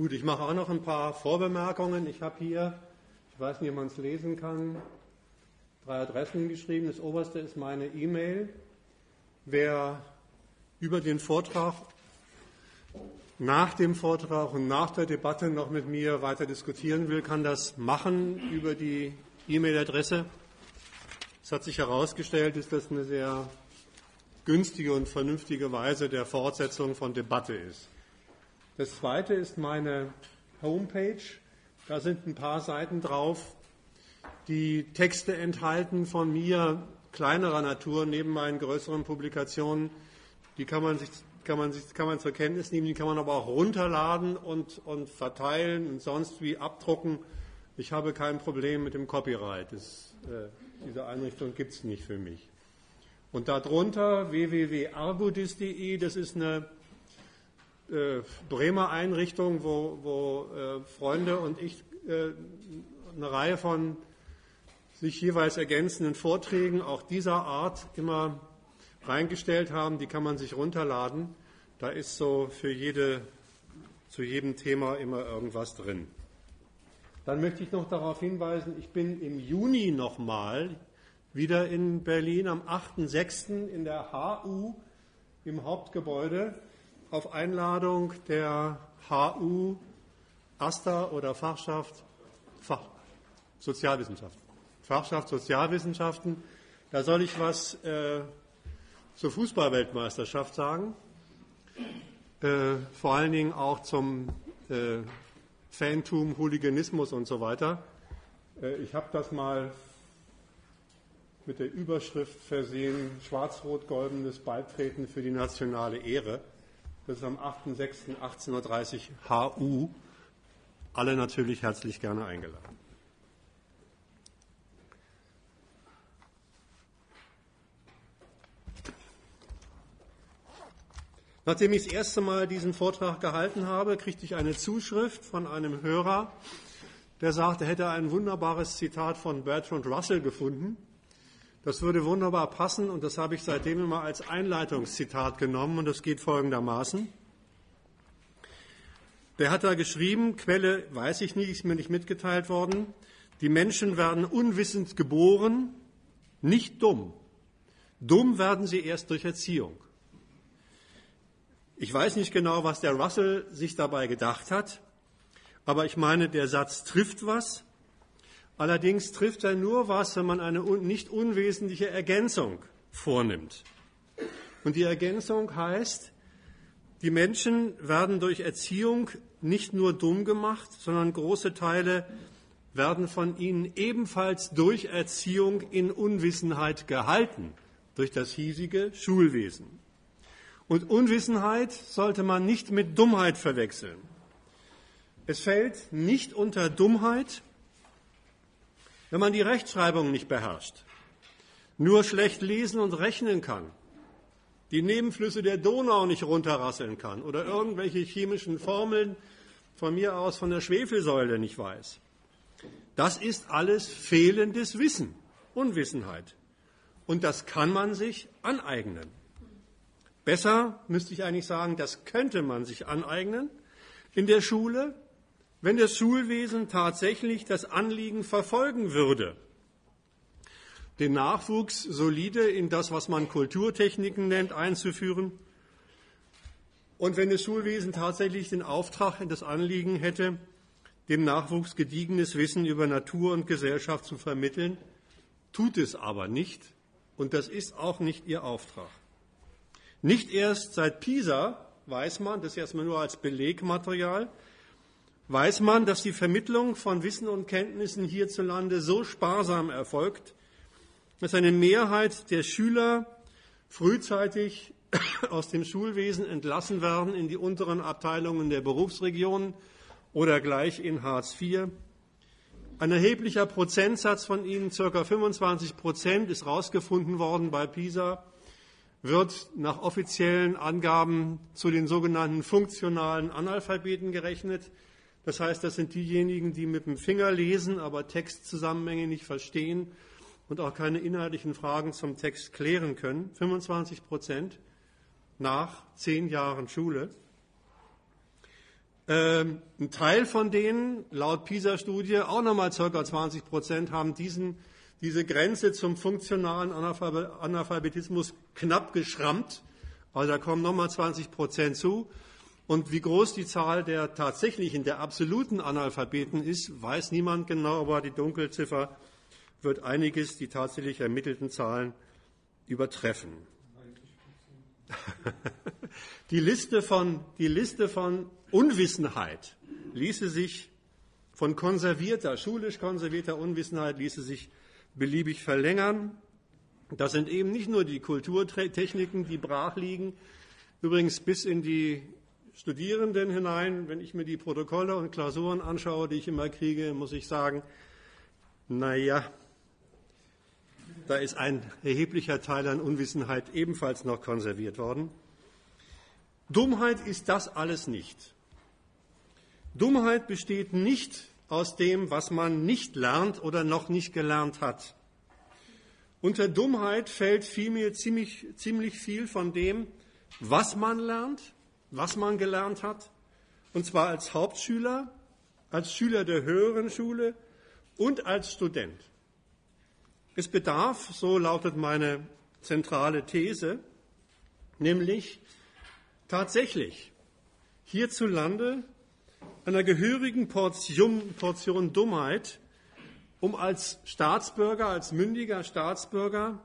Gut, ich mache auch noch ein paar Vorbemerkungen. Ich habe hier, ich weiß nicht, ob man es lesen kann, drei Adressen geschrieben. Das oberste ist meine E-Mail. Wer über den Vortrag, nach dem Vortrag und nach der Debatte noch mit mir weiter diskutieren will, kann das machen über die E-Mail-Adresse. Es hat sich herausgestellt, dass das eine sehr günstige und vernünftige Weise der Fortsetzung von Debatte ist. Das zweite ist meine Homepage. Da sind ein paar Seiten drauf, die Texte enthalten von mir kleinerer Natur neben meinen größeren Publikationen. Die kann man sich kann man, sich, kann man zur Kenntnis nehmen, die kann man aber auch runterladen und, und verteilen und sonst wie abdrucken. Ich habe kein Problem mit dem Copyright. Das, äh, diese Einrichtung gibt es nicht für mich. Und darunter www.argudis.de, das ist eine Bremer Einrichtung, wo, wo äh, Freunde und ich äh, eine Reihe von sich jeweils ergänzenden Vorträgen auch dieser Art immer reingestellt haben. Die kann man sich runterladen. Da ist so für jede, zu jedem Thema immer irgendwas drin. Dann möchte ich noch darauf hinweisen, ich bin im Juni nochmal wieder in Berlin am 8.6. in der HU im Hauptgebäude auf Einladung der HU ASTA oder Fachschaft Fach, Sozialwissenschaften. Fachschaft Sozialwissenschaften. Da soll ich was äh, zur Fußballweltmeisterschaft sagen. Äh, vor allen Dingen auch zum äh, Fantum, Hooliganismus und so weiter. Äh, ich habe das mal mit der Überschrift versehen, schwarz-rot-goldenes Beitreten für die nationale Ehre. Das ist am 8.6.18.30 Uhr HU. Alle natürlich herzlich gerne eingeladen. Nachdem ich das erste Mal diesen Vortrag gehalten habe, kriegte ich eine Zuschrift von einem Hörer, der sagte, er hätte ein wunderbares Zitat von Bertrand Russell gefunden. Das würde wunderbar passen und das habe ich seitdem immer als Einleitungszitat genommen und das geht folgendermaßen. Der hat da geschrieben, Quelle weiß ich nicht, ist mir nicht mitgeteilt worden, die Menschen werden unwissend geboren, nicht dumm. Dumm werden sie erst durch Erziehung. Ich weiß nicht genau, was der Russell sich dabei gedacht hat, aber ich meine, der Satz trifft was. Allerdings trifft er nur was, wenn man eine nicht unwesentliche Ergänzung vornimmt. Und die Ergänzung heißt, die Menschen werden durch Erziehung nicht nur dumm gemacht, sondern große Teile werden von ihnen ebenfalls durch Erziehung in Unwissenheit gehalten, durch das hiesige Schulwesen. Und Unwissenheit sollte man nicht mit Dummheit verwechseln. Es fällt nicht unter Dummheit, wenn man die Rechtschreibung nicht beherrscht, nur schlecht lesen und rechnen kann, die Nebenflüsse der Donau nicht runterrasseln kann oder irgendwelche chemischen Formeln von mir aus von der Schwefelsäule nicht weiß. Das ist alles fehlendes Wissen, Unwissenheit. Und das kann man sich aneignen. Besser müsste ich eigentlich sagen, das könnte man sich aneignen in der Schule, wenn das Schulwesen tatsächlich das Anliegen verfolgen würde, den Nachwuchs solide in das, was man Kulturtechniken nennt, einzuführen. Und wenn das Schulwesen tatsächlich den Auftrag, das Anliegen hätte, dem Nachwuchs gediegenes Wissen über Natur und Gesellschaft zu vermitteln, tut es aber nicht. Und das ist auch nicht ihr Auftrag. Nicht erst seit Pisa weiß man, das erstmal nur als Belegmaterial, weiß man, dass die Vermittlung von Wissen und Kenntnissen hierzulande so sparsam erfolgt, dass eine Mehrheit der Schüler frühzeitig aus dem Schulwesen entlassen werden in die unteren Abteilungen der Berufsregionen oder gleich in Hartz IV. Ein erheblicher Prozentsatz von ihnen, circa 25 Prozent, ist herausgefunden worden bei PISA, wird nach offiziellen Angaben zu den sogenannten funktionalen Analphabeten gerechnet. Das heißt, das sind diejenigen, die mit dem Finger lesen, aber Textzusammenhänge nicht verstehen und auch keine inhaltlichen Fragen zum Text klären können. 25 Prozent nach zehn Jahren Schule. Ähm, ein Teil von denen, laut PISA-Studie, auch nochmal ca. 20 Prozent, haben diesen, diese Grenze zum funktionalen Analphabetismus knapp geschrammt. Also da kommen nochmal 20 Prozent zu. Und wie groß die Zahl der tatsächlichen, der absoluten Analphabeten ist, weiß niemand genau, aber die Dunkelziffer wird einiges die tatsächlich ermittelten Zahlen übertreffen. Die Liste von, die Liste von Unwissenheit ließe sich von konservierter, schulisch konservierter Unwissenheit ließe sich beliebig verlängern. Das sind eben nicht nur die Kulturtechniken, die brach liegen, übrigens bis in die Studierenden hinein. Wenn ich mir die Protokolle und Klausuren anschaue, die ich immer kriege, muss ich sagen, na ja, da ist ein erheblicher Teil an Unwissenheit ebenfalls noch konserviert worden. Dummheit ist das alles nicht. Dummheit besteht nicht aus dem, was man nicht lernt oder noch nicht gelernt hat. Unter Dummheit fällt vielmehr ziemlich, ziemlich viel von dem, was man lernt, was man gelernt hat, und zwar als Hauptschüler, als Schüler der höheren Schule und als Student. Es bedarf, so lautet meine zentrale These, nämlich tatsächlich hierzulande einer gehörigen Portion, Portion Dummheit, um als Staatsbürger, als mündiger Staatsbürger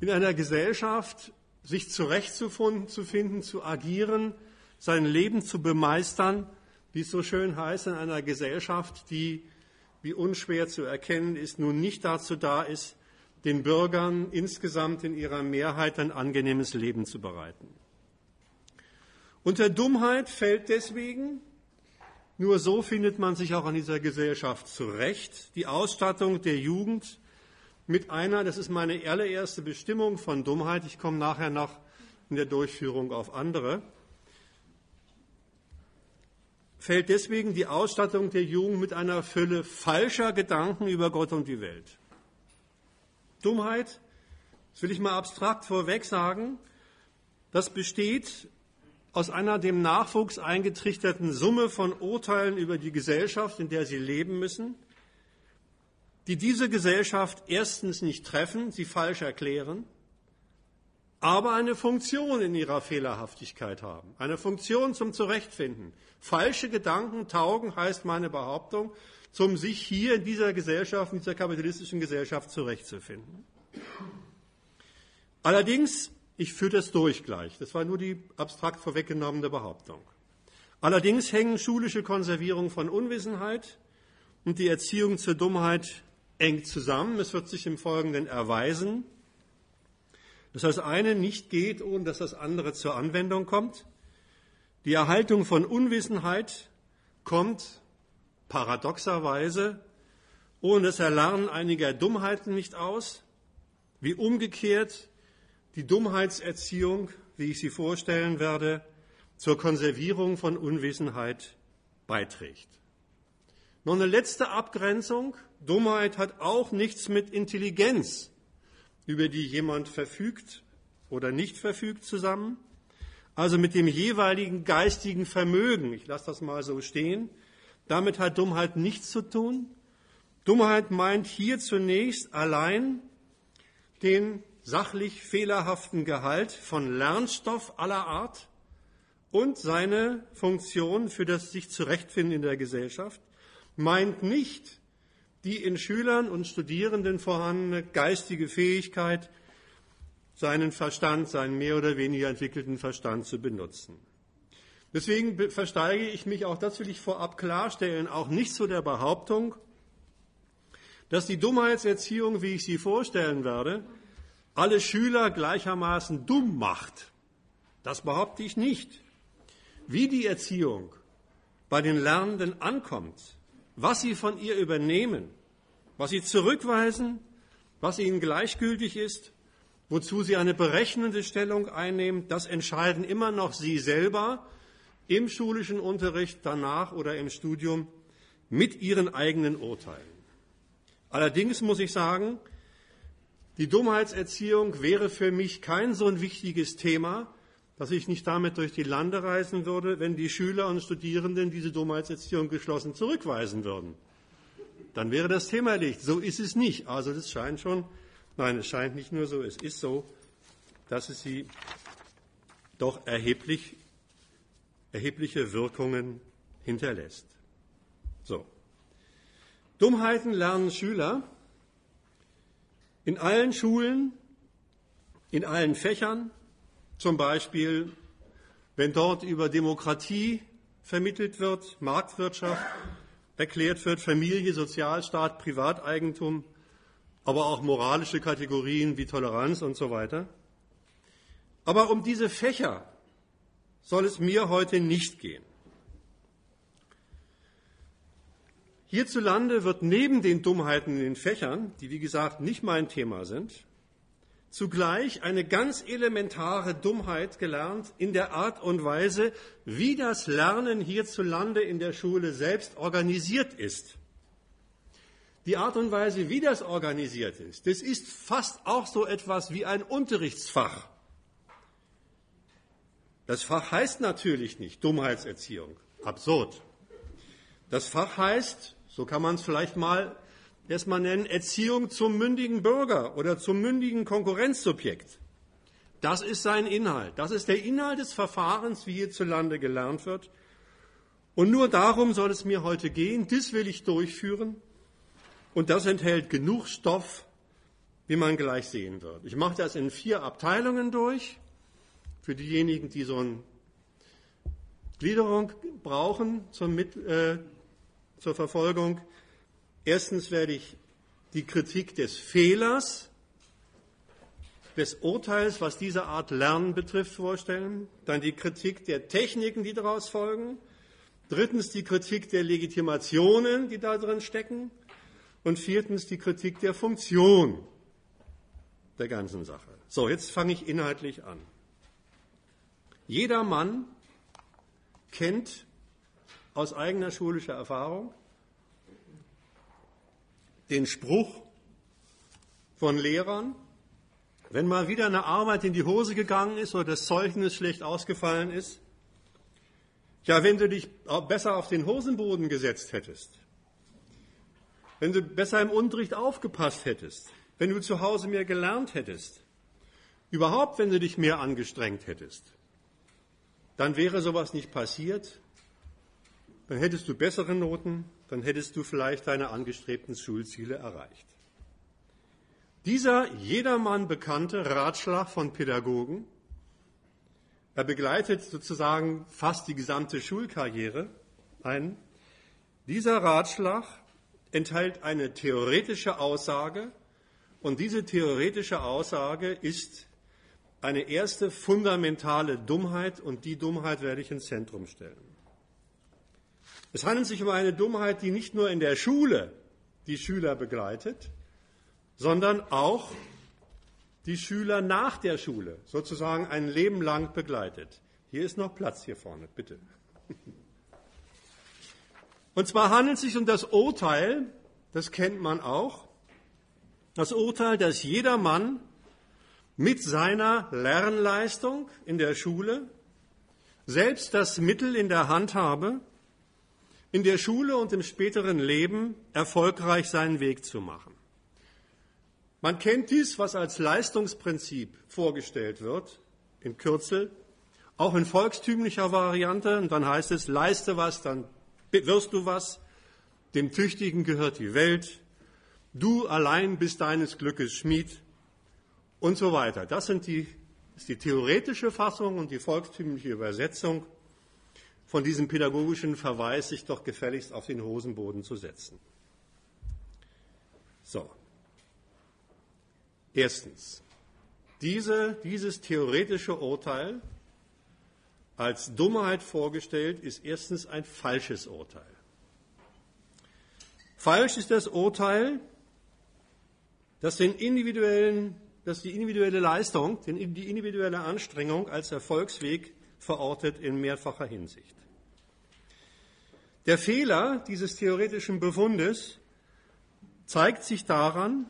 in einer Gesellschaft sich zurechtzufinden, zu, agieren, sein Leben zu bemeistern, wie es so schön heißt, in einer Gesellschaft, die, wie unschwer zu erkennen ist, nun nicht dazu da ist, den Bürgern insgesamt in ihrer Mehrheit ein angenehmes Leben zu bereiten. Unter Dummheit fällt deswegen, nur so findet man sich auch an dieser Gesellschaft zurecht, die Ausstattung der Jugend mit einer, das ist meine allererste Bestimmung von Dummheit, ich komme nachher noch in der Durchführung auf andere, fällt deswegen die Ausstattung der Jugend mit einer Fülle falscher Gedanken über Gott und die Welt. Dummheit, das will ich mal abstrakt vorweg sagen, das besteht aus einer dem Nachwuchs eingetrichterten Summe von Urteilen über die Gesellschaft, in der sie leben müssen, die diese Gesellschaft erstens nicht treffen, sie falsch erklären, aber eine Funktion in ihrer Fehlerhaftigkeit haben, eine Funktion zum Zurechtfinden. Falsche Gedanken taugen, heißt meine Behauptung, zum sich hier in dieser Gesellschaft, in dieser kapitalistischen Gesellschaft zurechtzufinden. Allerdings ich führe das durch gleich. Das war nur die abstrakt vorweggenommene Behauptung. Allerdings hängen schulische Konservierung von Unwissenheit und die Erziehung zur Dummheit eng zusammen. Es wird sich im Folgenden erweisen, dass das eine nicht geht, ohne dass das andere zur Anwendung kommt. Die Erhaltung von Unwissenheit kommt paradoxerweise ohne das Erlernen einiger Dummheiten nicht aus, wie umgekehrt die Dummheitserziehung, wie ich sie vorstellen werde, zur Konservierung von Unwissenheit beiträgt. Noch eine letzte Abgrenzung. Dummheit hat auch nichts mit Intelligenz, über die jemand verfügt oder nicht verfügt, zusammen. Also mit dem jeweiligen geistigen Vermögen. Ich lasse das mal so stehen. Damit hat Dummheit nichts zu tun. Dummheit meint hier zunächst allein den sachlich fehlerhaften Gehalt von Lernstoff aller Art und seine Funktion für das sich zurechtfinden in der Gesellschaft, meint nicht die in Schülern und Studierenden vorhandene geistige Fähigkeit, seinen Verstand, seinen mehr oder weniger entwickelten Verstand zu benutzen. Deswegen versteige ich mich, auch das will ich vorab klarstellen, auch nicht zu der Behauptung, dass die Dummheitserziehung, wie ich sie vorstellen werde, alle Schüler gleichermaßen dumm macht. Das behaupte ich nicht. Wie die Erziehung bei den Lernenden ankommt, was sie von ihr übernehmen, was sie zurückweisen, was ihnen gleichgültig ist, wozu sie eine berechnende Stellung einnehmen, das entscheiden immer noch sie selber im schulischen Unterricht, danach oder im Studium mit ihren eigenen Urteilen. Allerdings muss ich sagen, die Dummheitserziehung wäre für mich kein so ein wichtiges Thema, dass ich nicht damit durch die Lande reisen würde, wenn die Schüler und Studierenden diese Dummheitserziehung geschlossen zurückweisen würden. Dann wäre das Thema erledigt. So ist es nicht. Also das scheint schon, nein, es scheint nicht nur so, es ist so, dass es sie doch erheblich, erhebliche Wirkungen hinterlässt. So. Dummheiten lernen Schüler in allen Schulen, in allen Fächern, zum Beispiel, wenn dort über Demokratie vermittelt wird, Marktwirtschaft erklärt wird, Familie, Sozialstaat, Privateigentum, aber auch moralische Kategorien wie Toleranz und so weiter. Aber um diese Fächer soll es mir heute nicht gehen. Hierzulande wird neben den Dummheiten in den Fächern, die wie gesagt nicht mein Thema sind, zugleich eine ganz elementare Dummheit gelernt in der Art und Weise, wie das Lernen hierzulande in der Schule selbst organisiert ist. Die Art und Weise, wie das organisiert ist, das ist fast auch so etwas wie ein Unterrichtsfach. Das Fach heißt natürlich nicht Dummheitserziehung. Absurd. Das Fach heißt, so kann man es vielleicht mal erstmal nennen, Erziehung zum mündigen Bürger oder zum mündigen Konkurrenzsubjekt. Das ist sein Inhalt. Das ist der Inhalt des Verfahrens, wie hierzulande gelernt wird. Und nur darum soll es mir heute gehen. Das will ich durchführen. Und das enthält genug Stoff, wie man gleich sehen wird. Ich mache das in vier Abteilungen durch. Für diejenigen, die so eine Gliederung brauchen zum Mit, äh, zur Verfolgung. Erstens werde ich die Kritik des Fehlers, des Urteils, was diese Art Lernen betrifft, vorstellen. Dann die Kritik der Techniken, die daraus folgen. Drittens die Kritik der Legitimationen, die da drin stecken. Und viertens die Kritik der Funktion der ganzen Sache. So, jetzt fange ich inhaltlich an. Jeder Mann kennt aus eigener schulischer Erfahrung den Spruch von Lehrern, wenn mal wieder eine Arbeit in die Hose gegangen ist oder das Zeugnis schlecht ausgefallen ist, ja, wenn du dich besser auf den Hosenboden gesetzt hättest, wenn du besser im Unterricht aufgepasst hättest, wenn du zu Hause mehr gelernt hättest, überhaupt wenn du dich mehr angestrengt hättest, dann wäre sowas nicht passiert, dann hättest du bessere Noten, dann hättest du vielleicht deine angestrebten Schulziele erreicht. Dieser jedermann bekannte Ratschlag von Pädagogen, er begleitet sozusagen fast die gesamte Schulkarriere ein. Dieser Ratschlag enthält eine theoretische Aussage und diese theoretische Aussage ist eine erste fundamentale Dummheit und die Dummheit werde ich ins Zentrum stellen. Es handelt sich um eine Dummheit, die nicht nur in der Schule die Schüler begleitet, sondern auch die Schüler nach der Schule sozusagen ein Leben lang begleitet. Hier ist noch Platz hier vorne, bitte. Und zwar handelt es sich um das Urteil, das kennt man auch, das Urteil, dass jeder Mann mit seiner Lernleistung in der Schule selbst das Mittel in der Hand habe, in der Schule und im späteren Leben erfolgreich seinen Weg zu machen. Man kennt dies, was als Leistungsprinzip vorgestellt wird, in Kürzel, auch in volkstümlicher Variante. Und dann heißt es, leiste was, dann wirst du was. Dem Tüchtigen gehört die Welt. Du allein bist deines Glückes Schmied und so weiter. Das sind die, ist die theoretische Fassung und die volkstümliche Übersetzung von diesem pädagogischen Verweis, sich doch gefälligst auf den Hosenboden zu setzen. So. Erstens. Diese, dieses theoretische Urteil als Dummheit vorgestellt ist erstens ein falsches Urteil. Falsch ist das Urteil, das den individuellen dass die individuelle Leistung, die individuelle Anstrengung als Erfolgsweg verortet in mehrfacher Hinsicht. Der Fehler dieses theoretischen Befundes zeigt sich daran,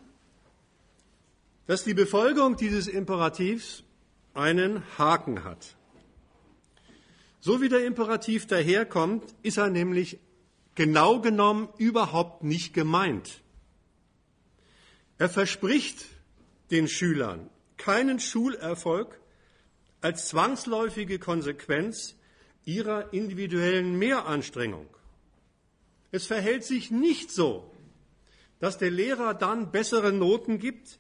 dass die Befolgung dieses Imperativs einen Haken hat. So wie der Imperativ daherkommt, ist er nämlich genau genommen überhaupt nicht gemeint. Er verspricht den Schülern keinen Schulerfolg als zwangsläufige Konsequenz ihrer individuellen Mehranstrengung. Es verhält sich nicht so, dass der Lehrer dann bessere Noten gibt,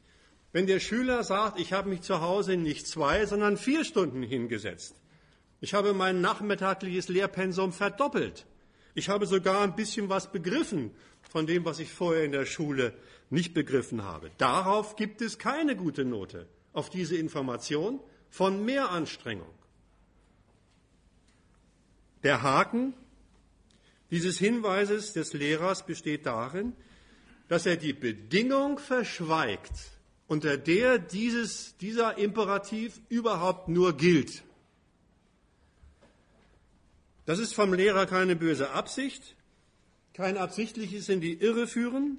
wenn der Schüler sagt, ich habe mich zu Hause nicht zwei, sondern vier Stunden hingesetzt. Ich habe mein nachmittagliches Lehrpensum verdoppelt. Ich habe sogar ein bisschen was begriffen von dem, was ich vorher in der Schule nicht begriffen habe. Darauf gibt es keine gute Note, auf diese Information von Mehranstrengung. Der Haken dieses Hinweises des Lehrers besteht darin, dass er die Bedingung verschweigt, unter der dieses, dieser Imperativ überhaupt nur gilt. Das ist vom Lehrer keine böse Absicht, kein absichtliches in die Irre führen.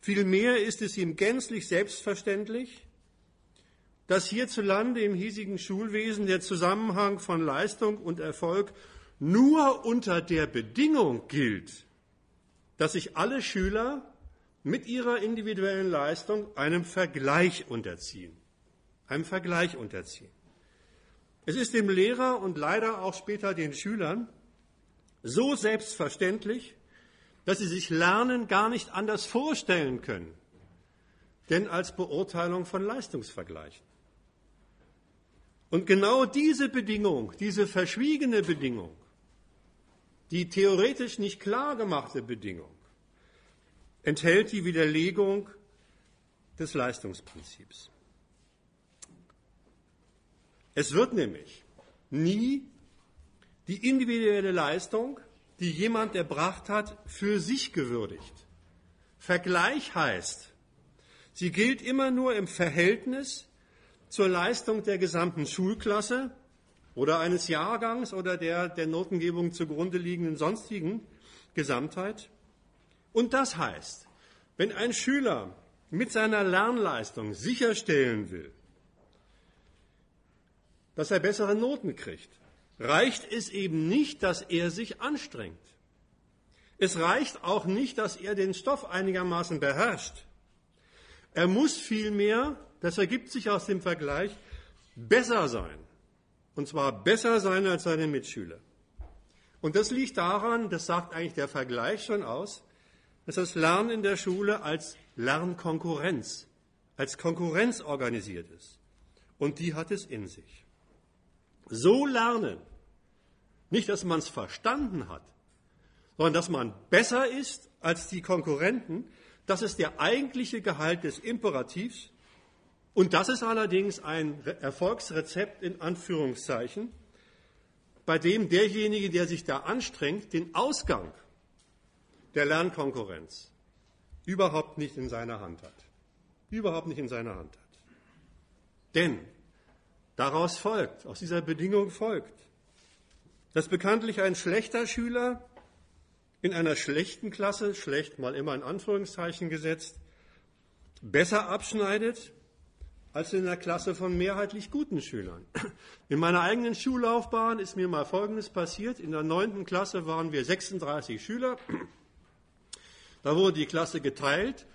Vielmehr ist es ihm gänzlich selbstverständlich, dass hierzulande im hiesigen Schulwesen der Zusammenhang von Leistung und Erfolg nur unter der Bedingung gilt, dass sich alle Schüler mit ihrer individuellen Leistung einem Vergleich unterziehen. Einem Vergleich unterziehen. Es ist dem Lehrer und leider auch später den Schülern so selbstverständlich, dass sie sich Lernen gar nicht anders vorstellen können, denn als Beurteilung von Leistungsvergleichen. Und genau diese Bedingung, diese verschwiegene Bedingung, die theoretisch nicht klar gemachte Bedingung, enthält die Widerlegung des Leistungsprinzips. Es wird nämlich nie die individuelle Leistung, die jemand erbracht hat, für sich gewürdigt. Vergleich heißt, sie gilt immer nur im Verhältnis zur Leistung der gesamten Schulklasse oder eines Jahrgangs oder der der Notengebung zugrunde liegenden sonstigen Gesamtheit. Und das heißt, wenn ein Schüler mit seiner Lernleistung sicherstellen will, dass er bessere Noten kriegt, reicht es eben nicht, dass er sich anstrengt. Es reicht auch nicht, dass er den Stoff einigermaßen beherrscht. Er muss vielmehr, das ergibt sich aus dem Vergleich, besser sein. Und zwar besser sein als seine Mitschüler. Und das liegt daran, das sagt eigentlich der Vergleich schon aus, dass das Lernen in der Schule als Lernkonkurrenz, als Konkurrenz organisiert ist. Und die hat es in sich. So lernen. Nicht, dass man es verstanden hat, sondern dass man besser ist als die Konkurrenten. Das ist der eigentliche Gehalt des Imperativs. Und das ist allerdings ein Erfolgsrezept in Anführungszeichen, bei dem derjenige, der sich da anstrengt, den Ausgang der Lernkonkurrenz überhaupt nicht in seiner Hand hat. Überhaupt nicht in seiner Hand hat. Denn Daraus folgt, aus dieser Bedingung folgt, dass bekanntlich ein schlechter Schüler in einer schlechten Klasse, schlecht mal immer in Anführungszeichen gesetzt, besser abschneidet als in einer Klasse von mehrheitlich guten Schülern. In meiner eigenen Schullaufbahn ist mir mal Folgendes passiert. In der neunten Klasse waren wir 36 Schüler. Da wurde die Klasse geteilt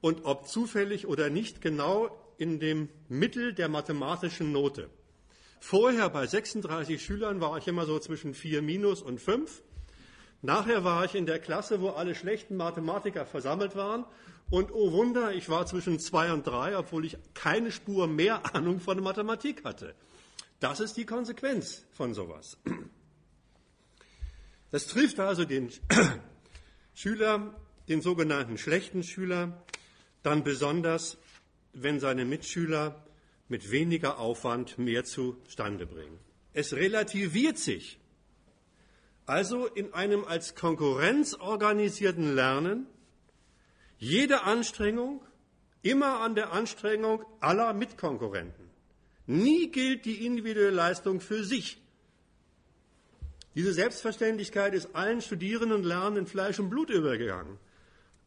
und ob zufällig oder nicht genau in dem Mittel der mathematischen Note. Vorher bei 36 Schülern war ich immer so zwischen 4 minus und 5. Nachher war ich in der Klasse, wo alle schlechten Mathematiker versammelt waren. Und oh Wunder, ich war zwischen 2 und 3, obwohl ich keine Spur mehr Ahnung von Mathematik hatte. Das ist die Konsequenz von sowas. Das trifft also den Schüler, den sogenannten schlechten Schüler, dann besonders, wenn seine Mitschüler mit weniger Aufwand mehr zustande bringen. Es relativiert sich also in einem als Konkurrenz organisierten Lernen jede Anstrengung immer an der Anstrengung aller Mitkonkurrenten. Nie gilt die individuelle Leistung für sich. Diese Selbstverständlichkeit ist allen Studierenden und Lernenden Fleisch und Blut übergegangen.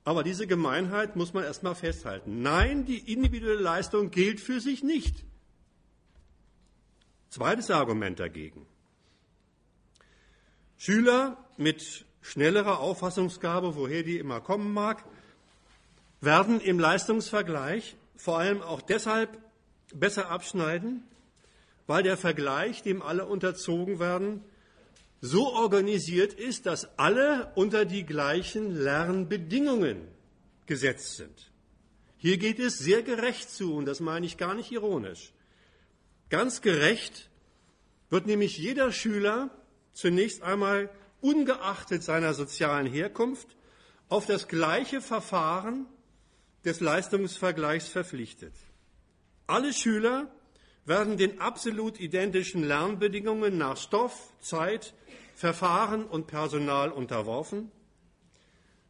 Aber diese Gemeinheit muss man erstmal festhalten. Nein, die individuelle Leistung gilt für sich nicht. Zweites Argument dagegen. Schüler mit schnellerer Auffassungsgabe, woher die immer kommen mag, werden im Leistungsvergleich vor allem auch deshalb besser abschneiden, weil der Vergleich, dem alle unterzogen werden, so organisiert ist, dass alle unter die gleichen Lernbedingungen gesetzt sind. Hier geht es sehr gerecht zu, und das meine ich gar nicht ironisch. Ganz gerecht wird nämlich jeder Schüler zunächst einmal ungeachtet seiner sozialen Herkunft auf das gleiche Verfahren des Leistungsvergleichs verpflichtet. Alle Schüler werden den absolut identischen Lernbedingungen nach Stoff, Zeit, Verfahren und Personal unterworfen.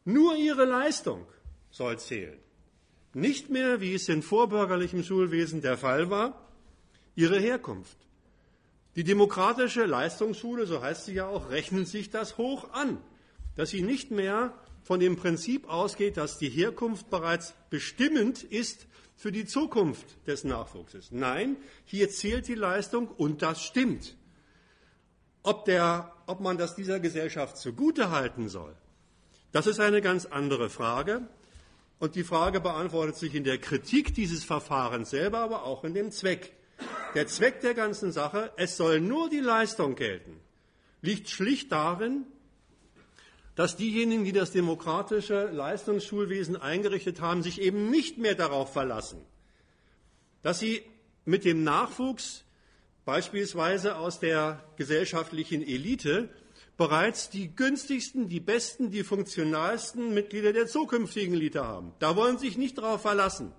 Nur ihre Leistung soll zählen. Nicht mehr, wie es in vorbürgerlichem Schulwesen der Fall war, ihre Herkunft. Die demokratische Leistungsschule, so heißt sie ja auch, rechnet sich das hoch an, dass sie nicht mehr von dem Prinzip ausgeht, dass die Herkunft bereits bestimmend ist für die Zukunft des Nachwuchses. Nein, hier zählt die Leistung und das stimmt. Ob, der, ob man das dieser Gesellschaft zugute halten soll, das ist eine ganz andere Frage. Und die Frage beantwortet sich in der Kritik dieses Verfahrens selber, aber auch in dem Zweck. Der Zweck der ganzen Sache, es soll nur die Leistung gelten, liegt schlicht darin, dass diejenigen, die das demokratische Leistungsschulwesen eingerichtet haben, sich eben nicht mehr darauf verlassen, dass sie mit dem Nachwuchs beispielsweise aus der gesellschaftlichen Elite bereits die günstigsten, die besten, die funktionalsten Mitglieder der zukünftigen Elite haben. Da wollen sie sich nicht darauf verlassen.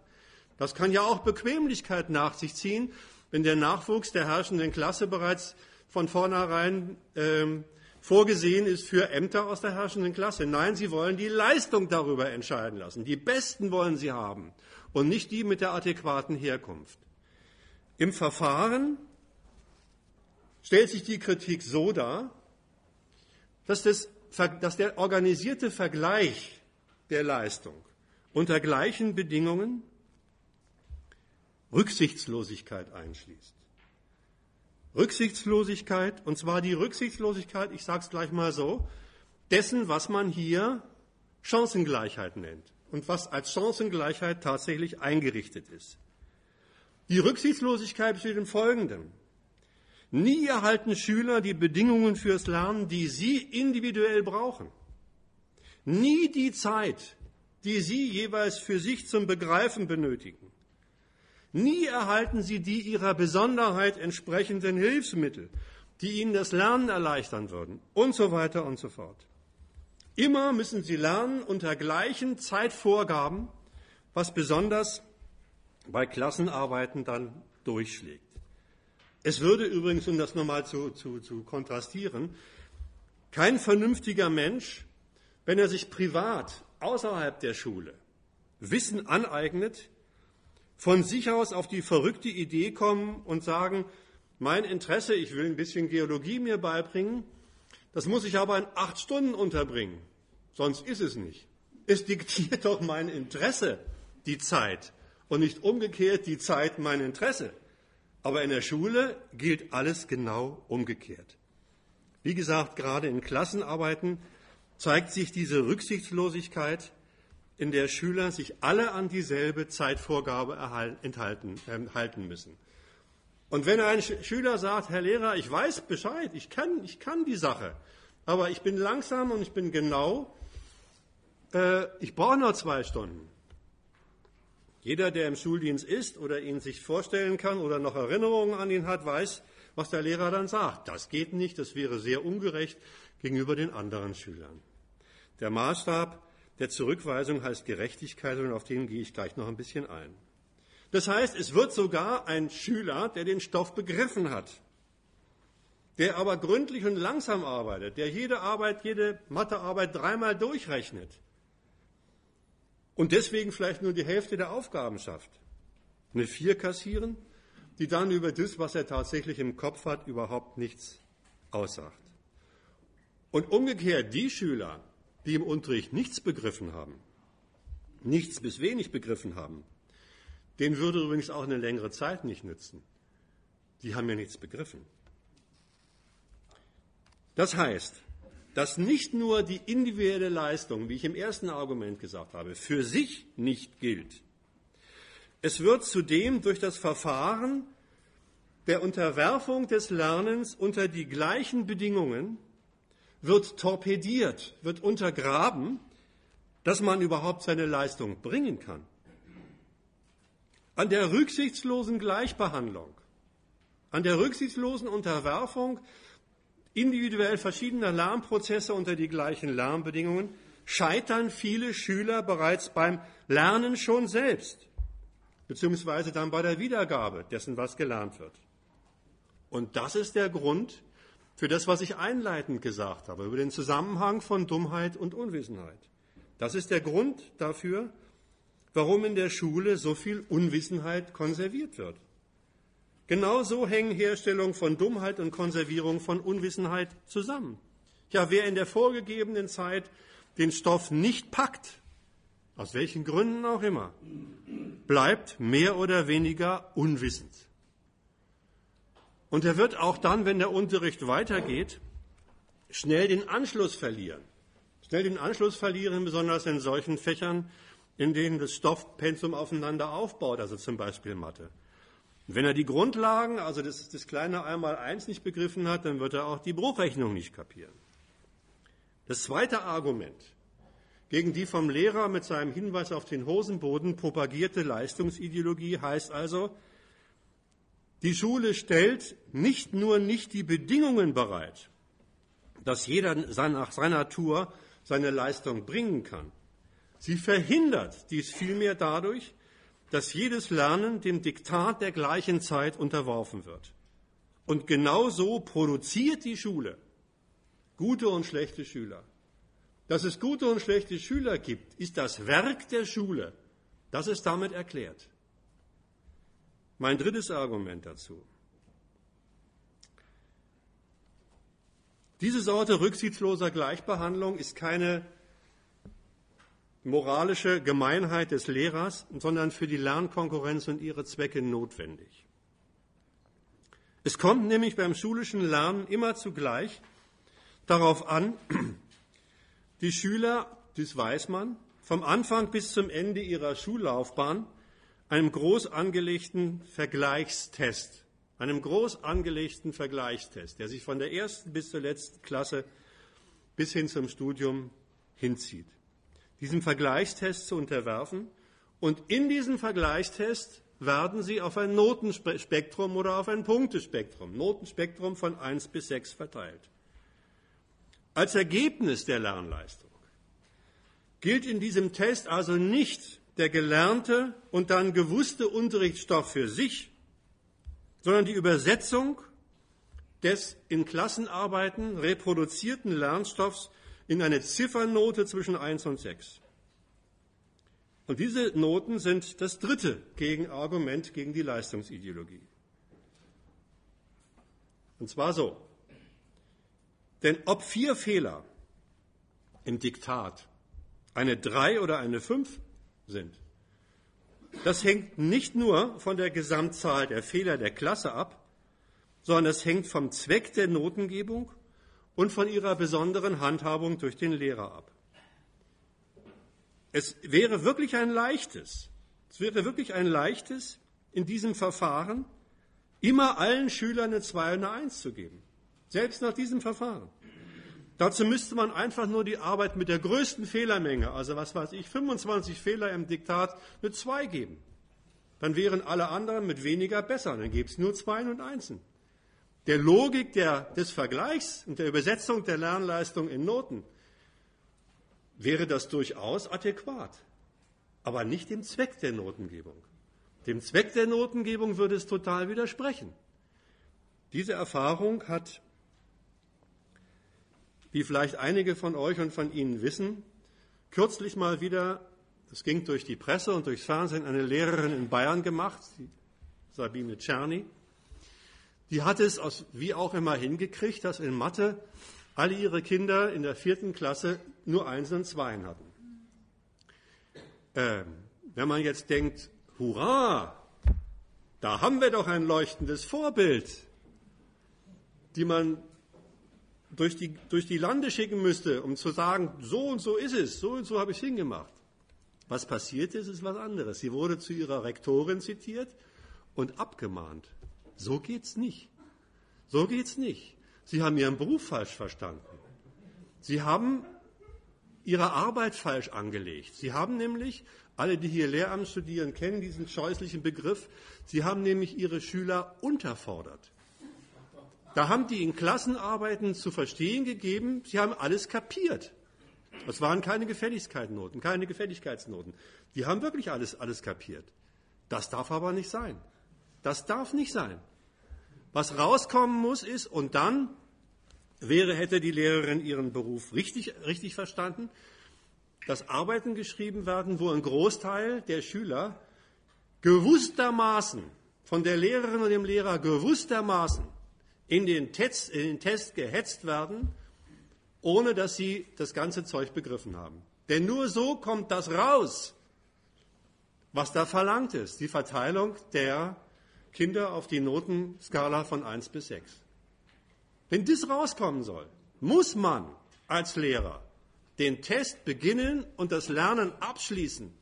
Das kann ja auch Bequemlichkeit nach sich ziehen, wenn der Nachwuchs der herrschenden Klasse bereits von vornherein ähm, vorgesehen ist für Ämter aus der herrschenden Klasse. Nein, sie wollen die Leistung darüber entscheiden lassen. Die Besten wollen sie haben und nicht die mit der adäquaten Herkunft. Im Verfahren stellt sich die Kritik so dar, dass, das, dass der organisierte Vergleich der Leistung unter gleichen Bedingungen Rücksichtslosigkeit einschließt. Rücksichtslosigkeit, und zwar die Rücksichtslosigkeit, ich sage es gleich mal so, dessen, was man hier Chancengleichheit nennt und was als Chancengleichheit tatsächlich eingerichtet ist. Die Rücksichtslosigkeit besteht im Folgenden. Nie erhalten Schüler die Bedingungen fürs Lernen, die sie individuell brauchen. Nie die Zeit, die sie jeweils für sich zum Begreifen benötigen. Nie erhalten sie die ihrer Besonderheit entsprechenden Hilfsmittel, die ihnen das Lernen erleichtern würden und so weiter und so fort. Immer müssen sie lernen unter gleichen Zeitvorgaben, was besonders bei Klassenarbeiten dann durchschlägt. Es würde übrigens, um das nochmal zu, zu, zu kontrastieren, kein vernünftiger Mensch, wenn er sich privat außerhalb der Schule Wissen aneignet, von sich aus auf die verrückte Idee kommen und sagen, mein Interesse, ich will ein bisschen Geologie mir beibringen, das muss ich aber in acht Stunden unterbringen. Sonst ist es nicht. Es diktiert doch mein Interesse die Zeit und nicht umgekehrt die Zeit mein Interesse. Aber in der Schule gilt alles genau umgekehrt. Wie gesagt, gerade in Klassenarbeiten zeigt sich diese Rücksichtslosigkeit in der Schüler sich alle an dieselbe Zeitvorgabe enthalten, äh, halten müssen. Und wenn ein Schüler sagt, Herr Lehrer, ich weiß Bescheid, ich kann, ich kann die Sache, aber ich bin langsam und ich bin genau, äh, ich brauche nur zwei Stunden. Jeder, der im Schuldienst ist oder ihn sich vorstellen kann oder noch Erinnerungen an ihn hat, weiß, was der Lehrer dann sagt. Das geht nicht, das wäre sehr ungerecht gegenüber den anderen Schülern. Der Maßstab der Zurückweisung heißt Gerechtigkeit und auf den gehe ich gleich noch ein bisschen ein. Das heißt, es wird sogar ein Schüler, der den Stoff begriffen hat, der aber gründlich und langsam arbeitet, der jede Arbeit, jede Mathearbeit dreimal durchrechnet und deswegen vielleicht nur die Hälfte der Aufgaben schafft, eine Vier kassieren, die dann über das, was er tatsächlich im Kopf hat, überhaupt nichts aussagt. Und umgekehrt die Schüler, die im Unterricht nichts begriffen haben, nichts bis wenig begriffen haben, denen würde übrigens auch eine längere Zeit nicht nützen. Die haben ja nichts begriffen. Das heißt, dass nicht nur die individuelle Leistung, wie ich im ersten Argument gesagt habe, für sich nicht gilt. Es wird zudem durch das Verfahren der Unterwerfung des Lernens unter die gleichen Bedingungen wird torpediert, wird untergraben, dass man überhaupt seine Leistung bringen kann. An der rücksichtslosen Gleichbehandlung, an der rücksichtslosen Unterwerfung individuell verschiedener Lernprozesse unter die gleichen Lernbedingungen scheitern viele Schüler bereits beim Lernen schon selbst, beziehungsweise dann bei der Wiedergabe dessen, was gelernt wird. Und das ist der Grund für das, was ich einleitend gesagt habe, über den Zusammenhang von Dummheit und Unwissenheit. Das ist der Grund dafür, warum in der Schule so viel Unwissenheit konserviert wird. Genauso hängen Herstellung von Dummheit und Konservierung von Unwissenheit zusammen. Ja, wer in der vorgegebenen Zeit den Stoff nicht packt, aus welchen Gründen auch immer, bleibt mehr oder weniger unwissend. Und er wird auch dann, wenn der Unterricht weitergeht, schnell den Anschluss verlieren. Schnell den Anschluss verlieren, besonders in solchen Fächern, in denen das Stoffpensum aufeinander aufbaut, also zum Beispiel Mathe. Wenn er die Grundlagen, also das, das kleine Einmaleins nicht begriffen hat, dann wird er auch die Bruchrechnung nicht kapieren. Das zweite Argument gegen die vom Lehrer mit seinem Hinweis auf den Hosenboden propagierte Leistungsideologie heißt also, die Schule stellt nicht nur nicht die Bedingungen bereit, dass jeder nach seiner Natur seine Leistung bringen kann. Sie verhindert dies vielmehr dadurch, dass jedes Lernen dem Diktat der gleichen Zeit unterworfen wird. Und genau so produziert die Schule gute und schlechte Schüler. Dass es gute und schlechte Schüler gibt, ist das Werk der Schule. Das ist damit erklärt. Mein drittes Argument dazu. Diese Sorte rücksichtsloser Gleichbehandlung ist keine moralische Gemeinheit des Lehrers, sondern für die Lernkonkurrenz und ihre Zwecke notwendig. Es kommt nämlich beim schulischen Lernen immer zugleich darauf an, die Schüler, das weiß man, vom Anfang bis zum Ende ihrer Schullaufbahn einem groß angelegten Vergleichstest, einem groß angelegten Vergleichstest, der sich von der ersten bis zur letzten Klasse bis hin zum Studium hinzieht diesem Vergleichstest zu unterwerfen. Und in diesem Vergleichstest werden sie auf ein Notenspektrum oder auf ein Punktespektrum, Notenspektrum von 1 bis 6 verteilt. Als Ergebnis der Lernleistung gilt in diesem Test also nicht der gelernte und dann gewusste Unterrichtsstoff für sich, sondern die Übersetzung des in Klassenarbeiten reproduzierten Lernstoffs in eine Ziffernote zwischen 1 und 6. Und diese Noten sind das dritte Gegenargument gegen die Leistungsideologie. Und zwar so. Denn ob vier Fehler im Diktat eine 3 oder eine 5 sind, das hängt nicht nur von der Gesamtzahl der Fehler der Klasse ab, sondern es hängt vom Zweck der Notengebung und von ihrer besonderen Handhabung durch den Lehrer ab. Es wäre wirklich ein leichtes, es wäre wirklich ein leichtes, in diesem Verfahren immer allen Schülern eine 2 und eine 1 zu geben. Selbst nach diesem Verfahren. Dazu müsste man einfach nur die Arbeit mit der größten Fehlermenge, also was weiß ich, 25 Fehler im Diktat, eine 2 geben. Dann wären alle anderen mit weniger besser. Dann gäbe es nur Zweien und Einsen der Logik der, des Vergleichs und der Übersetzung der Lernleistung in Noten wäre das durchaus adäquat, aber nicht dem Zweck der Notengebung. Dem Zweck der Notengebung würde es total widersprechen. Diese Erfahrung hat, wie vielleicht einige von euch und von Ihnen wissen, kürzlich mal wieder, das ging durch die Presse und durchs Fernsehen, eine Lehrerin in Bayern gemacht, Sabine Czerny die hat es aus, wie auch immer hingekriegt, dass in Mathe alle ihre Kinder in der vierten Klasse nur Eins und Zweien hatten. Ähm, wenn man jetzt denkt, hurra, da haben wir doch ein leuchtendes Vorbild, die man durch die, durch die Lande schicken müsste, um zu sagen, so und so ist es, so und so habe ich es hingemacht. Was passiert ist, ist was anderes. Sie wurde zu ihrer Rektorin zitiert und abgemahnt. So geht's nicht. So geht's nicht. Sie haben Ihren Beruf falsch verstanden. Sie haben Ihre Arbeit falsch angelegt. Sie haben nämlich, alle, die hier Lehramt studieren, kennen diesen scheußlichen Begriff, Sie haben nämlich Ihre Schüler unterfordert. Da haben die in Klassenarbeiten zu verstehen gegeben, sie haben alles kapiert. Das waren keine Gefälligkeitsnoten, keine Gefälligkeitsnoten. Die haben wirklich alles, alles kapiert. Das darf aber nicht sein. Das darf nicht sein. Was rauskommen muss ist, und dann wäre, hätte die Lehrerin ihren Beruf richtig, richtig verstanden, dass Arbeiten geschrieben werden, wo ein Großteil der Schüler gewusstermaßen von der Lehrerin und dem Lehrer gewusstermaßen in den, Test, in den Test gehetzt werden, ohne dass sie das ganze Zeug begriffen haben. Denn nur so kommt das raus, was da verlangt ist, die Verteilung der Kinder auf die Notenskala von 1 bis 6. Wenn das rauskommen soll, muss man als Lehrer den Test beginnen und das Lernen abschließen,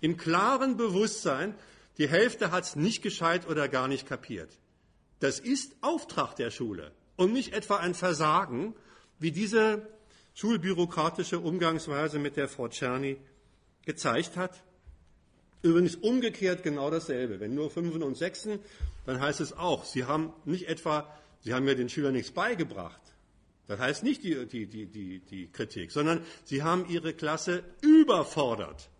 im klaren Bewusstsein, die Hälfte hat es nicht gescheit oder gar nicht kapiert. Das ist Auftrag der Schule und nicht etwa ein Versagen, wie diese schulbürokratische Umgangsweise mit der Frau Czerny gezeigt hat. Übrigens umgekehrt genau dasselbe. Wenn nur Fünfen und Sechsen, dann heißt es auch, Sie haben nicht etwa, Sie haben ja den Schülern nichts beigebracht. Das heißt nicht die, die, die, die, die Kritik, sondern Sie haben Ihre Klasse überfordert,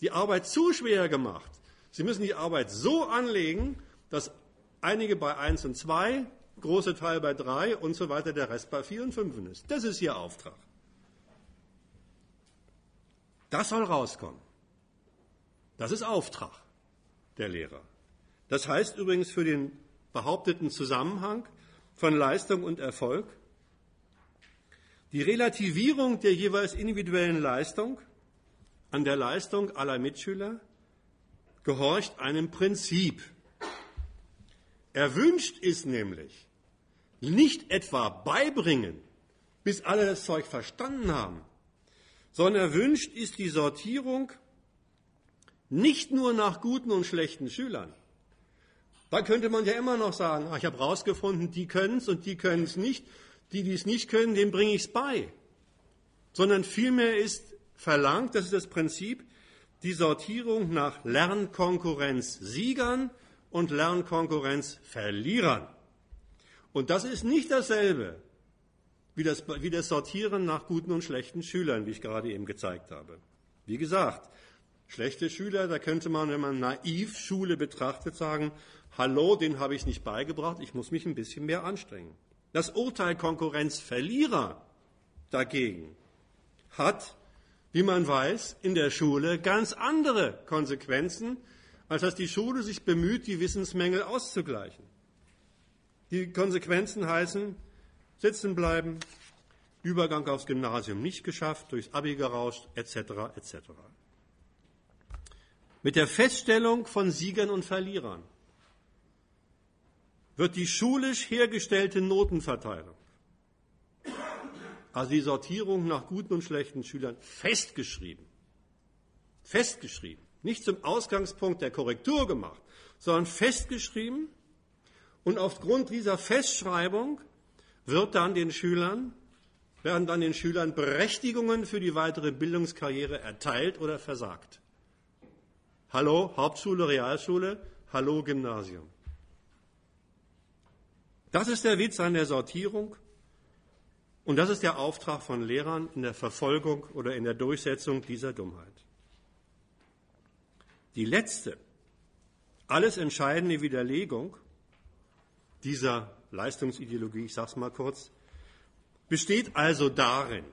die Arbeit zu schwer gemacht. Sie müssen die Arbeit so anlegen, dass einige bei 1 und 2, große Teil bei 3 und so weiter, der Rest bei 4 und 5 ist. Das ist Ihr Auftrag. Das soll rauskommen. Das ist Auftrag der Lehrer. Das heißt übrigens für den behaupteten Zusammenhang von Leistung und Erfolg die Relativierung der jeweils individuellen Leistung an der Leistung aller Mitschüler gehorcht einem Prinzip. Erwünscht ist nämlich nicht etwa beibringen, bis alle das Zeug verstanden haben, sondern erwünscht ist die Sortierung nicht nur nach guten und schlechten Schülern. Da könnte man ja immer noch sagen, ich habe herausgefunden, die können es und die können es nicht. Die, die es nicht können, denen bringe ich es bei. Sondern vielmehr ist verlangt, das ist das Prinzip, die Sortierung nach Lernkonkurrenz-Siegern und Lernkonkurrenz-Verlierern. Und das ist nicht dasselbe wie das, wie das Sortieren nach guten und schlechten Schülern, wie ich gerade eben gezeigt habe. Wie gesagt, Schlechte Schüler, da könnte man, wenn man naiv Schule betrachtet, sagen, hallo, den habe ich nicht beigebracht, ich muss mich ein bisschen mehr anstrengen. Das Urteil Konkurrenzverlierer dagegen hat, wie man weiß, in der Schule ganz andere Konsequenzen, als dass die Schule sich bemüht, die Wissensmängel auszugleichen. Die Konsequenzen heißen, sitzen bleiben, Übergang aufs Gymnasium nicht geschafft, durchs Abi gerauscht, etc., etc mit der Feststellung von Siegern und Verlierern wird die schulisch hergestellte Notenverteilung, also die Sortierung nach guten und schlechten Schülern, festgeschrieben. Festgeschrieben. Nicht zum Ausgangspunkt der Korrektur gemacht, sondern festgeschrieben. Und aufgrund dieser Festschreibung wird dann den Schülern, werden dann den Schülern Berechtigungen für die weitere Bildungskarriere erteilt oder versagt. Hallo Hauptschule, Realschule, hallo Gymnasium. Das ist der Witz an der Sortierung und das ist der Auftrag von Lehrern in der Verfolgung oder in der Durchsetzung dieser Dummheit. Die letzte, alles entscheidende Widerlegung dieser Leistungsideologie, ich sage es mal kurz, besteht also darin,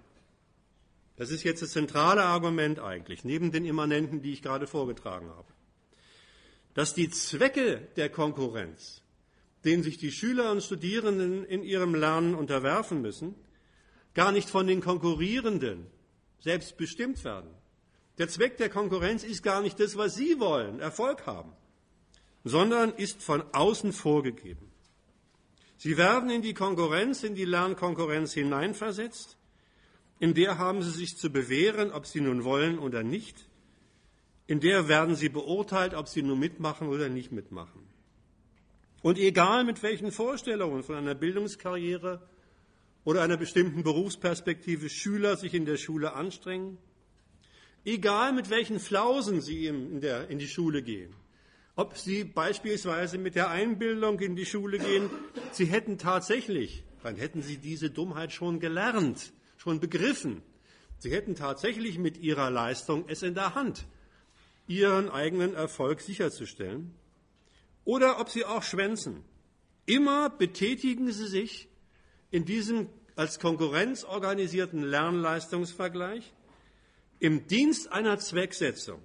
das ist jetzt das zentrale Argument eigentlich, neben den Immanenten, die ich gerade vorgetragen habe. Dass die Zwecke der Konkurrenz, denen sich die Schüler und Studierenden in ihrem Lernen unterwerfen müssen, gar nicht von den Konkurrierenden selbst bestimmt werden. Der Zweck der Konkurrenz ist gar nicht das, was sie wollen, Erfolg haben, sondern ist von außen vorgegeben. Sie werden in die Konkurrenz, in die Lernkonkurrenz hineinversetzt. In der haben sie sich zu bewähren, ob sie nun wollen oder nicht. In der werden sie beurteilt, ob sie nun mitmachen oder nicht mitmachen. Und egal mit welchen Vorstellungen von einer Bildungskarriere oder einer bestimmten Berufsperspektive Schüler sich in der Schule anstrengen, egal mit welchen Flausen sie in, der, in die Schule gehen, ob sie beispielsweise mit der Einbildung in die Schule gehen, sie hätten tatsächlich, dann hätten sie diese Dummheit schon gelernt, schon begriffen. Sie hätten tatsächlich mit ihrer Leistung es in der Hand, ihren eigenen Erfolg sicherzustellen. Oder ob sie auch schwänzen. Immer betätigen sie sich in diesem als Konkurrenz organisierten Lernleistungsvergleich im Dienst einer Zwecksetzung,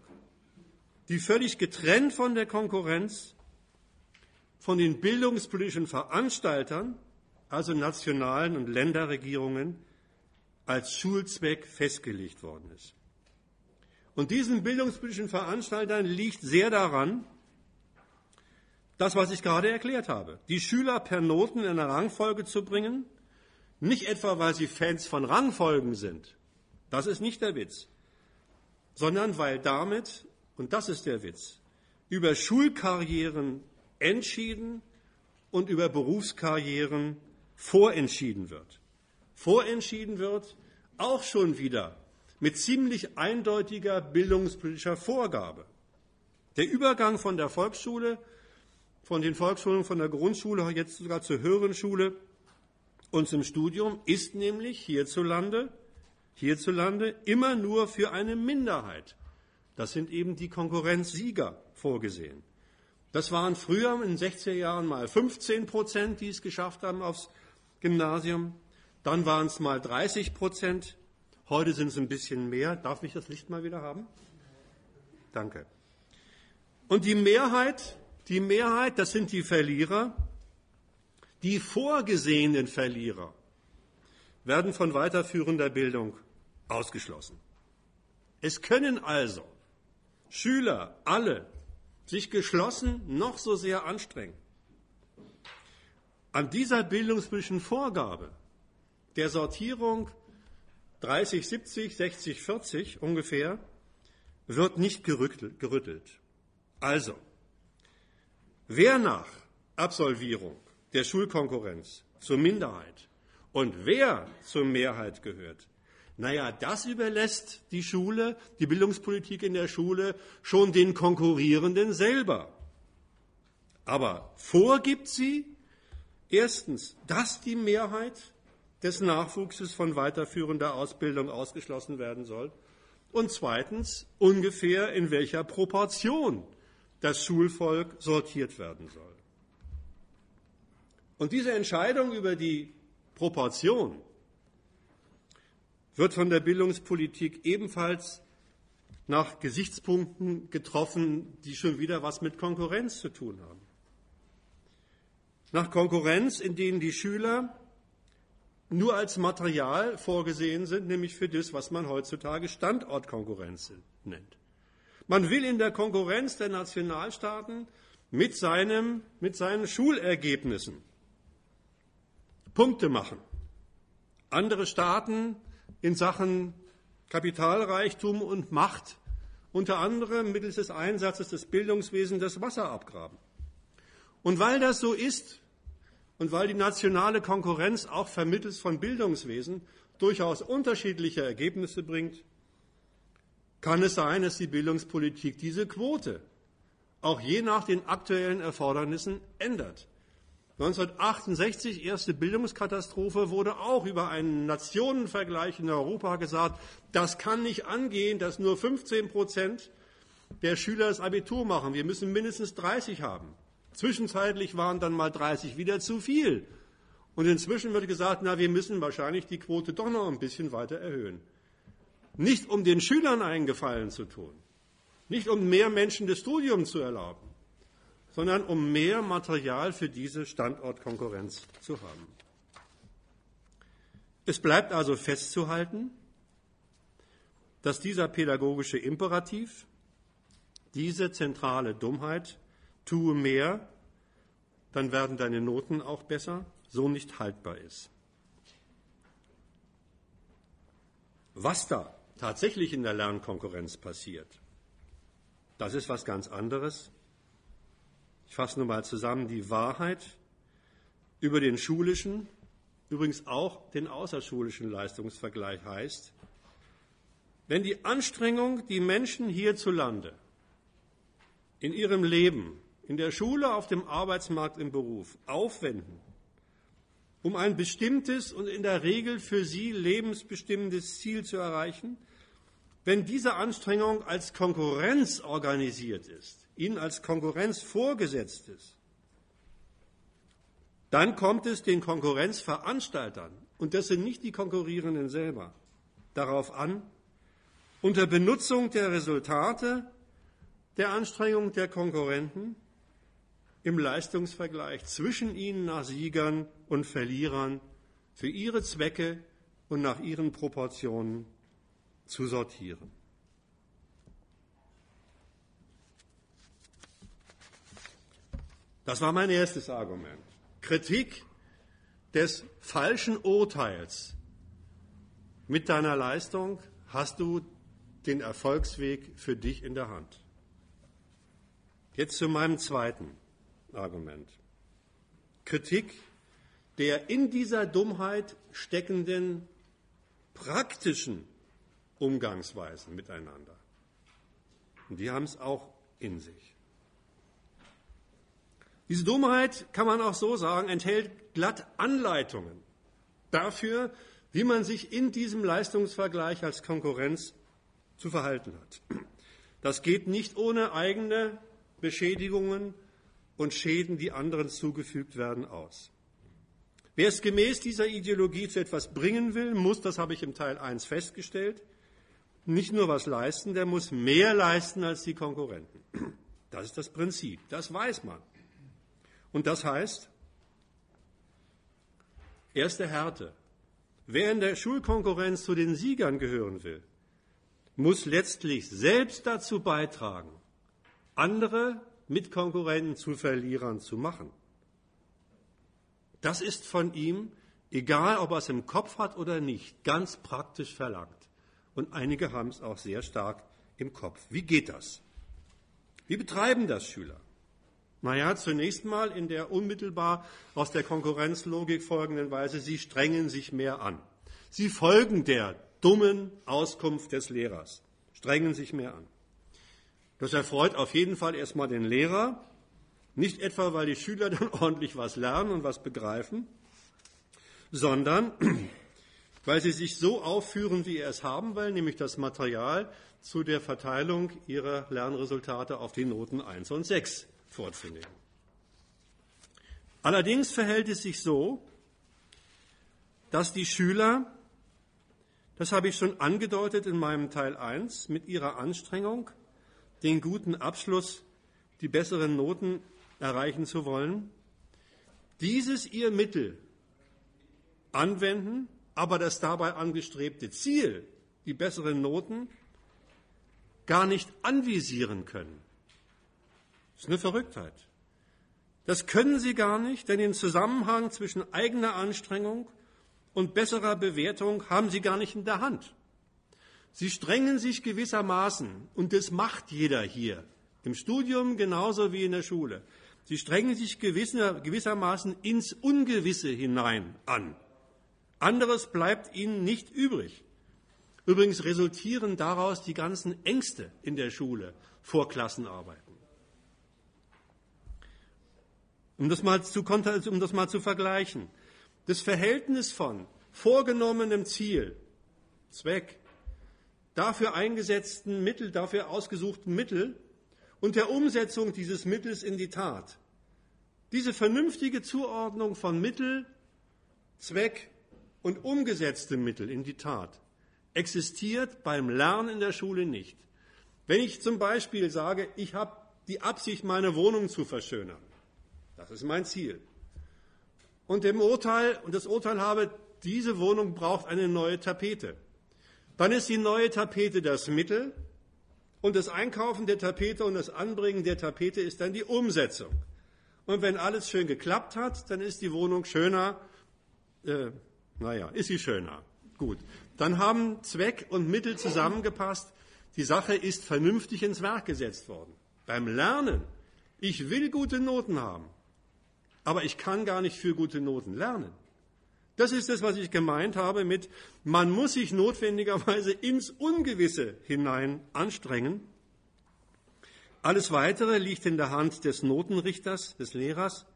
die völlig getrennt von der Konkurrenz, von den bildungspolitischen Veranstaltern, also nationalen und Länderregierungen, als Schulzweck festgelegt worden ist. Und diesen bildungspolitischen Veranstaltern liegt sehr daran, das, was ich gerade erklärt habe, die Schüler per Noten in eine Rangfolge zu bringen, nicht etwa, weil sie Fans von Rangfolgen sind, das ist nicht der Witz, sondern weil damit, und das ist der Witz, über Schulkarrieren entschieden und über Berufskarrieren vorentschieden wird. Vorentschieden wird auch schon wieder mit ziemlich eindeutiger bildungspolitischer Vorgabe. Der Übergang von der Volksschule, von den Volksschulen, von der Grundschule jetzt sogar zur höheren Schule und zum Studium ist nämlich hierzulande hierzulande immer nur für eine Minderheit. Das sind eben die Konkurrenzsieger vorgesehen. Das waren früher in den 60er Jahren mal 15 Prozent, die es geschafft haben aufs Gymnasium. Dann waren es mal 30 Prozent. Heute sind es ein bisschen mehr. Darf ich das Licht mal wieder haben? Danke. Und die Mehrheit, die Mehrheit, das sind die Verlierer, die vorgesehenen Verlierer werden von weiterführender Bildung ausgeschlossen. Es können also Schüler alle sich geschlossen noch so sehr anstrengen. An dieser bildungspolitischen Vorgabe der Sortierung 30, 70, 60, 40 ungefähr wird nicht gerüttelt. Also, wer nach Absolvierung der Schulkonkurrenz zur Minderheit und wer zur Mehrheit gehört, naja, das überlässt die Schule, die Bildungspolitik in der Schule schon den Konkurrierenden selber. Aber vorgibt sie erstens, dass die Mehrheit des Nachwuchses von weiterführender Ausbildung ausgeschlossen werden soll und zweitens ungefähr in welcher Proportion das Schulvolk sortiert werden soll. Und diese Entscheidung über die Proportion wird von der Bildungspolitik ebenfalls nach Gesichtspunkten getroffen, die schon wieder was mit Konkurrenz zu tun haben. Nach Konkurrenz, in denen die Schüler nur als Material vorgesehen sind, nämlich für das, was man heutzutage Standortkonkurrenz nennt. Man will in der Konkurrenz der Nationalstaaten mit, seinem, mit seinen Schulergebnissen Punkte machen. Andere Staaten in Sachen Kapitalreichtum und Macht, unter anderem mittels des Einsatzes des Bildungswesens das Wasser abgraben. Und weil das so ist und weil die nationale Konkurrenz auch vermittels von Bildungswesen durchaus unterschiedliche Ergebnisse bringt, kann es sein, dass die Bildungspolitik diese Quote auch je nach den aktuellen Erfordernissen ändert. 1968, erste Bildungskatastrophe, wurde auch über einen Nationenvergleich in Europa gesagt, das kann nicht angehen, dass nur 15 Prozent der Schüler das Abitur machen. Wir müssen mindestens 30 haben. Zwischenzeitlich waren dann mal 30 wieder zu viel. Und inzwischen wird gesagt, na, wir müssen wahrscheinlich die Quote doch noch ein bisschen weiter erhöhen. Nicht um den Schülern einen Gefallen zu tun, nicht um mehr Menschen das Studium zu erlauben, sondern um mehr Material für diese Standortkonkurrenz zu haben. Es bleibt also festzuhalten, dass dieser pädagogische Imperativ, diese zentrale Dummheit, tue mehr, dann werden deine Noten auch besser, so nicht haltbar ist. Was da tatsächlich in der Lernkonkurrenz passiert, das ist was ganz anderes. Ich fasse nur mal zusammen, die Wahrheit über den schulischen, übrigens auch den außerschulischen Leistungsvergleich heißt, wenn die Anstrengung, die Menschen hierzulande in ihrem Leben, in der Schule, auf dem Arbeitsmarkt, im Beruf aufwenden, um ein bestimmtes und in der Regel für sie lebensbestimmendes Ziel zu erreichen, wenn diese Anstrengung als Konkurrenz organisiert ist, ihnen als Konkurrenz vorgesetzt ist, dann kommt es den Konkurrenzveranstaltern, und das sind nicht die Konkurrierenden selber, darauf an, unter Benutzung der Resultate der Anstrengung der Konkurrenten im Leistungsvergleich zwischen ihnen nach Siegern und Verlierern für ihre Zwecke und nach ihren Proportionen zu sortieren. Das war mein erstes Argument. Kritik des falschen Urteils. Mit deiner Leistung hast du den Erfolgsweg für dich in der Hand. Jetzt zu meinem zweiten Argument. Kritik der in dieser Dummheit steckenden praktischen Umgangsweisen miteinander. Und die haben es auch in sich. Diese Dummheit, kann man auch so sagen, enthält glatt Anleitungen dafür, wie man sich in diesem Leistungsvergleich als Konkurrenz zu verhalten hat. Das geht nicht ohne eigene Beschädigungen und Schäden, die anderen zugefügt werden, aus. Wer es gemäß dieser Ideologie zu etwas bringen will, muss, das habe ich im Teil 1 festgestellt, nicht nur was leisten, der muss mehr leisten als die Konkurrenten. Das ist das Prinzip, das weiß man. Und das heißt, erste Härte. Wer in der Schulkonkurrenz zu den Siegern gehören will, muss letztlich selbst dazu beitragen, andere Mitkonkurrenten zu Verlierern zu machen. Das ist von ihm, egal ob er es im Kopf hat oder nicht, ganz praktisch verlangt. Und einige haben es auch sehr stark im Kopf. Wie geht das? Wie betreiben das Schüler? Naja, zunächst mal in der unmittelbar aus der Konkurrenzlogik folgenden Weise, sie strengen sich mehr an. Sie folgen der dummen Auskunft des Lehrers, strengen sich mehr an. Das erfreut auf jeden Fall erstmal den Lehrer, nicht etwa, weil die Schüler dann ordentlich was lernen und was begreifen, sondern weil sie sich so aufführen, wie er es haben will, nämlich das Material zu der Verteilung ihrer Lernresultate auf die Noten 1 und 6 vorzunehmen. Allerdings verhält es sich so, dass die Schüler, das habe ich schon angedeutet in meinem Teil 1, mit ihrer Anstrengung den guten Abschluss, die besseren Noten erreichen zu wollen, dieses ihr Mittel anwenden, aber das dabei angestrebte Ziel, die besseren Noten, gar nicht anvisieren können. Das ist eine Verrücktheit. Das können sie gar nicht, denn den Zusammenhang zwischen eigener Anstrengung und besserer Bewertung haben sie gar nicht in der Hand. Sie strengen sich gewissermaßen, und das macht jeder hier, im Studium genauso wie in der Schule. Sie strengen sich gewissermaßen ins Ungewisse hinein an. Anderes bleibt ihnen nicht übrig. Übrigens resultieren daraus die ganzen Ängste in der Schule vor Klassenarbeiten. Um das mal zu, um das mal zu vergleichen. Das Verhältnis von vorgenommenem Ziel, Zweck, dafür eingesetzten Mittel, dafür ausgesuchten Mittel und der Umsetzung dieses Mittels in die Tat. Diese vernünftige Zuordnung von Mittel, Zweck und umgesetztem Mittel in die Tat existiert beim Lernen in der Schule nicht. Wenn ich zum Beispiel sage, ich habe die Absicht, meine Wohnung zu verschönern, das ist mein Ziel, und dem Urteil und das Urteil habe, diese Wohnung braucht eine neue Tapete, dann ist die neue Tapete das Mittel und das Einkaufen der Tapete und das Anbringen der Tapete ist dann die Umsetzung. Und wenn alles schön geklappt hat, dann ist die Wohnung schöner. Äh, naja, ist sie schöner. Gut. Dann haben Zweck und Mittel zusammengepasst. Die Sache ist vernünftig ins Werk gesetzt worden. Beim Lernen. Ich will gute Noten haben. Aber ich kann gar nicht für gute Noten lernen. Das ist das, was ich gemeint habe mit, man muss sich notwendigerweise ins Ungewisse hinein anstrengen. Alles Weitere liegt in der Hand des Notenrichters, des Lehrers.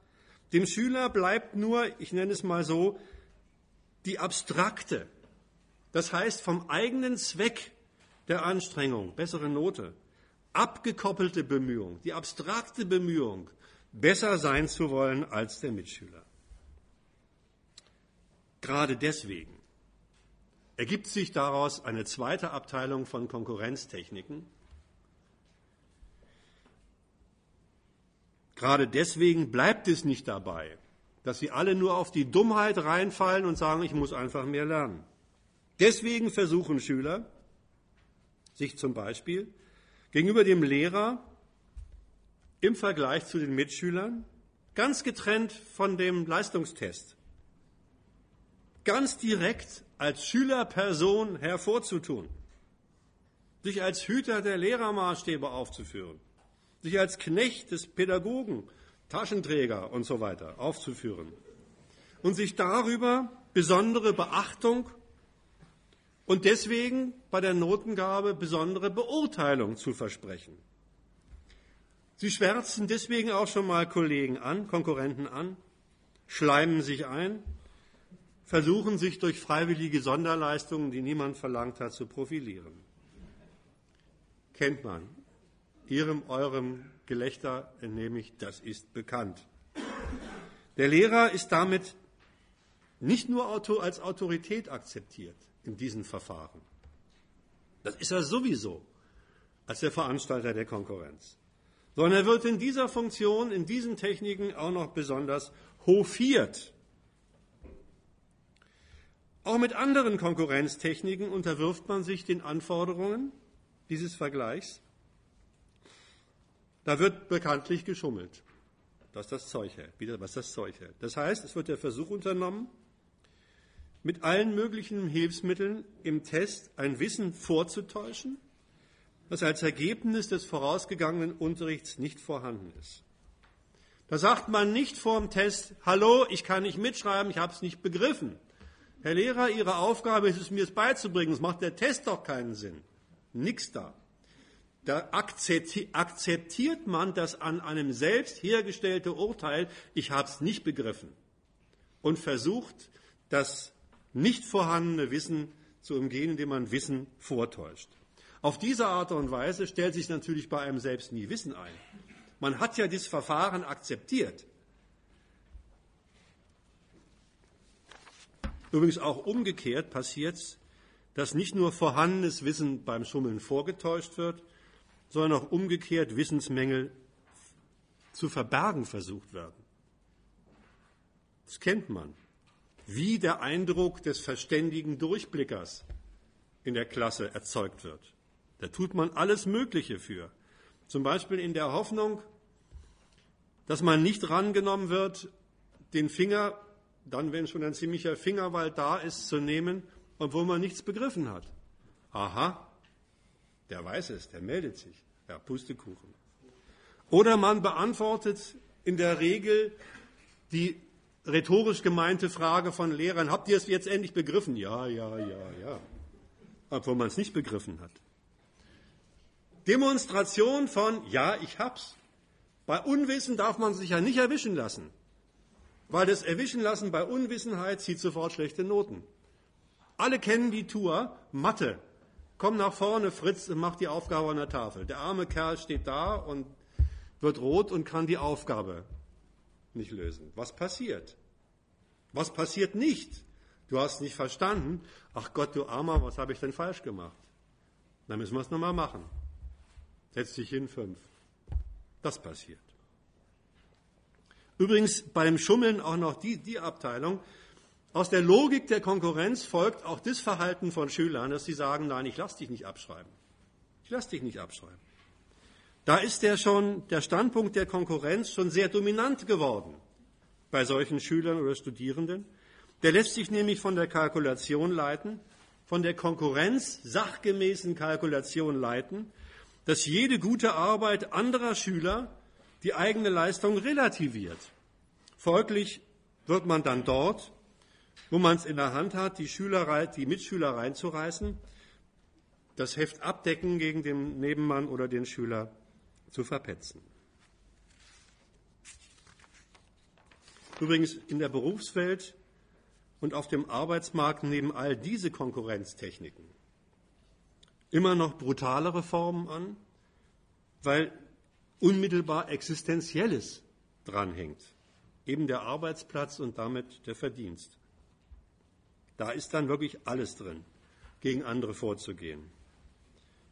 Dem Schüler bleibt nur, ich nenne es mal so, die abstrakte, das heißt vom eigenen Zweck der Anstrengung, bessere Note, abgekoppelte Bemühung, die abstrakte Bemühung, besser sein zu wollen als der Mitschüler. Gerade deswegen ergibt sich daraus eine zweite Abteilung von Konkurrenztechniken. Gerade deswegen bleibt es nicht dabei, dass sie alle nur auf die Dummheit reinfallen und sagen, ich muss einfach mehr lernen. Deswegen versuchen Schüler, sich zum Beispiel gegenüber dem Lehrer im Vergleich zu den Mitschülern ganz getrennt von dem Leistungstest. Ganz direkt als Schülerperson hervorzutun, sich als Hüter der Lehrermaßstäbe aufzuführen, sich als Knecht des Pädagogen, Taschenträger und so weiter aufzuführen. Und sich darüber besondere Beachtung und deswegen bei der Notengabe besondere Beurteilung zu versprechen. Sie schwärzen deswegen auch schon mal Kollegen an, Konkurrenten an, schleimen sich ein, versuchen sich durch freiwillige Sonderleistungen, die niemand verlangt hat, zu profilieren. Kennt man. Ihrem, eurem Gelächter entnehme ich, das ist bekannt. Der Lehrer ist damit nicht nur als Autorität akzeptiert in diesen Verfahren. Das ist er sowieso als der Veranstalter der Konkurrenz. Sondern er wird in dieser Funktion, in diesen Techniken auch noch besonders hofiert auch mit anderen Konkurrenztechniken unterwirft man sich den Anforderungen dieses Vergleichs. Da wird bekanntlich geschummelt, was das Zeug hält, wieder was das Zeug hält. Das heißt, es wird der Versuch unternommen, mit allen möglichen Hilfsmitteln im Test ein Wissen vorzutäuschen, das als Ergebnis des vorausgegangenen Unterrichts nicht vorhanden ist. Da sagt man nicht vor dem Test, hallo, ich kann nicht mitschreiben, ich habe es nicht begriffen. Herr Lehrer, Ihre Aufgabe ist es, mir es beizubringen. Es macht der Test doch keinen Sinn. Nix da. Da akzeptiert man das an einem selbst hergestellte Urteil, ich habe es nicht begriffen, und versucht, das nicht vorhandene Wissen zu umgehen, indem man Wissen vortäuscht. Auf diese Art und Weise stellt sich natürlich bei einem selbst nie Wissen ein. Man hat ja dieses Verfahren akzeptiert. Übrigens auch umgekehrt passiert es, dass nicht nur vorhandenes Wissen beim Schummeln vorgetäuscht wird, sondern auch umgekehrt Wissensmängel zu verbergen versucht werden. Das kennt man. Wie der Eindruck des verständigen Durchblickers in der Klasse erzeugt wird. Da tut man alles Mögliche für. Zum Beispiel in der Hoffnung, dass man nicht rangenommen wird, den Finger dann, wenn schon ein ziemlicher Fingerwald da ist, zu nehmen, obwohl man nichts begriffen hat. Aha, der weiß es, der meldet sich. Ja, Pustekuchen. Oder man beantwortet in der Regel die rhetorisch gemeinte Frage von Lehrern, habt ihr es jetzt endlich begriffen? Ja, ja, ja, ja. Obwohl man es nicht begriffen hat. Demonstration von, ja, ich hab's. Bei Unwissen darf man sich ja nicht erwischen lassen. Weil das Erwischen lassen bei Unwissenheit zieht sofort schlechte Noten. Alle kennen die Tour, Mathe. Komm nach vorne, Fritz, und mach die Aufgabe an der Tafel. Der arme Kerl steht da und wird rot und kann die Aufgabe nicht lösen. Was passiert? Was passiert nicht? Du hast nicht verstanden. Ach Gott, du Armer, was habe ich denn falsch gemacht? Dann müssen wir es nochmal machen. Setz dich hin, fünf. Das passiert. Übrigens beim Schummeln auch noch die, die Abteilung. Aus der Logik der Konkurrenz folgt auch das Verhalten von Schülern, dass sie sagen, nein, ich lass dich nicht abschreiben. Ich lass dich nicht abschreiben. Da ist der schon, der Standpunkt der Konkurrenz schon sehr dominant geworden bei solchen Schülern oder Studierenden. Der lässt sich nämlich von der Kalkulation leiten, von der Konkurrenz sachgemäßen Kalkulation leiten, dass jede gute Arbeit anderer Schüler die eigene Leistung relativiert. Folglich wird man dann dort, wo man es in der Hand hat, die, Schüler, die Mitschüler reinzureißen, das Heft abdecken gegen den Nebenmann oder den Schüler zu verpetzen. Übrigens in der Berufswelt und auf dem Arbeitsmarkt nehmen all diese Konkurrenztechniken immer noch brutalere Formen an, weil unmittelbar Existenzielles dranhängt. Eben der Arbeitsplatz und damit der Verdienst. Da ist dann wirklich alles drin, gegen andere vorzugehen.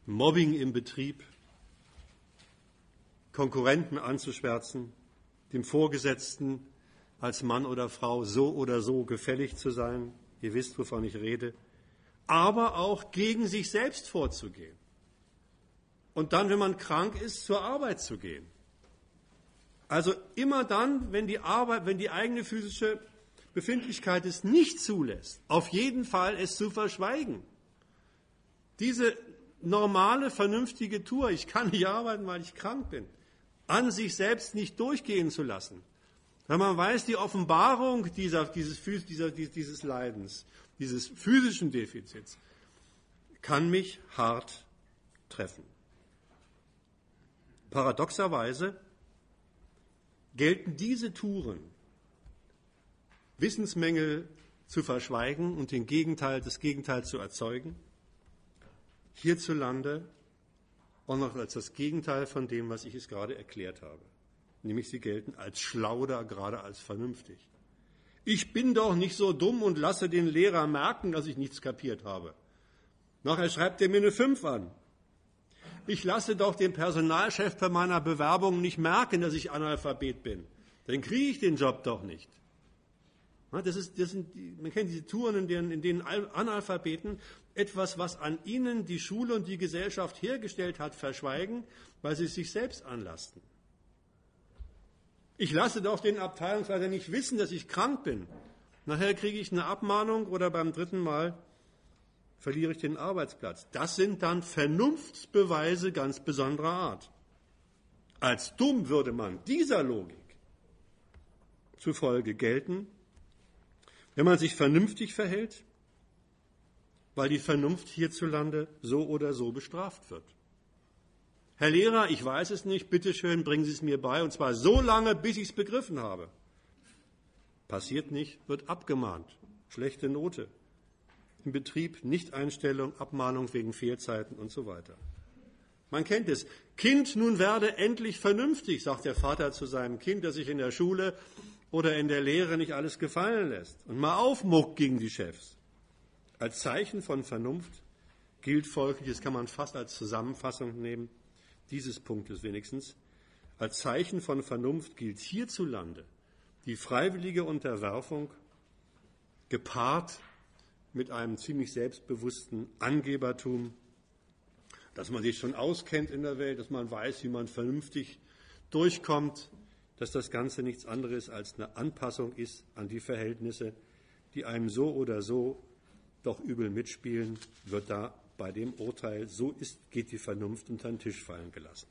Mobbing im Betrieb, Konkurrenten anzuschwärzen, dem Vorgesetzten als Mann oder Frau so oder so gefällig zu sein. Ihr wisst, wovon ich rede. Aber auch gegen sich selbst vorzugehen. Und dann, wenn man krank ist, zur Arbeit zu gehen. Also immer dann, wenn die Arbeit, wenn die eigene physische Befindlichkeit es nicht zulässt, auf jeden Fall es zu verschweigen. Diese normale, vernünftige Tour, ich kann nicht arbeiten, weil ich krank bin, an sich selbst nicht durchgehen zu lassen, wenn man weiß, die Offenbarung dieser, dieses, dieser, dieses Leidens, dieses physischen Defizits, kann mich hart treffen. Paradoxerweise gelten diese Touren, Wissensmängel zu verschweigen und den Gegenteil, das Gegenteil zu erzeugen, hierzulande auch noch als das Gegenteil von dem, was ich es gerade erklärt habe nämlich sie gelten als schlau oder gerade als vernünftig. Ich bin doch nicht so dumm und lasse den Lehrer merken, dass ich nichts kapiert habe. Nachher schreibt er mir eine 5 an. Ich lasse doch den Personalchef bei meiner Bewerbung nicht merken, dass ich Analphabet bin. Dann kriege ich den Job doch nicht. Das, ist, das sind, man kennt diese Touren, in denen, in denen Analphabeten etwas, was an ihnen die Schule und die Gesellschaft hergestellt hat, verschweigen, weil sie es sich selbst anlasten. Ich lasse doch den Abteilungsleiter nicht wissen, dass ich krank bin. Nachher kriege ich eine Abmahnung oder beim dritten Mal verliere ich den Arbeitsplatz. Das sind dann Vernunftsbeweise ganz besonderer Art. Als dumm würde man dieser Logik zufolge gelten, wenn man sich vernünftig verhält, weil die Vernunft hierzulande so oder so bestraft wird. Herr Lehrer, ich weiß es nicht, bitte schön, bringen Sie es mir bei, und zwar so lange, bis ich es begriffen habe. Passiert nicht, wird abgemahnt. Schlechte Note. Im Betrieb Nichteinstellung, Abmahnung wegen Fehlzeiten und so weiter. Man kennt es. Kind, nun werde endlich vernünftig, sagt der Vater zu seinem Kind, das sich in der Schule oder in der Lehre nicht alles gefallen lässt und mal aufmuckt gegen die Chefs. Als Zeichen von Vernunft gilt folglich, das kann man fast als Zusammenfassung nehmen, dieses Punktes wenigstens, als Zeichen von Vernunft gilt hierzulande die freiwillige Unterwerfung gepaart mit einem ziemlich selbstbewussten Angebertum, dass man sich schon auskennt in der Welt, dass man weiß, wie man vernünftig durchkommt, dass das Ganze nichts anderes als eine Anpassung ist an die Verhältnisse, die einem so oder so doch übel mitspielen, wird da bei dem Urteil, so ist, geht die Vernunft unter den Tisch fallen gelassen.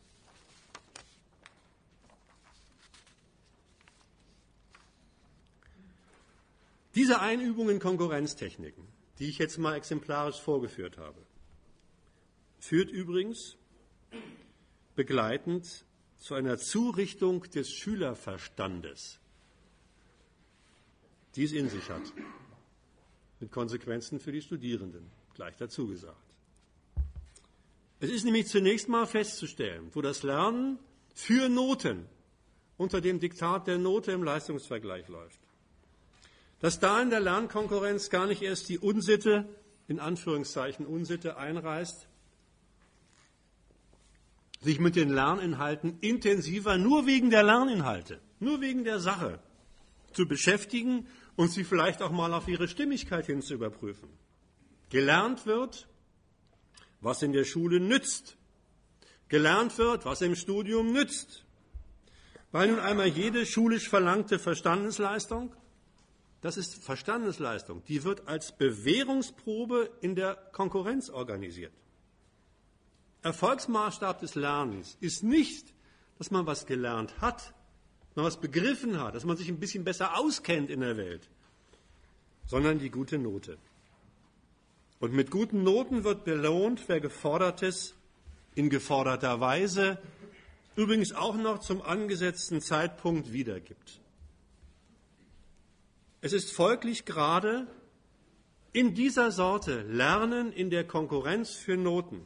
Diese Einübung in Konkurrenztechniken, die ich jetzt mal exemplarisch vorgeführt habe, führt übrigens begleitend zu einer Zurichtung des Schülerverstandes, die es in sich hat, mit Konsequenzen für die Studierenden, gleich dazu gesagt. Es ist nämlich zunächst mal festzustellen, wo das Lernen für Noten unter dem Diktat der Note im Leistungsvergleich läuft. Dass da in der Lernkonkurrenz gar nicht erst die Unsitte, in Anführungszeichen Unsitte, einreißt, sich mit den Lerninhalten intensiver, nur wegen der Lerninhalte, nur wegen der Sache zu beschäftigen und sie vielleicht auch mal auf ihre Stimmigkeit hin zu überprüfen. Gelernt wird, was in der Schule nützt. gelernt wird, was im Studium nützt. Weil nun einmal jede schulisch verlangte Verstandesleistung, das ist Verstandesleistung, die wird als Bewährungsprobe in der Konkurrenz organisiert. Erfolgsmaßstab des Lernens ist nicht, dass man was gelernt hat, man was begriffen hat, dass man sich ein bisschen besser auskennt in der Welt, sondern die gute Note. Und mit guten Noten wird belohnt, wer Gefordertes in geforderter Weise, übrigens auch noch zum angesetzten Zeitpunkt wiedergibt. Es ist folglich gerade in dieser Sorte Lernen in der Konkurrenz für Noten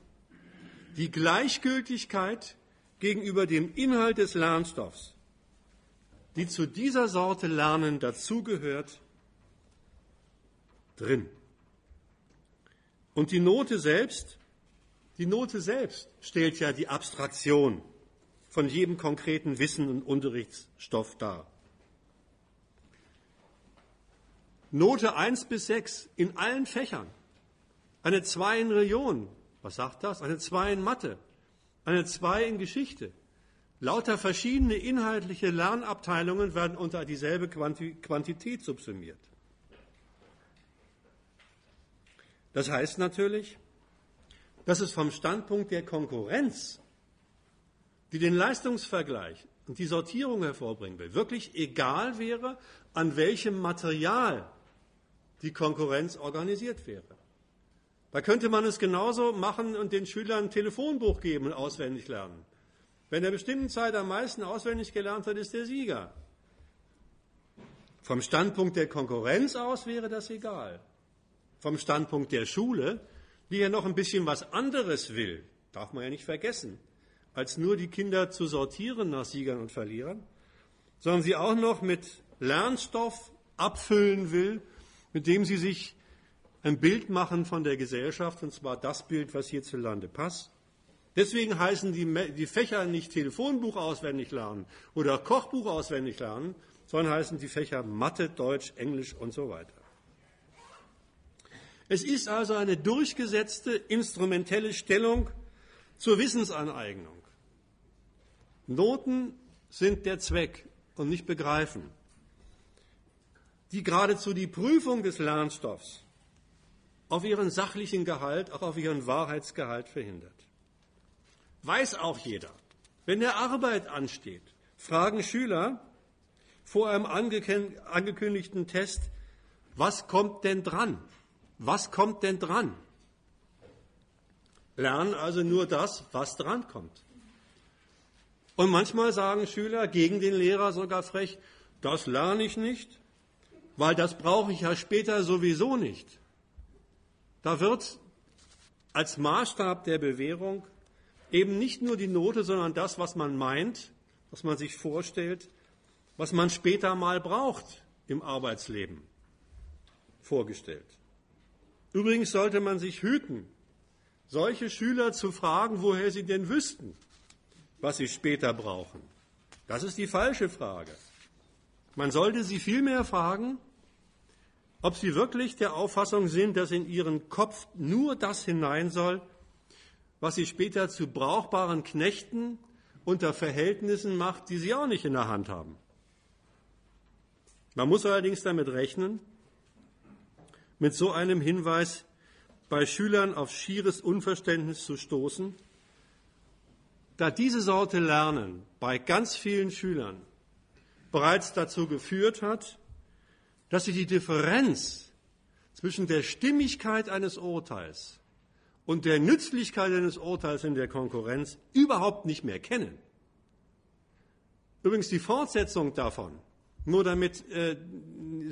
die Gleichgültigkeit gegenüber dem Inhalt des Lernstoffs, die zu dieser Sorte Lernen dazugehört, drin. Und die Note selbst, die Note selbst stellt ja die Abstraktion von jedem konkreten Wissen und Unterrichtsstoff dar. Note 1 bis 6 in allen Fächern. Eine 2 in Religion, was sagt das? Eine 2 in Mathe, eine 2 in Geschichte. Lauter verschiedene inhaltliche Lernabteilungen werden unter dieselbe Quantität subsumiert. Das heißt natürlich, dass es vom Standpunkt der Konkurrenz, die den Leistungsvergleich und die Sortierung hervorbringen will, wirklich egal wäre, an welchem Material die Konkurrenz organisiert wäre. Da könnte man es genauso machen und den Schülern ein Telefonbuch geben und auswendig lernen. Wenn er bestimmten Zeit am meisten auswendig gelernt hat, ist der Sieger. Vom Standpunkt der Konkurrenz aus wäre das egal. Vom Standpunkt der Schule, die ja noch ein bisschen was anderes will, darf man ja nicht vergessen, als nur die Kinder zu sortieren nach Siegern und Verlierern, sondern sie auch noch mit Lernstoff abfüllen will, mit dem sie sich ein Bild machen von der Gesellschaft, und zwar das Bild, was hierzulande passt. Deswegen heißen die, die Fächer nicht Telefonbuch auswendig lernen oder Kochbuch auswendig lernen, sondern heißen die Fächer Mathe, Deutsch, Englisch und so weiter. Es ist also eine durchgesetzte instrumentelle Stellung zur Wissensaneignung. Noten sind der Zweck und nicht begreifen, die geradezu die Prüfung des Lernstoffs auf ihren sachlichen Gehalt, auch auf ihren Wahrheitsgehalt verhindert. Weiß auch jeder. Wenn der Arbeit ansteht, fragen Schüler vor einem angekündigten Test, was kommt denn dran? Was kommt denn dran? Lernen also nur das, was dran kommt. Und manchmal sagen Schüler gegen den Lehrer sogar frech, das lerne ich nicht, weil das brauche ich ja später sowieso nicht. Da wird als Maßstab der Bewährung eben nicht nur die Note, sondern das, was man meint, was man sich vorstellt, was man später mal braucht im Arbeitsleben, vorgestellt. Übrigens sollte man sich hüten, solche Schüler zu fragen, woher sie denn wüssten, was sie später brauchen. Das ist die falsche Frage. Man sollte sie vielmehr fragen, ob sie wirklich der Auffassung sind, dass in ihren Kopf nur das hinein soll, was sie später zu brauchbaren Knechten unter Verhältnissen macht, die sie auch nicht in der Hand haben. Man muss allerdings damit rechnen, mit so einem Hinweis bei Schülern auf schieres Unverständnis zu stoßen, da diese Sorte Lernen bei ganz vielen Schülern bereits dazu geführt hat, dass sie die Differenz zwischen der Stimmigkeit eines Urteils und der Nützlichkeit eines Urteils in der Konkurrenz überhaupt nicht mehr kennen. Übrigens die Fortsetzung davon, nur damit äh,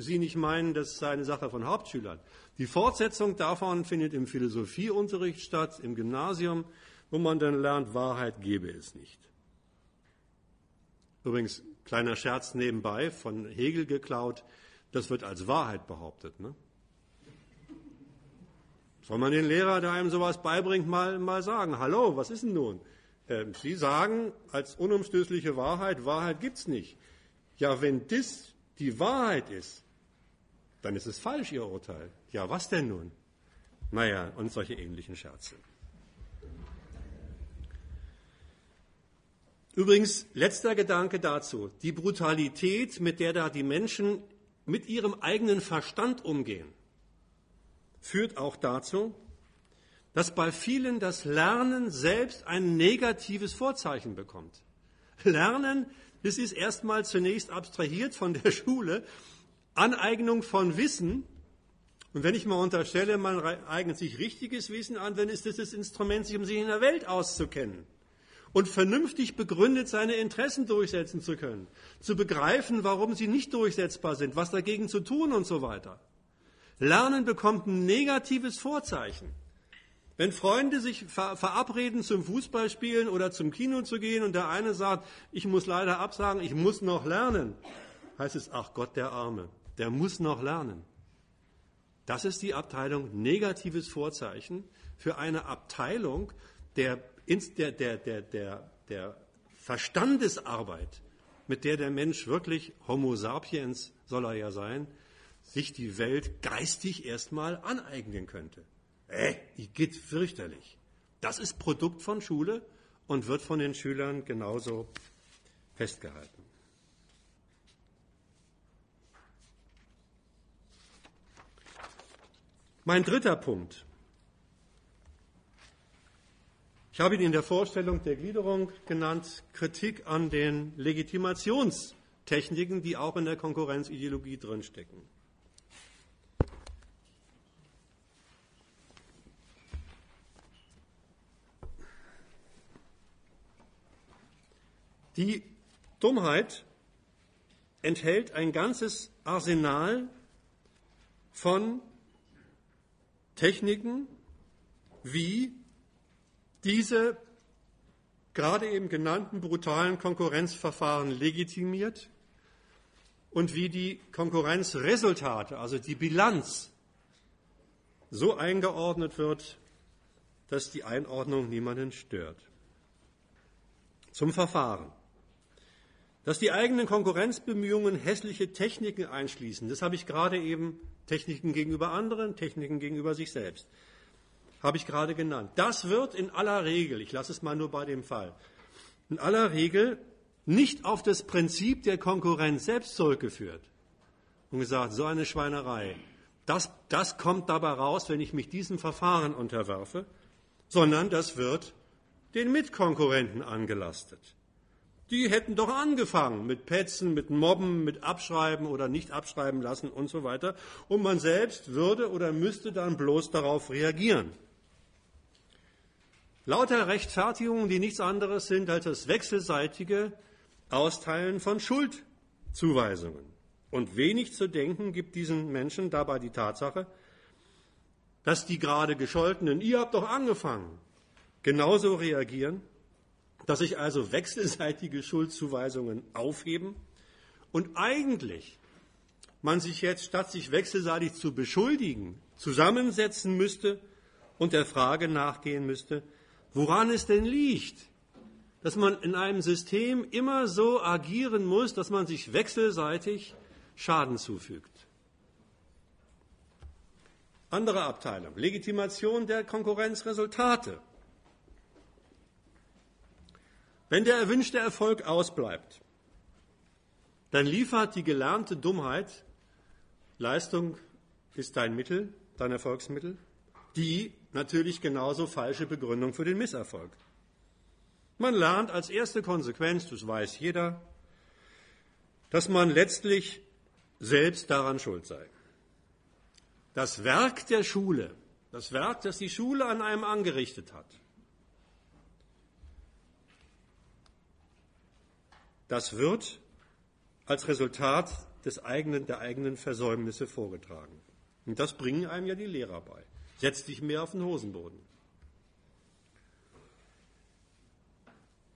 Sie nicht meinen, das sei eine Sache von Hauptschülern. Die Fortsetzung davon findet im Philosophieunterricht statt, im Gymnasium, wo man dann lernt, Wahrheit gebe es nicht. Übrigens, kleiner Scherz nebenbei, von Hegel geklaut, das wird als Wahrheit behauptet. Ne? Soll man den Lehrer, der einem sowas beibringt, mal, mal sagen, hallo, was ist denn nun? Ähm, Sie sagen als unumstößliche Wahrheit, Wahrheit gibt's nicht. Ja, wenn das die Wahrheit ist, dann ist es falsch, Ihr Urteil. Ja, was denn nun? Naja, und solche ähnlichen Scherze. Übrigens, letzter Gedanke dazu. Die Brutalität, mit der da die Menschen mit ihrem eigenen Verstand umgehen, führt auch dazu, dass bei vielen das Lernen selbst ein negatives Vorzeichen bekommt. Lernen, das ist erstmal zunächst abstrahiert von der Schule, Aneignung von Wissen. Und wenn ich mal unterstelle, man eignet sich richtiges Wissen an, dann ist das das Instrument, sich um sich in der Welt auszukennen und vernünftig begründet seine Interessen durchsetzen zu können, zu begreifen, warum sie nicht durchsetzbar sind, was dagegen zu tun und so weiter. Lernen bekommt ein negatives Vorzeichen. Wenn Freunde sich verabreden zum Fußballspielen oder zum Kino zu gehen und der eine sagt, ich muss leider absagen, ich muss noch lernen, heißt es, ach Gott, der Arme, der muss noch lernen. Das ist die Abteilung negatives Vorzeichen für eine Abteilung der der, der, der, der, Verstandesarbeit, mit der der Mensch wirklich Homo sapiens soll er ja sein, sich die Welt geistig erstmal aneignen könnte. Äh, die geht fürchterlich. Das ist Produkt von Schule und wird von den Schülern genauso festgehalten. Mein dritter Punkt. Ich habe ihn in der Vorstellung der Gliederung genannt, Kritik an den Legitimationstechniken, die auch in der Konkurrenzideologie drinstecken. Die Dummheit enthält ein ganzes Arsenal von Techniken, wie diese gerade eben genannten brutalen Konkurrenzverfahren legitimiert und wie die Konkurrenzresultate, also die Bilanz, so eingeordnet wird, dass die Einordnung niemanden stört. Zum Verfahren. Dass die eigenen Konkurrenzbemühungen hässliche Techniken einschließen, das habe ich gerade eben Techniken gegenüber anderen, Techniken gegenüber sich selbst habe ich gerade genannt. Das wird in aller Regel, ich lasse es mal nur bei dem Fall, in aller Regel nicht auf das Prinzip der Konkurrenz selbst zurückgeführt und gesagt, so eine Schweinerei, das, das kommt dabei raus, wenn ich mich diesem Verfahren unterwerfe, sondern das wird den Mitkonkurrenten angelastet. Die hätten doch angefangen mit Petzen, mit Mobben, mit Abschreiben oder nicht abschreiben lassen und so weiter. Und man selbst würde oder müsste dann bloß darauf reagieren. Lauter Rechtfertigungen, die nichts anderes sind als das wechselseitige Austeilen von Schuldzuweisungen. Und wenig zu denken gibt diesen Menschen dabei die Tatsache, dass die gerade gescholtenen, ihr habt doch angefangen, genauso reagieren, dass sich also wechselseitige Schuldzuweisungen aufheben und eigentlich man sich jetzt, statt sich wechselseitig zu beschuldigen, zusammensetzen müsste und der Frage nachgehen müsste, woran es denn liegt, dass man in einem System immer so agieren muss, dass man sich wechselseitig Schaden zufügt. Andere Abteilung, Legitimation der Konkurrenzresultate. Wenn der erwünschte Erfolg ausbleibt, dann liefert die gelernte Dummheit, Leistung ist dein Mittel, dein Erfolgsmittel, die natürlich genauso falsche Begründung für den Misserfolg. Man lernt als erste Konsequenz, das weiß jeder, dass man letztlich selbst daran schuld sei. Das Werk der Schule, das Werk, das die Schule an einem angerichtet hat, das wird als Resultat des eigenen, der eigenen Versäumnisse vorgetragen. Und das bringen einem ja die Lehrer bei. Setz dich mehr auf den Hosenboden.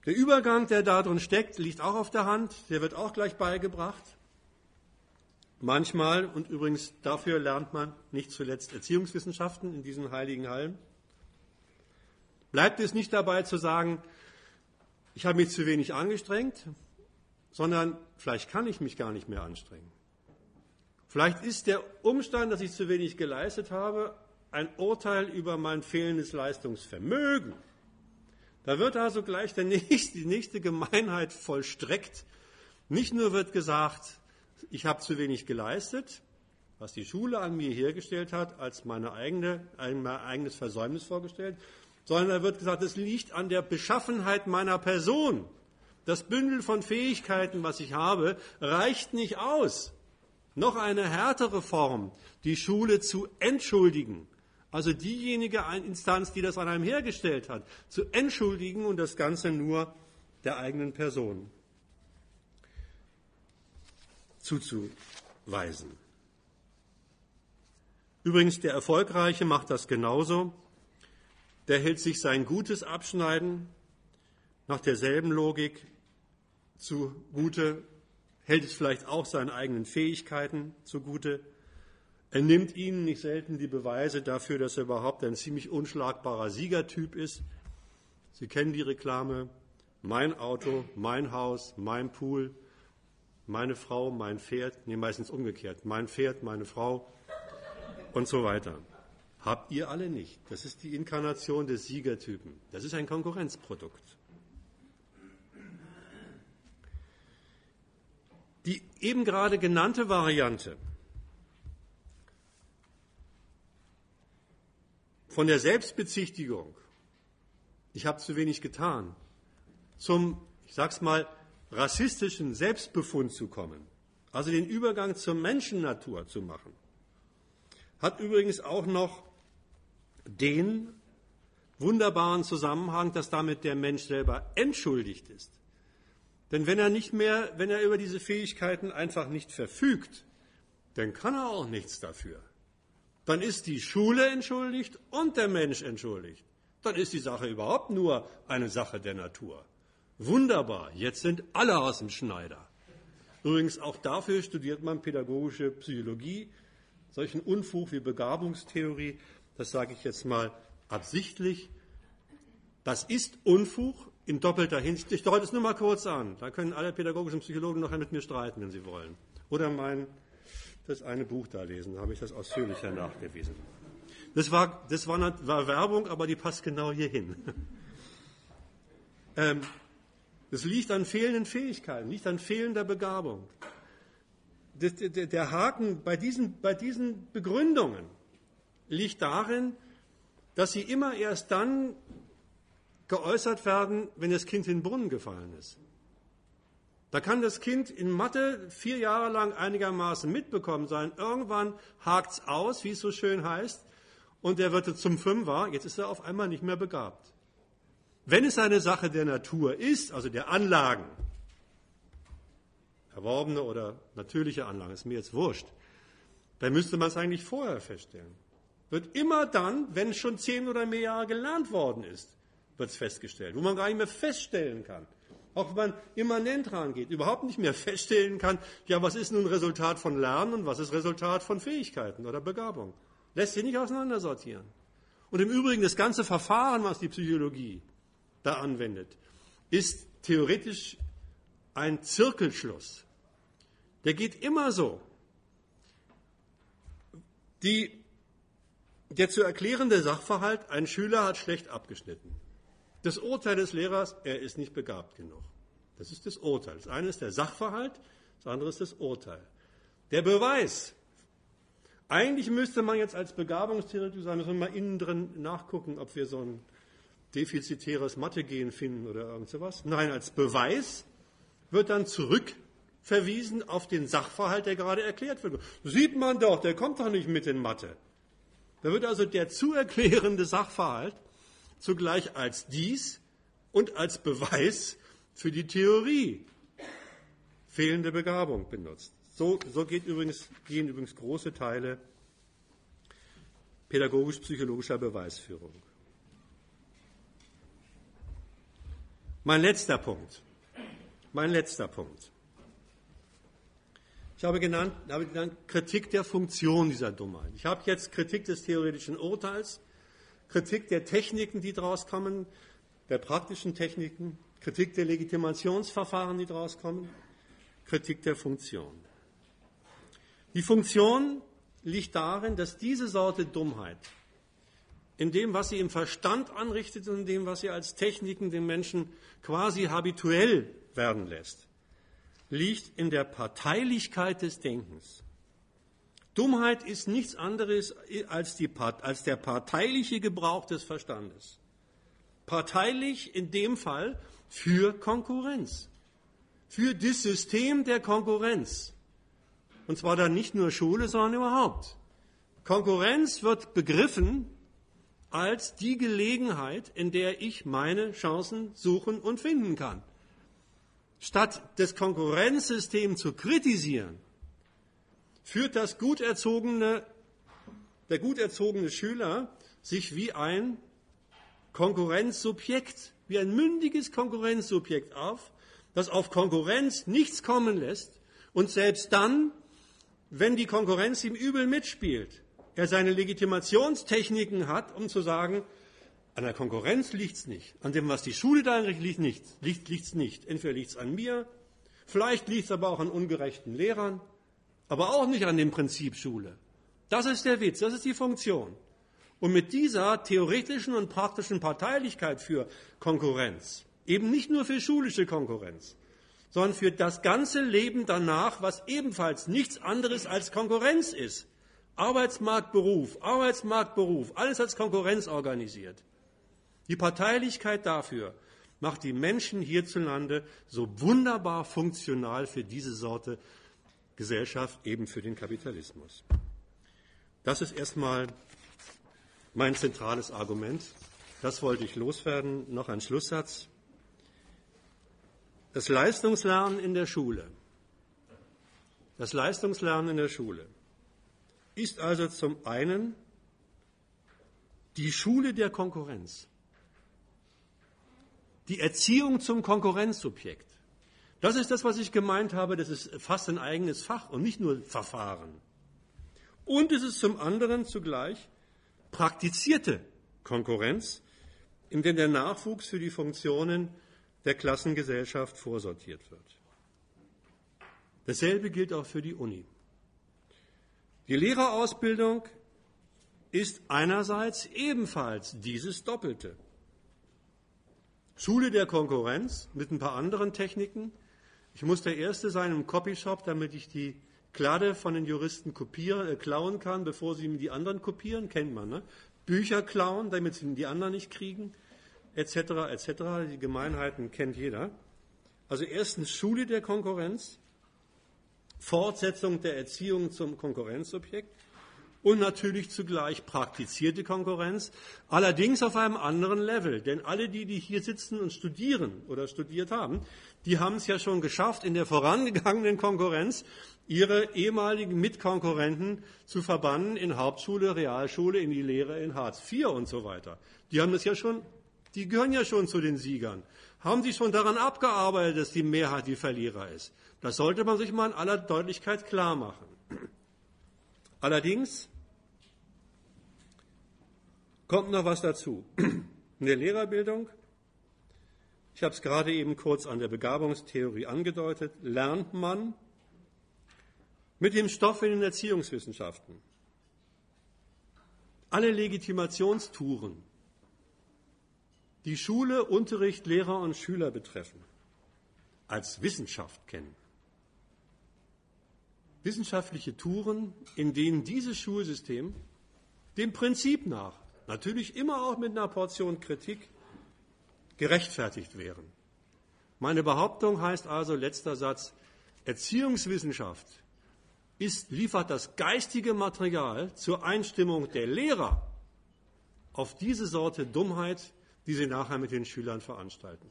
Der Übergang, der da drin steckt, liegt auch auf der Hand. Der wird auch gleich beigebracht. Manchmal, und übrigens dafür lernt man nicht zuletzt Erziehungswissenschaften in diesen heiligen Hallen, bleibt es nicht dabei zu sagen, ich habe mich zu wenig angestrengt, sondern vielleicht kann ich mich gar nicht mehr anstrengen. Vielleicht ist der Umstand, dass ich zu wenig geleistet habe, ein Urteil über mein fehlendes Leistungsvermögen. Da wird also gleich nächste, die nächste Gemeinheit vollstreckt. Nicht nur wird gesagt, ich habe zu wenig geleistet, was die Schule an mir hergestellt hat, als meine eigene, ein mein eigenes Versäumnis vorgestellt, sondern da wird gesagt, es liegt an der Beschaffenheit meiner Person. Das Bündel von Fähigkeiten, was ich habe, reicht nicht aus. Noch eine härtere Form, die Schule zu entschuldigen. Also diejenige Instanz, die das an einem hergestellt hat, zu entschuldigen und das Ganze nur der eigenen Person zuzuweisen. Übrigens, der Erfolgreiche macht das genauso. Der hält sich sein gutes Abschneiden nach derselben Logik zugute, hält es vielleicht auch seinen eigenen Fähigkeiten zugute. Er nimmt ihnen nicht selten die Beweise dafür, dass er überhaupt ein ziemlich unschlagbarer Siegertyp ist. Sie kennen die Reklame. Mein Auto, mein Haus, mein Pool, meine Frau, mein Pferd, nee, meistens umgekehrt, mein Pferd, meine Frau und so weiter. Habt ihr alle nicht. Das ist die Inkarnation des Siegertypen. Das ist ein Konkurrenzprodukt. Die eben gerade genannte Variante von der Selbstbezichtigung, ich habe zu wenig getan, zum, ich sag's mal, rassistischen Selbstbefund zu kommen, also den Übergang zur Menschennatur zu machen, hat übrigens auch noch den wunderbaren Zusammenhang, dass damit der Mensch selber entschuldigt ist. Denn wenn er nicht mehr, wenn er über diese Fähigkeiten einfach nicht verfügt, dann kann er auch nichts dafür. Dann ist die Schule entschuldigt und der Mensch entschuldigt. Dann ist die Sache überhaupt nur eine Sache der Natur. Wunderbar, jetzt sind alle aus dem Schneider. Übrigens auch dafür studiert man pädagogische Psychologie. Solchen Unfug wie Begabungstheorie, das sage ich jetzt mal absichtlich, das ist Unfug in doppelter Hinsicht. Ich deute es nur mal kurz an. Da können alle pädagogischen Psychologen noch mit mir streiten, wenn sie wollen. Oder mein, das eine Buch da lesen, da habe ich das ausführlicher nachgewiesen. Das war, das war, war Werbung, aber die passt genau hier hin. ähm, das liegt an fehlenden Fähigkeiten, liegt an fehlender Begabung. Das, der, der Haken bei diesen, bei diesen Begründungen liegt darin, dass sie immer erst dann geäußert werden, wenn das Kind in den Brunnen gefallen ist. Da kann das Kind in Mathe vier Jahre lang einigermaßen mitbekommen sein. Irgendwann hakt's aus, wie es so schön heißt, und er wird zum Fünfer. Jetzt ist er auf einmal nicht mehr begabt. Wenn es eine Sache der Natur ist, also der Anlagen, erworbene oder natürliche Anlagen, ist mir jetzt wurscht, dann müsste man es eigentlich vorher feststellen. Wird immer dann, wenn schon zehn oder mehr Jahre gelernt worden ist, wird es festgestellt, wo man gar nicht mehr feststellen kann. Auch wenn man immanent rangeht, überhaupt nicht mehr feststellen kann, ja, was ist nun Resultat von Lernen und was ist Resultat von Fähigkeiten oder Begabung. Lässt sich nicht auseinandersortieren. Und im Übrigen, das ganze Verfahren, was die Psychologie da anwendet, ist theoretisch ein Zirkelschluss. Der geht immer so. Die, der zu erklärende Sachverhalt, ein Schüler hat schlecht abgeschnitten. Das Urteil des Lehrers, er ist nicht begabt genug. Das ist das Urteil. Das eine ist der Sachverhalt, das andere ist das Urteil. Der Beweis. Eigentlich müsste man jetzt als Begabungstheoretiker sagen, müssen wir mal innen drin nachgucken, ob wir so ein defizitäres Mathegehen finden oder irgend sowas. Nein, als Beweis wird dann zurückverwiesen auf den Sachverhalt, der gerade erklärt wird. Sieht man doch, der kommt doch nicht mit in Mathe. Da wird also der zu erklärende Sachverhalt zugleich als dies und als Beweis für die Theorie fehlende Begabung benutzt. So, so geht übrigens, gehen übrigens große Teile pädagogisch-psychologischer Beweisführung. Mein letzter Punkt. Mein letzter Punkt. Ich habe genannt, habe genannt Kritik der Funktion dieser Dummheit. Ich habe jetzt Kritik des theoretischen Urteils, Kritik der Techniken, die daraus kommen, der praktischen Techniken, Kritik der Legitimationsverfahren, die daraus kommen, Kritik der Funktion. Die Funktion liegt darin, dass diese Sorte Dummheit in dem, was sie im Verstand anrichtet und in dem, was sie als Techniken den Menschen quasi habituell werden lässt, liegt in der Parteilichkeit des Denkens. Dummheit ist nichts anderes als, die, als der parteiliche Gebrauch des Verstandes. Parteilich in dem Fall für Konkurrenz, für das System der Konkurrenz. Und zwar dann nicht nur Schule, sondern überhaupt. Konkurrenz wird begriffen als die Gelegenheit, in der ich meine Chancen suchen und finden kann. Statt das Konkurrenzsystem zu kritisieren, führt das gut erzogene, der gut erzogene Schüler sich wie ein Konkurrenzsubjekt, wie ein mündiges Konkurrenzsubjekt auf, das auf Konkurrenz nichts kommen lässt und selbst dann, wenn die Konkurrenz ihm übel mitspielt, er seine Legitimationstechniken hat, um zu sagen, an der Konkurrenz liegt es nicht, an dem, was die Schule da einrichtet, liegt nichts, liegt nicht. Entweder liegt es an mir, vielleicht liegt es aber auch an ungerechten Lehrern, aber auch nicht an dem Prinzip Schule. Das ist der Witz, das ist die Funktion. Und mit dieser theoretischen und praktischen Parteilichkeit für Konkurrenz, eben nicht nur für schulische Konkurrenz, sondern für das ganze Leben danach, was ebenfalls nichts anderes als Konkurrenz ist, Arbeitsmarktberuf, Arbeitsmarktberuf, alles als Konkurrenz organisiert. Die Parteilichkeit dafür macht die Menschen hierzulande so wunderbar funktional für diese Sorte Gesellschaft, eben für den Kapitalismus. Das ist erstmal mein zentrales Argument. Das wollte ich loswerden. Noch ein Schlusssatz. Das Leistungslernen in der Schule. Das Leistungslernen in der Schule ist also zum einen die Schule der Konkurrenz, die Erziehung zum Konkurrenzsubjekt. Das ist das, was ich gemeint habe, das ist fast ein eigenes Fach und nicht nur Verfahren. Und es ist zum anderen zugleich praktizierte Konkurrenz, in der der Nachwuchs für die Funktionen der Klassengesellschaft vorsortiert wird. Dasselbe gilt auch für die Uni. Die Lehrerausbildung ist einerseits ebenfalls dieses Doppelte. Schule der Konkurrenz mit ein paar anderen Techniken. Ich muss der Erste sein im Copyshop, damit ich die Klade von den Juristen kopieren, äh, klauen kann, bevor sie die anderen kopieren, kennt man. Ne? Bücher klauen, damit sie die anderen nicht kriegen, etc., etc. Die Gemeinheiten kennt jeder. Also erstens Schule der Konkurrenz, Fortsetzung der Erziehung zum Konkurrenzobjekt und natürlich zugleich praktizierte Konkurrenz, allerdings auf einem anderen Level. Denn alle die, die hier sitzen und studieren oder studiert haben, die haben es ja schon geschafft, in der vorangegangenen Konkurrenz ihre ehemaligen Mitkonkurrenten zu verbannen in Hauptschule, Realschule, in die Lehre in Hartz IV und so weiter. Die haben es ja schon, die gehören ja schon zu den Siegern. Haben sie schon daran abgearbeitet, dass die Mehrheit die Verlierer ist? Das sollte man sich mal in aller Deutlichkeit klar machen. Allerdings kommt noch was dazu. In der Lehrerbildung, ich habe es gerade eben kurz an der Begabungstheorie angedeutet, lernt man mit dem Stoff in den Erziehungswissenschaften alle Legitimationstouren, die Schule, Unterricht, Lehrer und Schüler betreffen, als Wissenschaft kennen wissenschaftliche Touren, in denen dieses Schulsystem dem Prinzip nach, natürlich immer auch mit einer Portion Kritik, gerechtfertigt wären. Meine Behauptung heißt also, letzter Satz, Erziehungswissenschaft ist, liefert das geistige Material zur Einstimmung der Lehrer auf diese Sorte Dummheit, die sie nachher mit den Schülern veranstalten.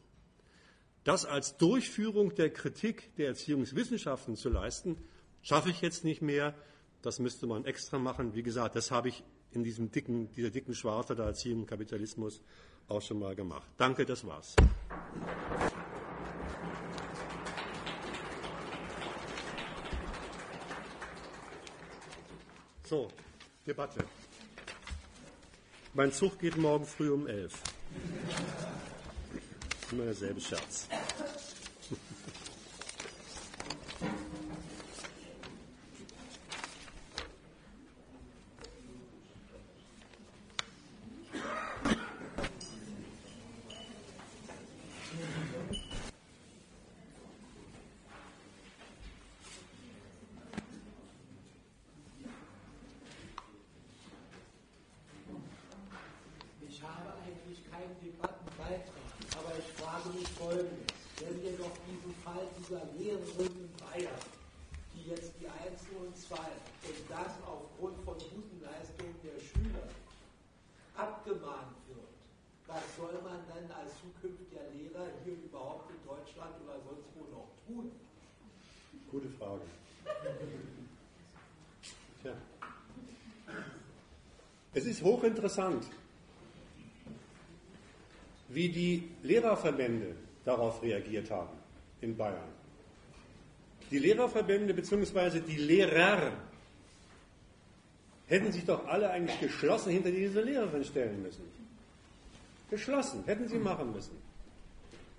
Das als Durchführung der Kritik der Erziehungswissenschaften zu leisten, Schaffe ich jetzt nicht mehr, das müsste man extra machen. Wie gesagt, das habe ich in diesem dicken, dieser dicken Schwarte da Erziehung Kapitalismus auch schon mal gemacht. Danke, das war's. So, Debatte. Mein Zug geht morgen früh um elf. Immer derselbe Scherz. freien Debatten beitragen. Aber ich frage mich Folgendes. Wenn wir doch diesen Fall dieser Lehrerin in Bayern, die jetzt die 1 und 2 und das aufgrund von guten Leistungen der Schüler abgemahnt wird, was soll man dann als zukünftiger Lehrer hier überhaupt in Deutschland oder sonst wo noch tun? Gute Frage. Tja. Es ist hochinteressant, wie die Lehrerverbände darauf reagiert haben in Bayern. Die Lehrerverbände bzw. die Lehrer hätten sich doch alle eigentlich geschlossen hinter diese Lehrerin stellen müssen. Geschlossen, hätten sie machen müssen.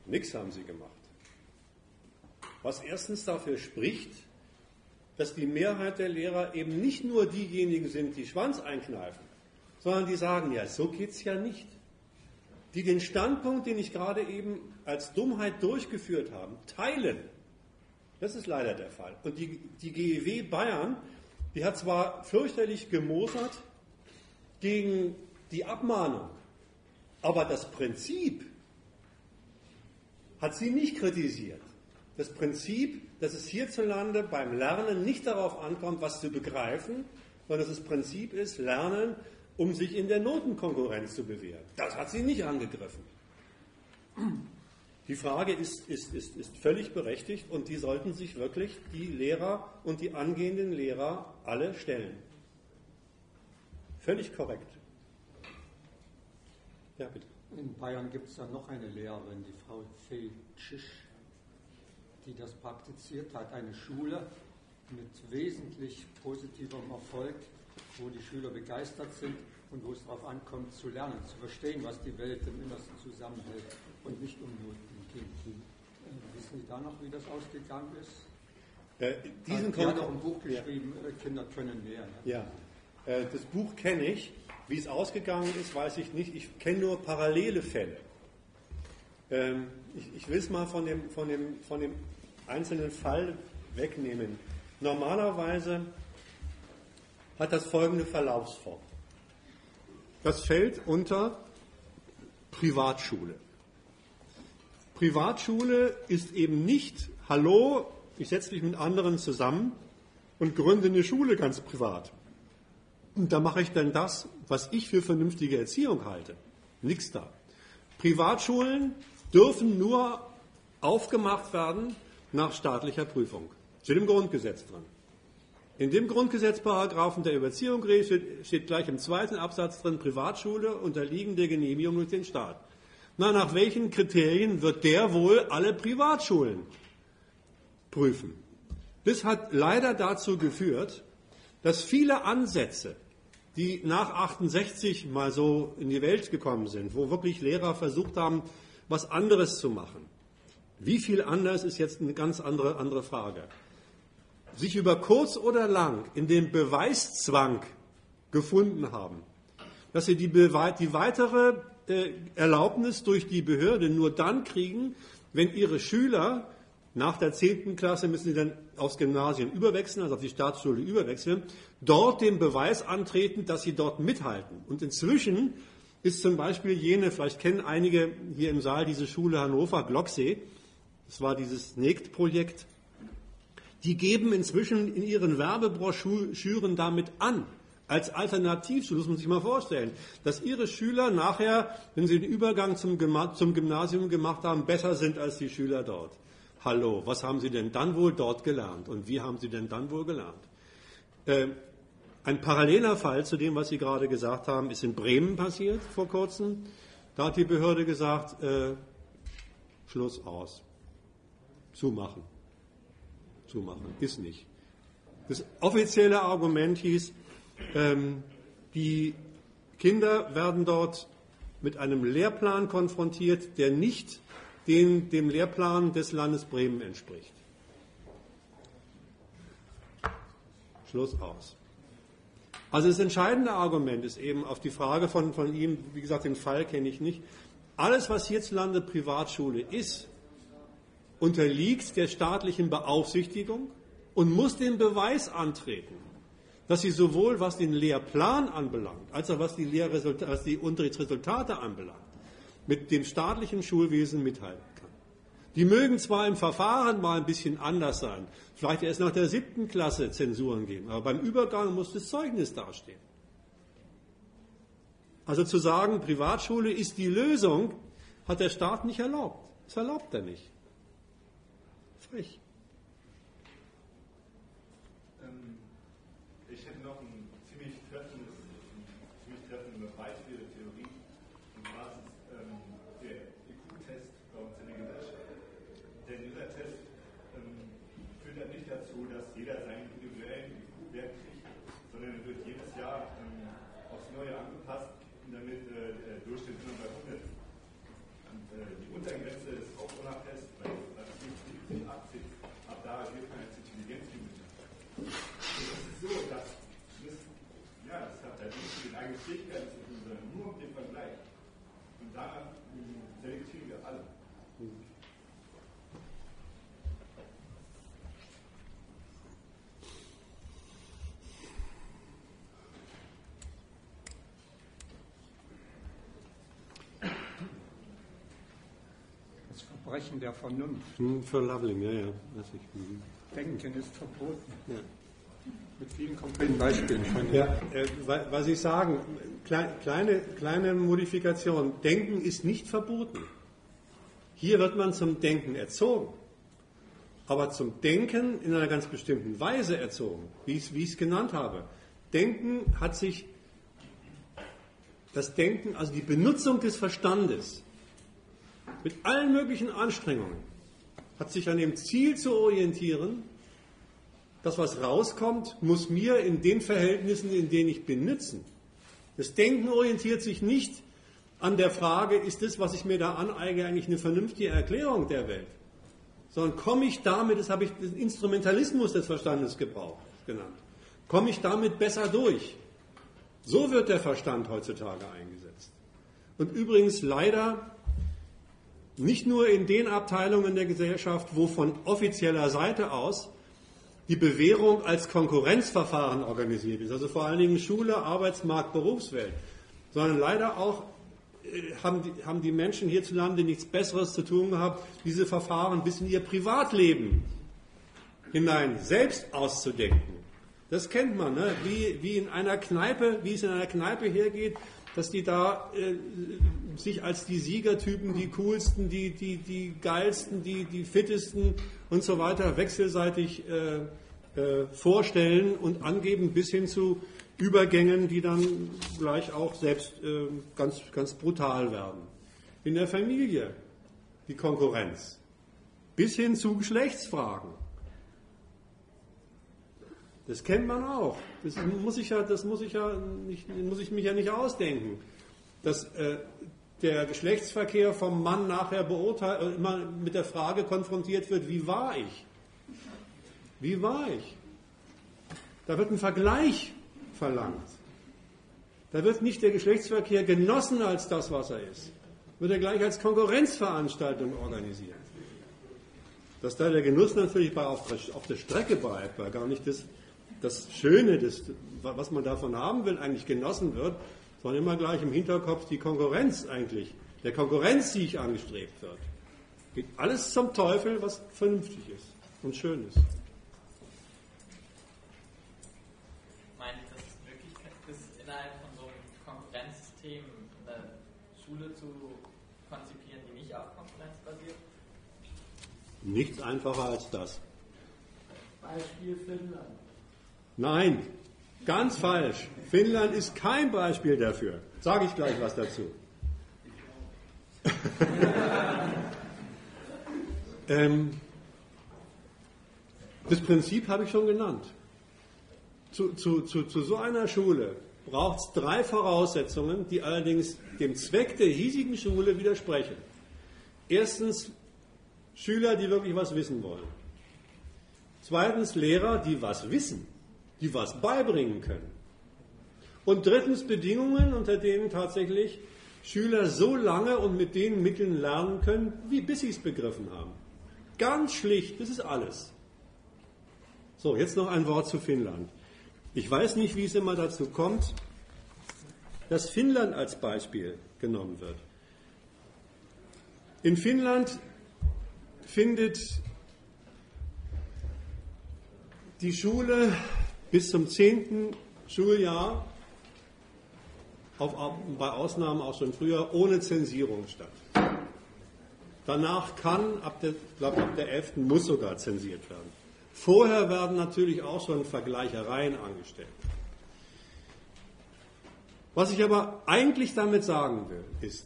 Nichts haben sie gemacht. Was erstens dafür spricht, dass die Mehrheit der Lehrer eben nicht nur diejenigen sind, die Schwanz einkneifen, sondern die sagen, ja, so geht es ja nicht. Die den Standpunkt, den ich gerade eben als Dummheit durchgeführt habe, teilen. Das ist leider der Fall. Und die, die GEW Bayern, die hat zwar fürchterlich gemosert gegen die Abmahnung, aber das Prinzip hat sie nicht kritisiert. Das Prinzip, dass es hierzulande beim Lernen nicht darauf ankommt, was zu begreifen, sondern dass das Prinzip ist, Lernen, um sich in der Notenkonkurrenz zu bewähren. Das hat sie nicht angegriffen. Die Frage ist, ist, ist, ist völlig berechtigt und die sollten sich wirklich die Lehrer und die angehenden Lehrer alle stellen. Völlig korrekt. Ja, bitte. In Bayern gibt es ja noch eine Lehrerin, die Frau Fejcic, die das praktiziert hat. Eine Schule mit wesentlich positivem Erfolg, wo die Schüler begeistert sind und wo es darauf ankommt, zu lernen, zu verstehen, was die Welt im Innersten zusammenhält und nicht um Noten geht. Äh, wissen Sie da noch, wie das ausgegangen ist? Äh, diesen also, hat auch ein Buch geschrieben, ja. Äh, Kinder können mehr. Ne? Ja, äh, das Buch kenne ich. Wie es ausgegangen ist, weiß ich nicht. Ich kenne nur parallele Fälle. Ähm, ich, ich will es mal von dem, von, dem, von dem einzelnen Fall wegnehmen. Normalerweise hat das folgende Verlaufsform. Das fällt unter Privatschule. Privatschule ist eben nicht, hallo, ich setze mich mit anderen zusammen und gründe eine Schule ganz privat. Und da mache ich dann das, was ich für vernünftige Erziehung halte. Nichts da. Privatschulen dürfen nur aufgemacht werden nach staatlicher Prüfung. Steht im Grundgesetz drin. In dem Grundgesetzparagraphen der Überziehung steht, steht gleich im zweiten Absatz drin, Privatschule unterliegen der Genehmigung durch den Staat. Na, nach welchen Kriterien wird der wohl alle Privatschulen prüfen? Das hat leider dazu geführt, dass viele Ansätze, die nach 68 mal so in die Welt gekommen sind, wo wirklich Lehrer versucht haben, was anderes zu machen. Wie viel anders ist jetzt eine ganz andere, andere Frage sich über kurz oder lang in dem Beweiszwang gefunden haben, dass sie die, die weitere äh, Erlaubnis durch die Behörde nur dann kriegen, wenn ihre Schüler nach der 10. Klasse müssen sie dann aufs Gymnasium überwechseln, also auf die Staatsschule überwechseln, dort den Beweis antreten, dass sie dort mithalten. Und inzwischen ist zum Beispiel jene, vielleicht kennen einige hier im Saal diese Schule Hannover, Glocksee, das war dieses NECT-Projekt, die geben inzwischen in ihren Werbebroschüren damit an, als Alternativ, so muss man sich mal vorstellen, dass ihre Schüler nachher, wenn sie den Übergang zum, Gymnasium gemacht haben, besser sind als die Schüler dort. Hallo, was haben sie denn dann wohl dort gelernt und wie haben sie denn dann wohl gelernt? Äh, ein paralleler Fall zu dem, was Sie gerade gesagt haben, ist in Bremen passiert vor kurzem. Da hat die Behörde gesagt, äh, Schluss aus, zumachen zumachen. Ist nicht. Das offizielle Argument hieß, ähm, die Kinder werden dort mit einem Lehrplan konfrontiert, der nicht den, dem Lehrplan des Landes Bremen entspricht. Schluss aus. Also das entscheidende Argument ist eben auf die Frage von, von ihm, wie gesagt, den Fall kenne ich nicht. Alles, was hierzulande Privatschule ist, unterliegt der staatlichen Beaufsichtigung und muss den Beweis antreten, dass sie sowohl was den Lehrplan anbelangt, als auch was die, was die Unterrichtsresultate anbelangt, mit dem staatlichen Schulwesen mithalten kann. Die mögen zwar im Verfahren mal ein bisschen anders sein, vielleicht erst nach der siebten Klasse Zensuren geben, aber beim Übergang muss das Zeugnis dastehen. Also zu sagen, Privatschule ist die Lösung, hat der Staat nicht erlaubt. Das erlaubt er nicht. Frech. Verbrechen der Vernunft. Hm, für Loveling, ja, ja. Weiß ich. Mhm. Denken ist verboten. Ja. Mit vielen konkreten Beispielen. Ja, äh, was ich sagen, kleine, kleine Modifikation. Denken ist nicht verboten. Hier wird man zum Denken erzogen. Aber zum Denken in einer ganz bestimmten Weise erzogen, wie ich es genannt habe. Denken hat sich, das Denken, also die Benutzung des Verstandes, mit allen möglichen Anstrengungen, hat sich an dem Ziel zu orientieren, das, was rauskommt, muss mir in den Verhältnissen, in denen ich bin, nützen. Das Denken orientiert sich nicht an der Frage, ist das, was ich mir da aneige, eigentlich eine vernünftige Erklärung der Welt? Sondern komme ich damit, das habe ich den Instrumentalismus des Verstandes gebraucht, genannt, komme ich damit besser durch? So wird der Verstand heutzutage eingesetzt. Und übrigens leider nicht nur in den Abteilungen der Gesellschaft, wo von offizieller Seite aus die Bewährung als Konkurrenzverfahren organisiert ist, also vor allen Dingen Schule, Arbeitsmarkt, Berufswelt, sondern leider auch äh, haben die, haben die Menschen hierzulande nichts Besseres zu tun gehabt, diese Verfahren bis in ihr Privatleben hinein selbst auszudenken. Das kennt man, ne? wie, wie in einer Kneipe, wie es in einer Kneipe hergeht, dass die da äh, sich als die Siegertypen, die coolsten, die, die, die geilsten, die, die fittesten und so weiter wechselseitig äh, äh, vorstellen und angeben bis hin zu Übergängen, die dann gleich auch selbst äh, ganz, ganz brutal werden. In der Familie die Konkurrenz. Bis hin zu Geschlechtsfragen. Das kennt man auch. Das muss ich ja, das muss ich ja nicht, muss ich mich ja nicht ausdenken. Dass äh, der Geschlechtsverkehr vom Mann nachher beurteilt, äh, immer mit der Frage konfrontiert wird, wie war ich? Wie war ich? Da wird ein Vergleich verlangt. Da wird nicht der Geschlechtsverkehr genossen als das, was er ist. Wird er gleich als Konkurrenzveranstaltung organisiert. Dass da der Genuss natürlich auf der Strecke bleibt, weil gar nicht das das Schöne, das, was man davon haben will, eigentlich genossen wird, sondern immer gleich im Hinterkopf die Konkurrenz eigentlich, der Konkurrenzsieg angestrebt wird. Geht alles zum Teufel, was vernünftig ist und schön ist. Meint das ist wirklich das innerhalb von so einem Konkurrenzsystem eine Schule zu konzipieren, die nicht auf Konkurrenz basiert? Nichts einfacher als das. Beispiel Finnland. Nein, ganz falsch. Finnland ist kein Beispiel dafür. Sage ich gleich was dazu. ähm, das Prinzip habe ich schon genannt. Zu, zu, zu, zu so einer Schule braucht es drei Voraussetzungen, die allerdings dem Zweck der hiesigen Schule widersprechen. Erstens Schüler, die wirklich was wissen wollen. Zweitens Lehrer, die was wissen die was beibringen können. Und drittens Bedingungen, unter denen tatsächlich Schüler so lange und mit den Mitteln lernen können, wie bis sie es begriffen haben. Ganz schlicht, das ist alles. So, jetzt noch ein Wort zu Finnland. Ich weiß nicht, wie es immer dazu kommt, dass Finnland als Beispiel genommen wird. In Finnland findet die Schule bis zum 10. Schuljahr, auf, bei Ausnahmen auch schon früher, ohne Zensierung statt. Danach kann, ab der, glaub, ab der 11. muss sogar zensiert werden. Vorher werden natürlich auch schon Vergleichereien angestellt. Was ich aber eigentlich damit sagen will, ist,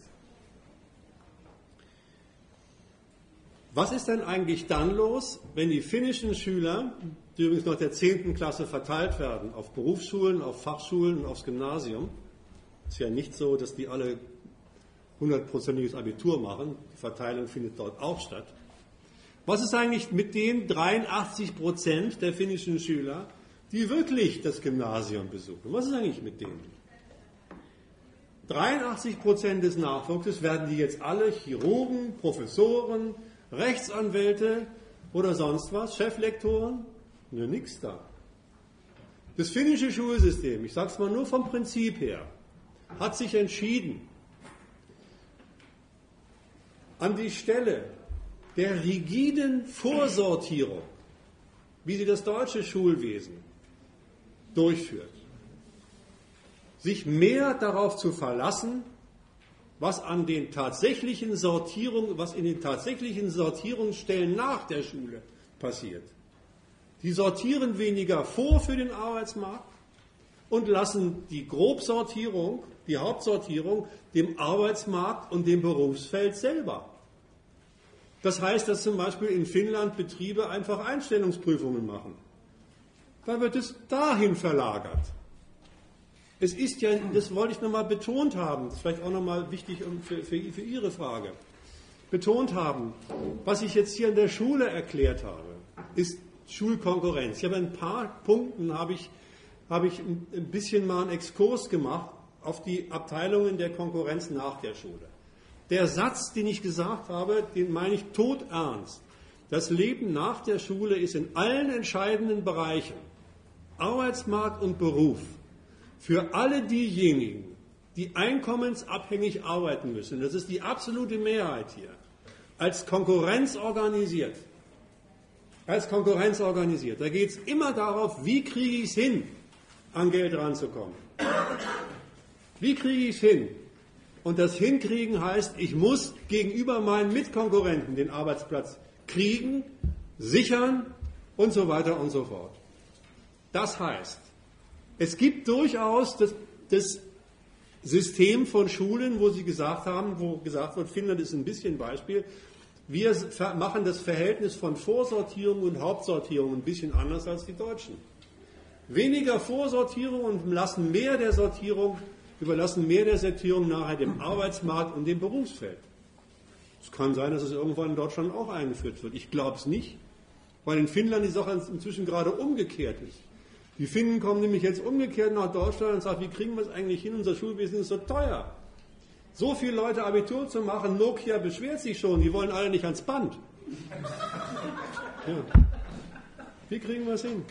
was ist denn eigentlich dann los, wenn die finnischen Schüler, die übrigens nach der 10. Klasse verteilt werden, auf Berufsschulen, auf Fachschulen und aufs Gymnasium, ist ja nicht so, dass die alle hundertprozentiges Abitur machen, die Verteilung findet dort auch statt. Was ist eigentlich mit den 83 Prozent der finnischen Schüler, die wirklich das Gymnasium besuchen? Was ist eigentlich mit denen? 83 Prozent des Nachwuchses werden die jetzt alle Chirurgen, Professoren, Rechtsanwälte oder sonst was, Cheflektoren? Nur nichts da. Das finnische Schulsystem, ich sage es mal nur vom Prinzip her, hat sich entschieden, an die Stelle der rigiden Vorsortierung, wie sie das deutsche Schulwesen durchführt, sich mehr darauf zu verlassen, was an den tatsächlichen Sortierungen, was in den tatsächlichen Sortierungsstellen nach der Schule passiert. Die sortieren weniger vor für den Arbeitsmarkt und lassen die Grobsortierung, die Hauptsortierung dem Arbeitsmarkt und dem Berufsfeld selber. Das heißt, dass zum Beispiel in Finnland Betriebe einfach Einstellungsprüfungen machen. Da wird es dahin verlagert. Es ist ja, das wollte ich nochmal betont haben, das ist vielleicht auch nochmal wichtig für, für, für Ihre Frage, betont haben, was ich jetzt hier in der Schule erklärt habe, ist Schulkonkurrenz. Ich habe ein paar Punkten, habe ich, habe ich ein bisschen mal einen Exkurs gemacht auf die Abteilungen der Konkurrenz nach der Schule. Der Satz, den ich gesagt habe, den meine ich todernst. Das Leben nach der Schule ist in allen entscheidenden Bereichen, Arbeitsmarkt und Beruf, für alle diejenigen, die einkommensabhängig arbeiten müssen, das ist die absolute Mehrheit hier, als Konkurrenz organisiert. Als Konkurrenz organisiert. Da geht es immer darauf, wie kriege ich es hin, an Geld ranzukommen. Wie kriege ich es hin? Und das Hinkriegen heißt, ich muss gegenüber meinen Mitkonkurrenten den Arbeitsplatz kriegen, sichern und so weiter und so fort. Das heißt, es gibt durchaus das, das System von Schulen, wo Sie gesagt haben, wo gesagt wird, Finnland ist ein bisschen Beispiel. Wir machen das Verhältnis von Vorsortierung und Hauptsortierung ein bisschen anders als die Deutschen. Weniger Vorsortierung und lassen mehr der Sortierung, überlassen mehr der Sortierung nachher dem Arbeitsmarkt und dem Berufsfeld. Es kann sein, dass es irgendwann in Deutschland auch eingeführt wird. Ich glaube es nicht, weil in Finnland die Sache inzwischen gerade umgekehrt ist. Die Finnen kommen nämlich jetzt umgekehrt nach Deutschland und sagen, wie kriegen wir es eigentlich hin? Unser Schulwesen ist so teuer. So viele Leute Abitur zu machen, Nokia beschwert sich schon, die wollen alle nicht ans Band. Ja. Wie kriegen wir es hin?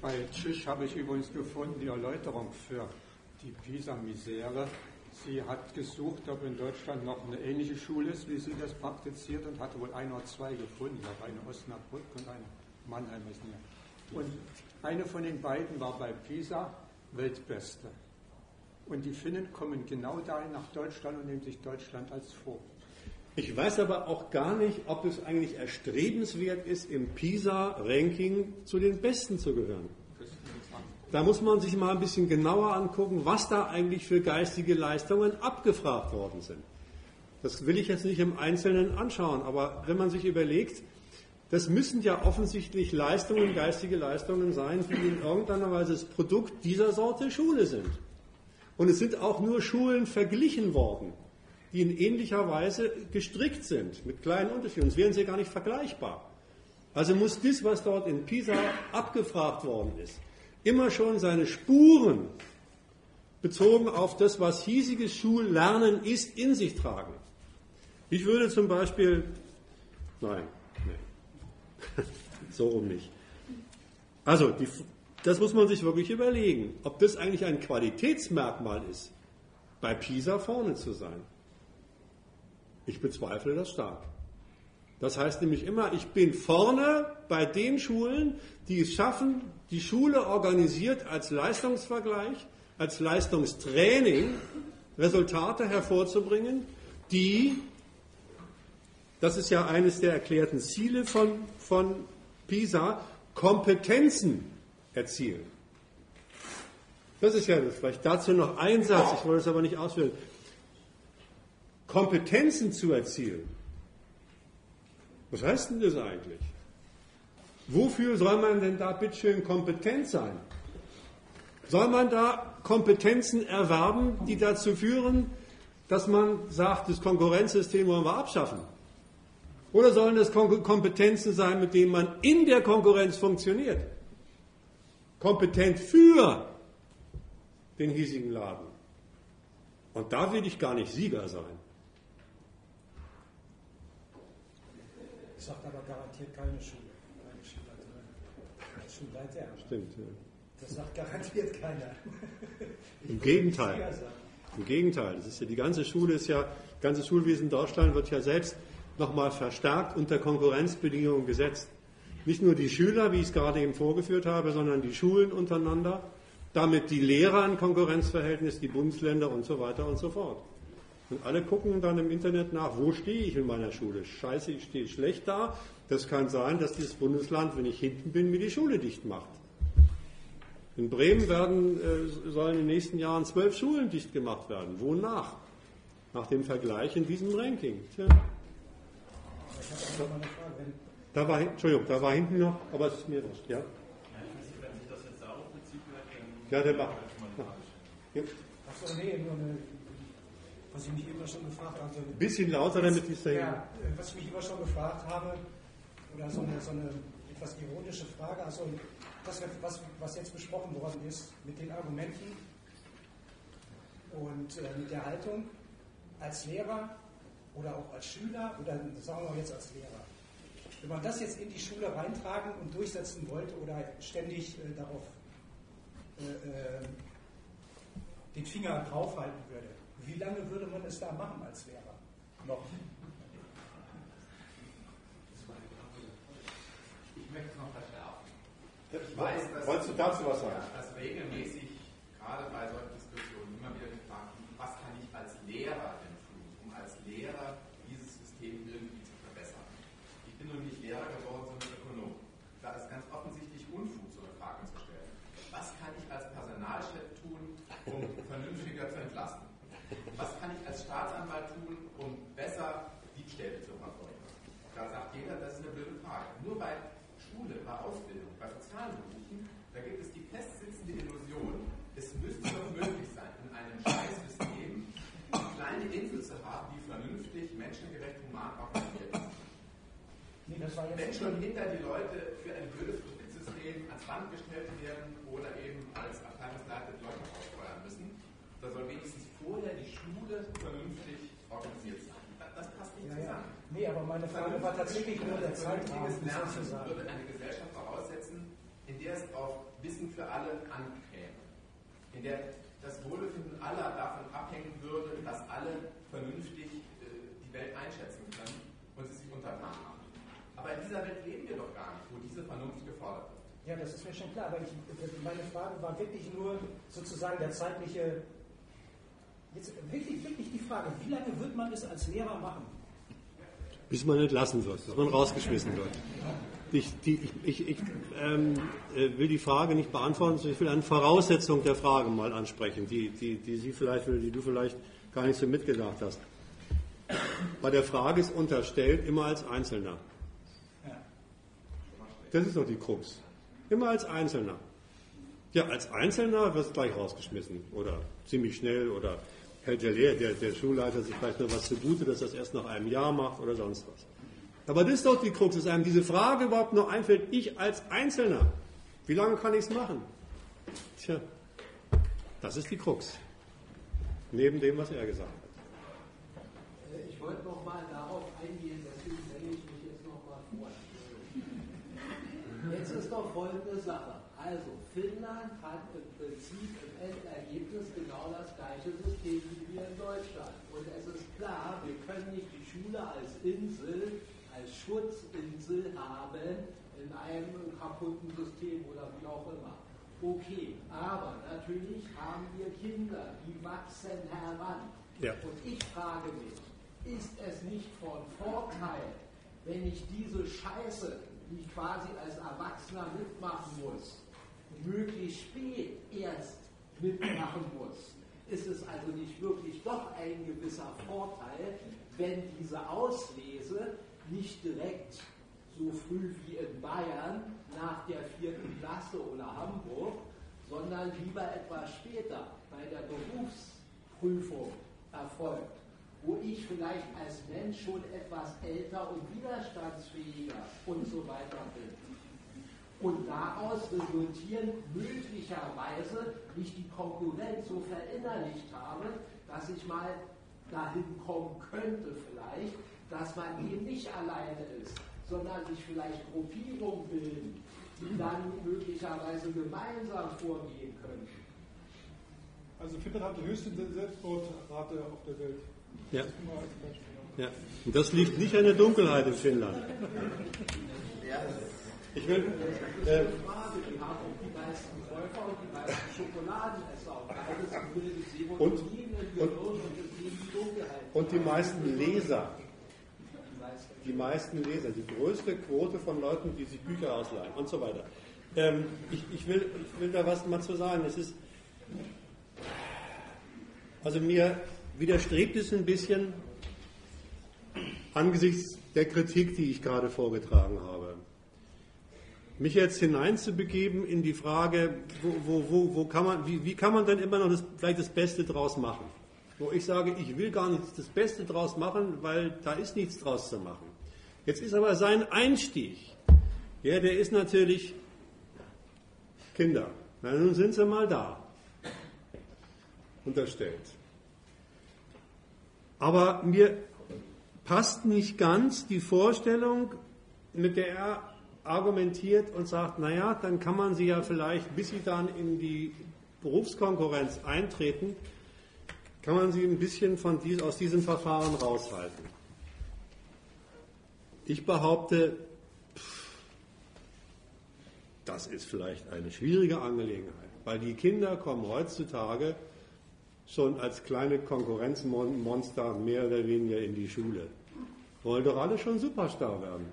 Bei Tschüss habe ich übrigens gefunden die Erläuterung für die Pisa-Misere. Sie hat gesucht, ob in Deutschland noch eine ähnliche Schule ist, wie sie das praktiziert und hatte wohl ein oder zwei gefunden, ich glaube eine Osnabrück und eine Mannheim. Und eine von den beiden war bei Pisa Weltbeste. Und die Finnen kommen genau dahin nach Deutschland und nehmen sich Deutschland als vor. Ich weiß aber auch gar nicht, ob es eigentlich erstrebenswert ist, im PISA-Ranking zu den Besten zu gehören. Da muss man sich mal ein bisschen genauer angucken, was da eigentlich für geistige Leistungen abgefragt worden sind. Das will ich jetzt nicht im Einzelnen anschauen, aber wenn man sich überlegt, das müssen ja offensichtlich Leistungen, geistige Leistungen sein, die in irgendeiner Weise das Produkt dieser Sorte Schule sind. Und es sind auch nur Schulen verglichen worden, die in ähnlicher Weise gestrickt sind, mit kleinen Unterschieden. Sonst wären sie gar nicht vergleichbar. Also muss das, was dort in Pisa abgefragt worden ist, immer schon seine Spuren bezogen auf das, was hiesiges Schullernen ist, in sich tragen. Ich würde zum Beispiel, nein, so rum nicht. Also, die, das muss man sich wirklich überlegen, ob das eigentlich ein Qualitätsmerkmal ist bei PISA vorne zu sein. Ich bezweifle das stark. Das heißt nämlich immer, ich bin vorne bei den Schulen, die es schaffen, die Schule organisiert als Leistungsvergleich, als Leistungstraining Resultate hervorzubringen, die, das ist ja eines der erklärten Ziele von, von PISA, Kompetenzen erzielen. Das ist ja das. Vielleicht dazu noch ein Satz, ich wollte es aber nicht ausführen. Kompetenzen zu erzielen. Was heißt denn das eigentlich? Wofür soll man denn da bitteschön kompetent sein? Soll man da Kompetenzen erwerben, die dazu führen, dass man sagt, das Konkurrenzsystem wollen wir abschaffen? Oder sollen das Kompetenzen sein, mit denen man in der Konkurrenz funktioniert? Kompetent für den hiesigen Laden. Und da will ich gar nicht Sieger sein. Das sagt aber garantiert keine Schule, keine Schulleiterin. Schulleiter. Stimmt. Ja. Das sagt garantiert keiner. Im Gegenteil. Im Gegenteil. Das ist ja, die ganze Schule ist ja, das ganze Schulwesen in Deutschland wird ja selbst nochmal verstärkt unter Konkurrenzbedingungen gesetzt. Nicht nur die Schüler, wie ich es gerade eben vorgeführt habe, sondern die Schulen untereinander, damit die Lehrer ein Konkurrenzverhältnis, die Bundesländer und so weiter und so fort. Und alle gucken dann im Internet nach, wo stehe ich in meiner Schule? Scheiße, ich stehe schlecht da. Das kann sein, dass dieses Bundesland, wenn ich hinten bin, mir die Schule dicht macht. In Bremen werden, äh, sollen in den nächsten Jahren zwölf Schulen dicht gemacht werden. Wonach? Nach dem Vergleich in diesem Ranking. Tja. Da war, Entschuldigung, da war hinten noch, aber es ist mir wurscht, ja? Ja, der macht. Ja. Achso, nee, nur eine, was ich mich immer schon gefragt habe. Ein bisschen lauter, damit ich es ja, Was ich mich immer schon gefragt habe, oder so eine, so eine etwas ironische Frage, also das, was, was jetzt besprochen worden ist, mit den Argumenten und äh, mit der Haltung als Lehrer oder auch als Schüler oder sagen wir jetzt als Lehrer. Wenn man das jetzt in die Schule reintragen und durchsetzen wollte oder ständig äh, darauf äh, äh, den Finger draufhalten würde, wie lange würde man es da machen als Lehrer? Noch. Ich möchte noch verschärfen. Ich weiß, dass, Wolltest du dazu was sagen? Dass regelmäßig, gerade bei solchen Diskussionen, immer wieder gefragt wird, was kann ich als Lehrer denn tun, um als Lehrer dieses System irgendwie zu verbessern. Ich bin nun nicht Lehrer geworden, sondern Ökonom. Da ist ganz offensichtlich Unfug, so eine Frage zu stellen. Was kann ich als Personalchef tun, um vernünftiger zu entlasten? Was kann ich als Staatsanwalt tun, um besser Diebstähle zu verfolgen? Da sagt jeder, das ist eine blöde Frage. Nur bei Schule, bei Ausbildung, bei sozialen Berufen, da gibt es die festsitzende Illusion, es müsste doch möglich sein, in einem Scheißsystem eine kleine Insel zu haben, die vernünftig, menschengerecht, human organisiert ist. Wenn schon hinter die Leute für ein blödes Profitsystem ans Band gestellt werden oder eben als Abteilungsleiter die Leute ausfeuern müssen, da soll wenigstens vorher die Schule vernünftig organisiert sein. Das, passt nicht Ja, ja. zusammen. Nee, aber meine Frage war tatsächlich nur der Zeitrahmen, Lernen würde eine Gesellschaft voraussetzen, in der es auf Wissen für alle ankäme. In der das Wohlbefinden aller davon abhängen würde, dass alle vernünftig äh, die Welt einschätzen können und sie sich untertan. Aber in dieser Welt leben wir doch gar nicht, wo diese Vernunft gefordert wird. Ja, das ist mir schon klar, aber ich, meine Frage war wirklich nur sozusagen der zeitliche. Jetzt wirklich, wirklich die Frage, wie lange wird man es als Lehrer machen? bis man entlassen wird, bis man rausgeschmissen wird. Ich, die, ich, ich, ich ähm, äh, will die Frage nicht beantworten, sondern ich will eine Voraussetzung der Frage mal ansprechen, die, die, die Sie vielleicht oder die du vielleicht gar nicht so mitgedacht hast. Bei der Frage ist unterstellt immer als Einzelner. Das ist doch die Krux. Immer als Einzelner. Ja, als Einzelner wirst du gleich rausgeschmissen oder ziemlich schnell oder hält der, Lehr der, der Schulleiter sich vielleicht noch was zugute, dass er das erst nach einem Jahr macht oder sonst was. Aber das ist doch die Krux, dass einem diese Frage überhaupt noch einfällt, ich als Einzelner, wie lange kann ich es machen? Tja, das ist die Krux. Neben dem, was er gesagt hat. Äh, Ich wollte noch mal jetzt ist doch folgende Sache. Also, Finnland hat im Prinzip im Endergebnis genau das gleiche System wie wir in Deutschland. Und es ist klar, wir können nicht die Schule als Insel, als Schutzinsel haben in einem kaputten System oder wie auch immer. Okay, aber natürlich haben wir Kinder, die wachsen heran. Ja. Und ich frage mich, ist es nicht von Vorteil, wenn ich diese Scheiße die quasi als Erwachsener mitmachen muss, möglichst spät erst mitmachen muss, ist es also nicht wirklich doch ein gewisser Vorteil, wenn diese Auslese nicht direkt so früh wie in Bayern nach der vierten Klasse oder Hamburg, sondern lieber etwas später bei der Berufsprüfung erfolgt, wo ich vielleicht als Mensch schon etwas älter und widerstandsfähiger und so weiter bin. Und daraus resultieren möglicherweise nicht die Konkurrenz so verinnerlicht habe, dass ich mal dahin kommen könnte vielleicht, dass man eben nicht alleine ist, sondern sich vielleicht Gruppierungen bilden, die dann möglicherweise gemeinsam vorgehen können. Also Finnland hat die höchste Selbstmordrate auf der Welt. Ja. Ja. Und das liegt nicht an der Dunkelheit in Finnland. Ich will, äh, Frage, die haben auch die meisten Käufer und Und- und die Dunkelheit. und die meisten Leser, Die meisten die meisten Leser, die größte Quote von Leuten, die sich Bücher ausleihen und so weiter. Ähm, ich, ich, will, ich will da was mal zu sagen. Es ist, also mir widerstrebt es ein bisschen angesichts der Kritik, die ich gerade vorgetragen habe. Mich jetzt hineinzubegeben in die Frage, wo, wo, wo, kann man, wie, wie kann man denn immer noch das, vielleicht das Beste draus machen? Wo ich sage, ich will gar nicht das Beste draus machen, weil da ist nichts draus zu machen. Jetzt ist aber sein Einstieg, ja, der ist natürlich Kinder. Na, nun sind sie mal da. Unterstellt. Aber mir passt nicht ganz die Vorstellung, mit der er argumentiert und sagt, naja, dann kann man sie ja vielleicht, bis sie dann in die Berufskonkurrenz eintreten, kann man sie ein bisschen von dies, aus diesem Verfahren raushalten. Ich behaupte, pff, das ist vielleicht eine schwierige Angelegenheit, weil die Kinder kommen heutzutage schon als kleine Konkurrenzmonster mehr oder weniger in die Schule. Wollen doch alle schon Superstar werden.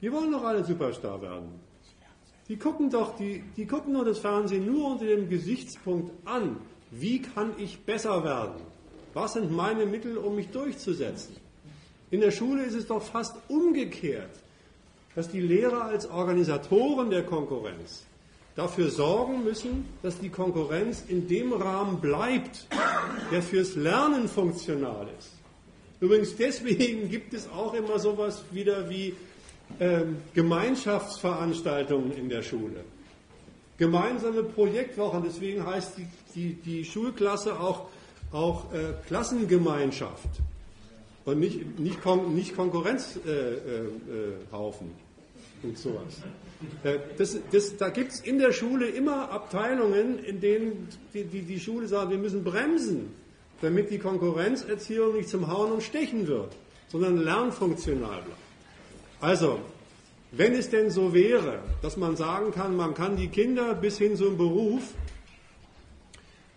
Die wollen doch alle Superstar werden. Die gucken doch, die, die gucken nur das Fernsehen nur unter dem Gesichtspunkt an. Wie kann ich besser werden? Was sind meine Mittel, um mich durchzusetzen? In der Schule ist es doch fast umgekehrt, dass die Lehrer als Organisatoren der Konkurrenz dafür sorgen müssen, dass die Konkurrenz in dem Rahmen bleibt, der fürs Lernen funktional ist. Übrigens deswegen gibt es auch immer sowas wieder wie ähm, Gemeinschaftsveranstaltungen in der Schule. Gemeinsame Projektwochen, deswegen heißt die, die, die Schulklasse auch, auch äh, Klassengemeinschaft und nicht, nicht, Kon nicht Konkurrenzhaufen äh, äh, Haufen und sowas. Äh, das, das, da gibt es in der Schule immer Abteilungen, in denen die, die, die Schule sagt, wir müssen bremsen, damit die Konkurrenzerziehung nicht zum Hauen und Stechen wird, sondern lernfunktional bleibt. Also, wenn es denn so wäre, dass man sagen kann, man kann die Kinder bis hin zum Beruf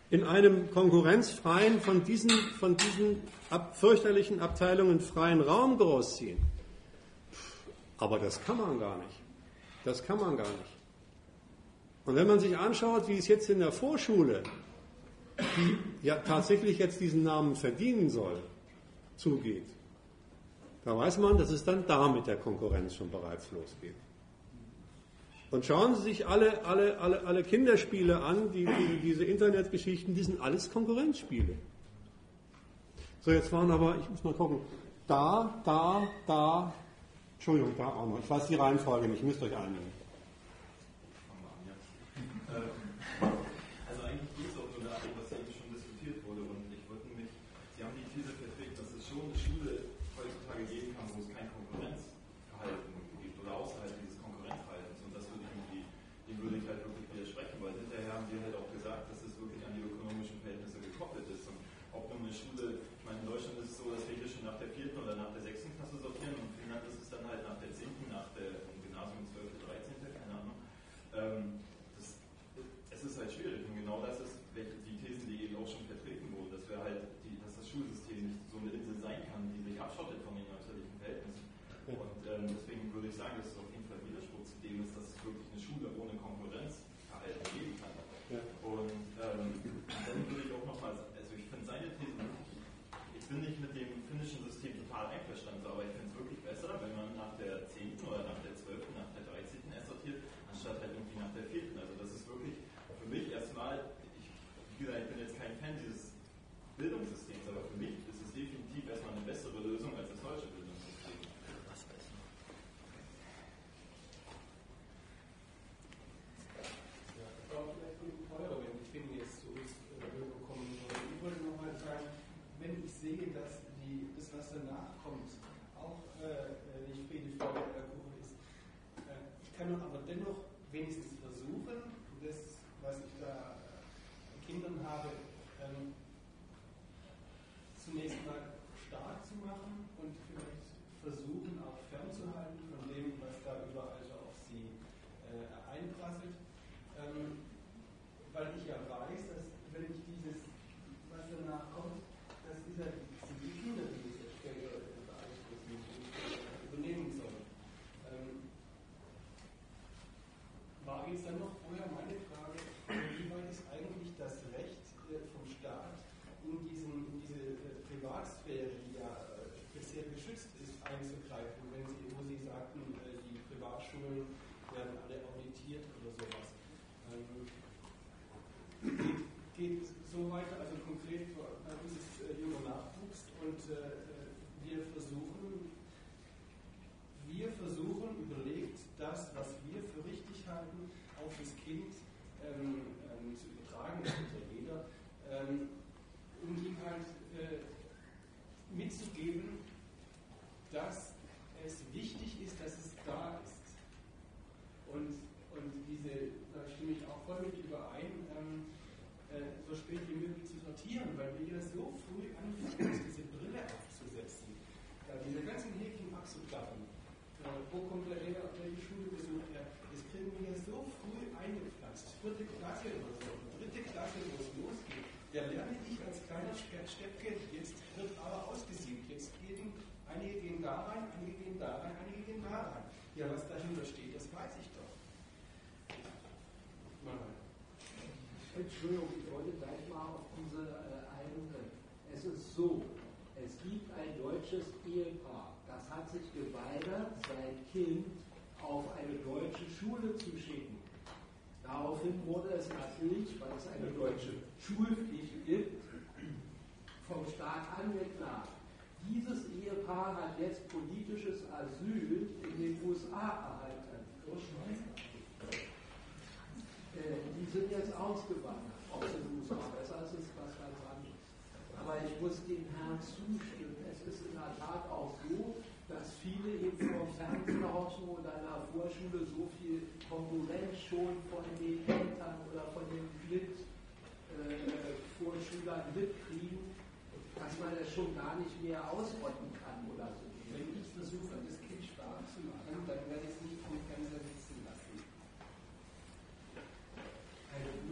in einem konkurrenzfreien, von diesen, von diesen ab, fürchterlichen Abteilungen freien Raum großziehen. Aber das kann man gar nicht. Das kann man gar nicht. Und wenn man sich anschaut, wie es jetzt in der Vorschule, die ja tatsächlich jetzt diesen Namen verdienen soll, zugeht, da weiß man, dass es dann da mit der Konkurrenz schon bereits losgeht. Und schauen Sie sich alle, alle, alle, alle Kinderspiele an, die, die, diese Internetgeschichten, die sind alles Konkurrenzspiele. So, jetzt waren aber, ich muss mal gucken, da, da, da, Entschuldigung, da auch noch. Ich weiß die Reihenfolge nicht, müsst euch einigen. Ja, was dahinter steht, das weiß ich doch. Mal. Entschuldigung, ich wollte gleich mal auf diese äh, eingehen. Es ist so, es gibt ein deutsches Ehepaar, das hat sich geweigert, sein Kind auf eine deutsche Schule zu schicken. Daraufhin wurde es natürlich, weil es eine deutsche Schulpflicht gibt, vom Staat angeklagt. Dieses Ehepaar hat jetzt politisches Asyl in den USA erhalten. Äh, die sind jetzt ausgewandert. Ob in den USA besser ist, ist was ganz anderes. Aber ich muss dem Herrn zustimmen. Es ist in der Tat auch so, dass viele eben vom Fernseher oder einer Vorschule so viel Konkurrenz schon von den Eltern oder von den Blind-Vorschülern äh, mitkriegen, dass man es schon gar nicht mehr ausrotten kann oder so. Wenn ich versuche, das Kind stark zu machen, dann werde ich es nicht mit Fernseher sitzen lassen.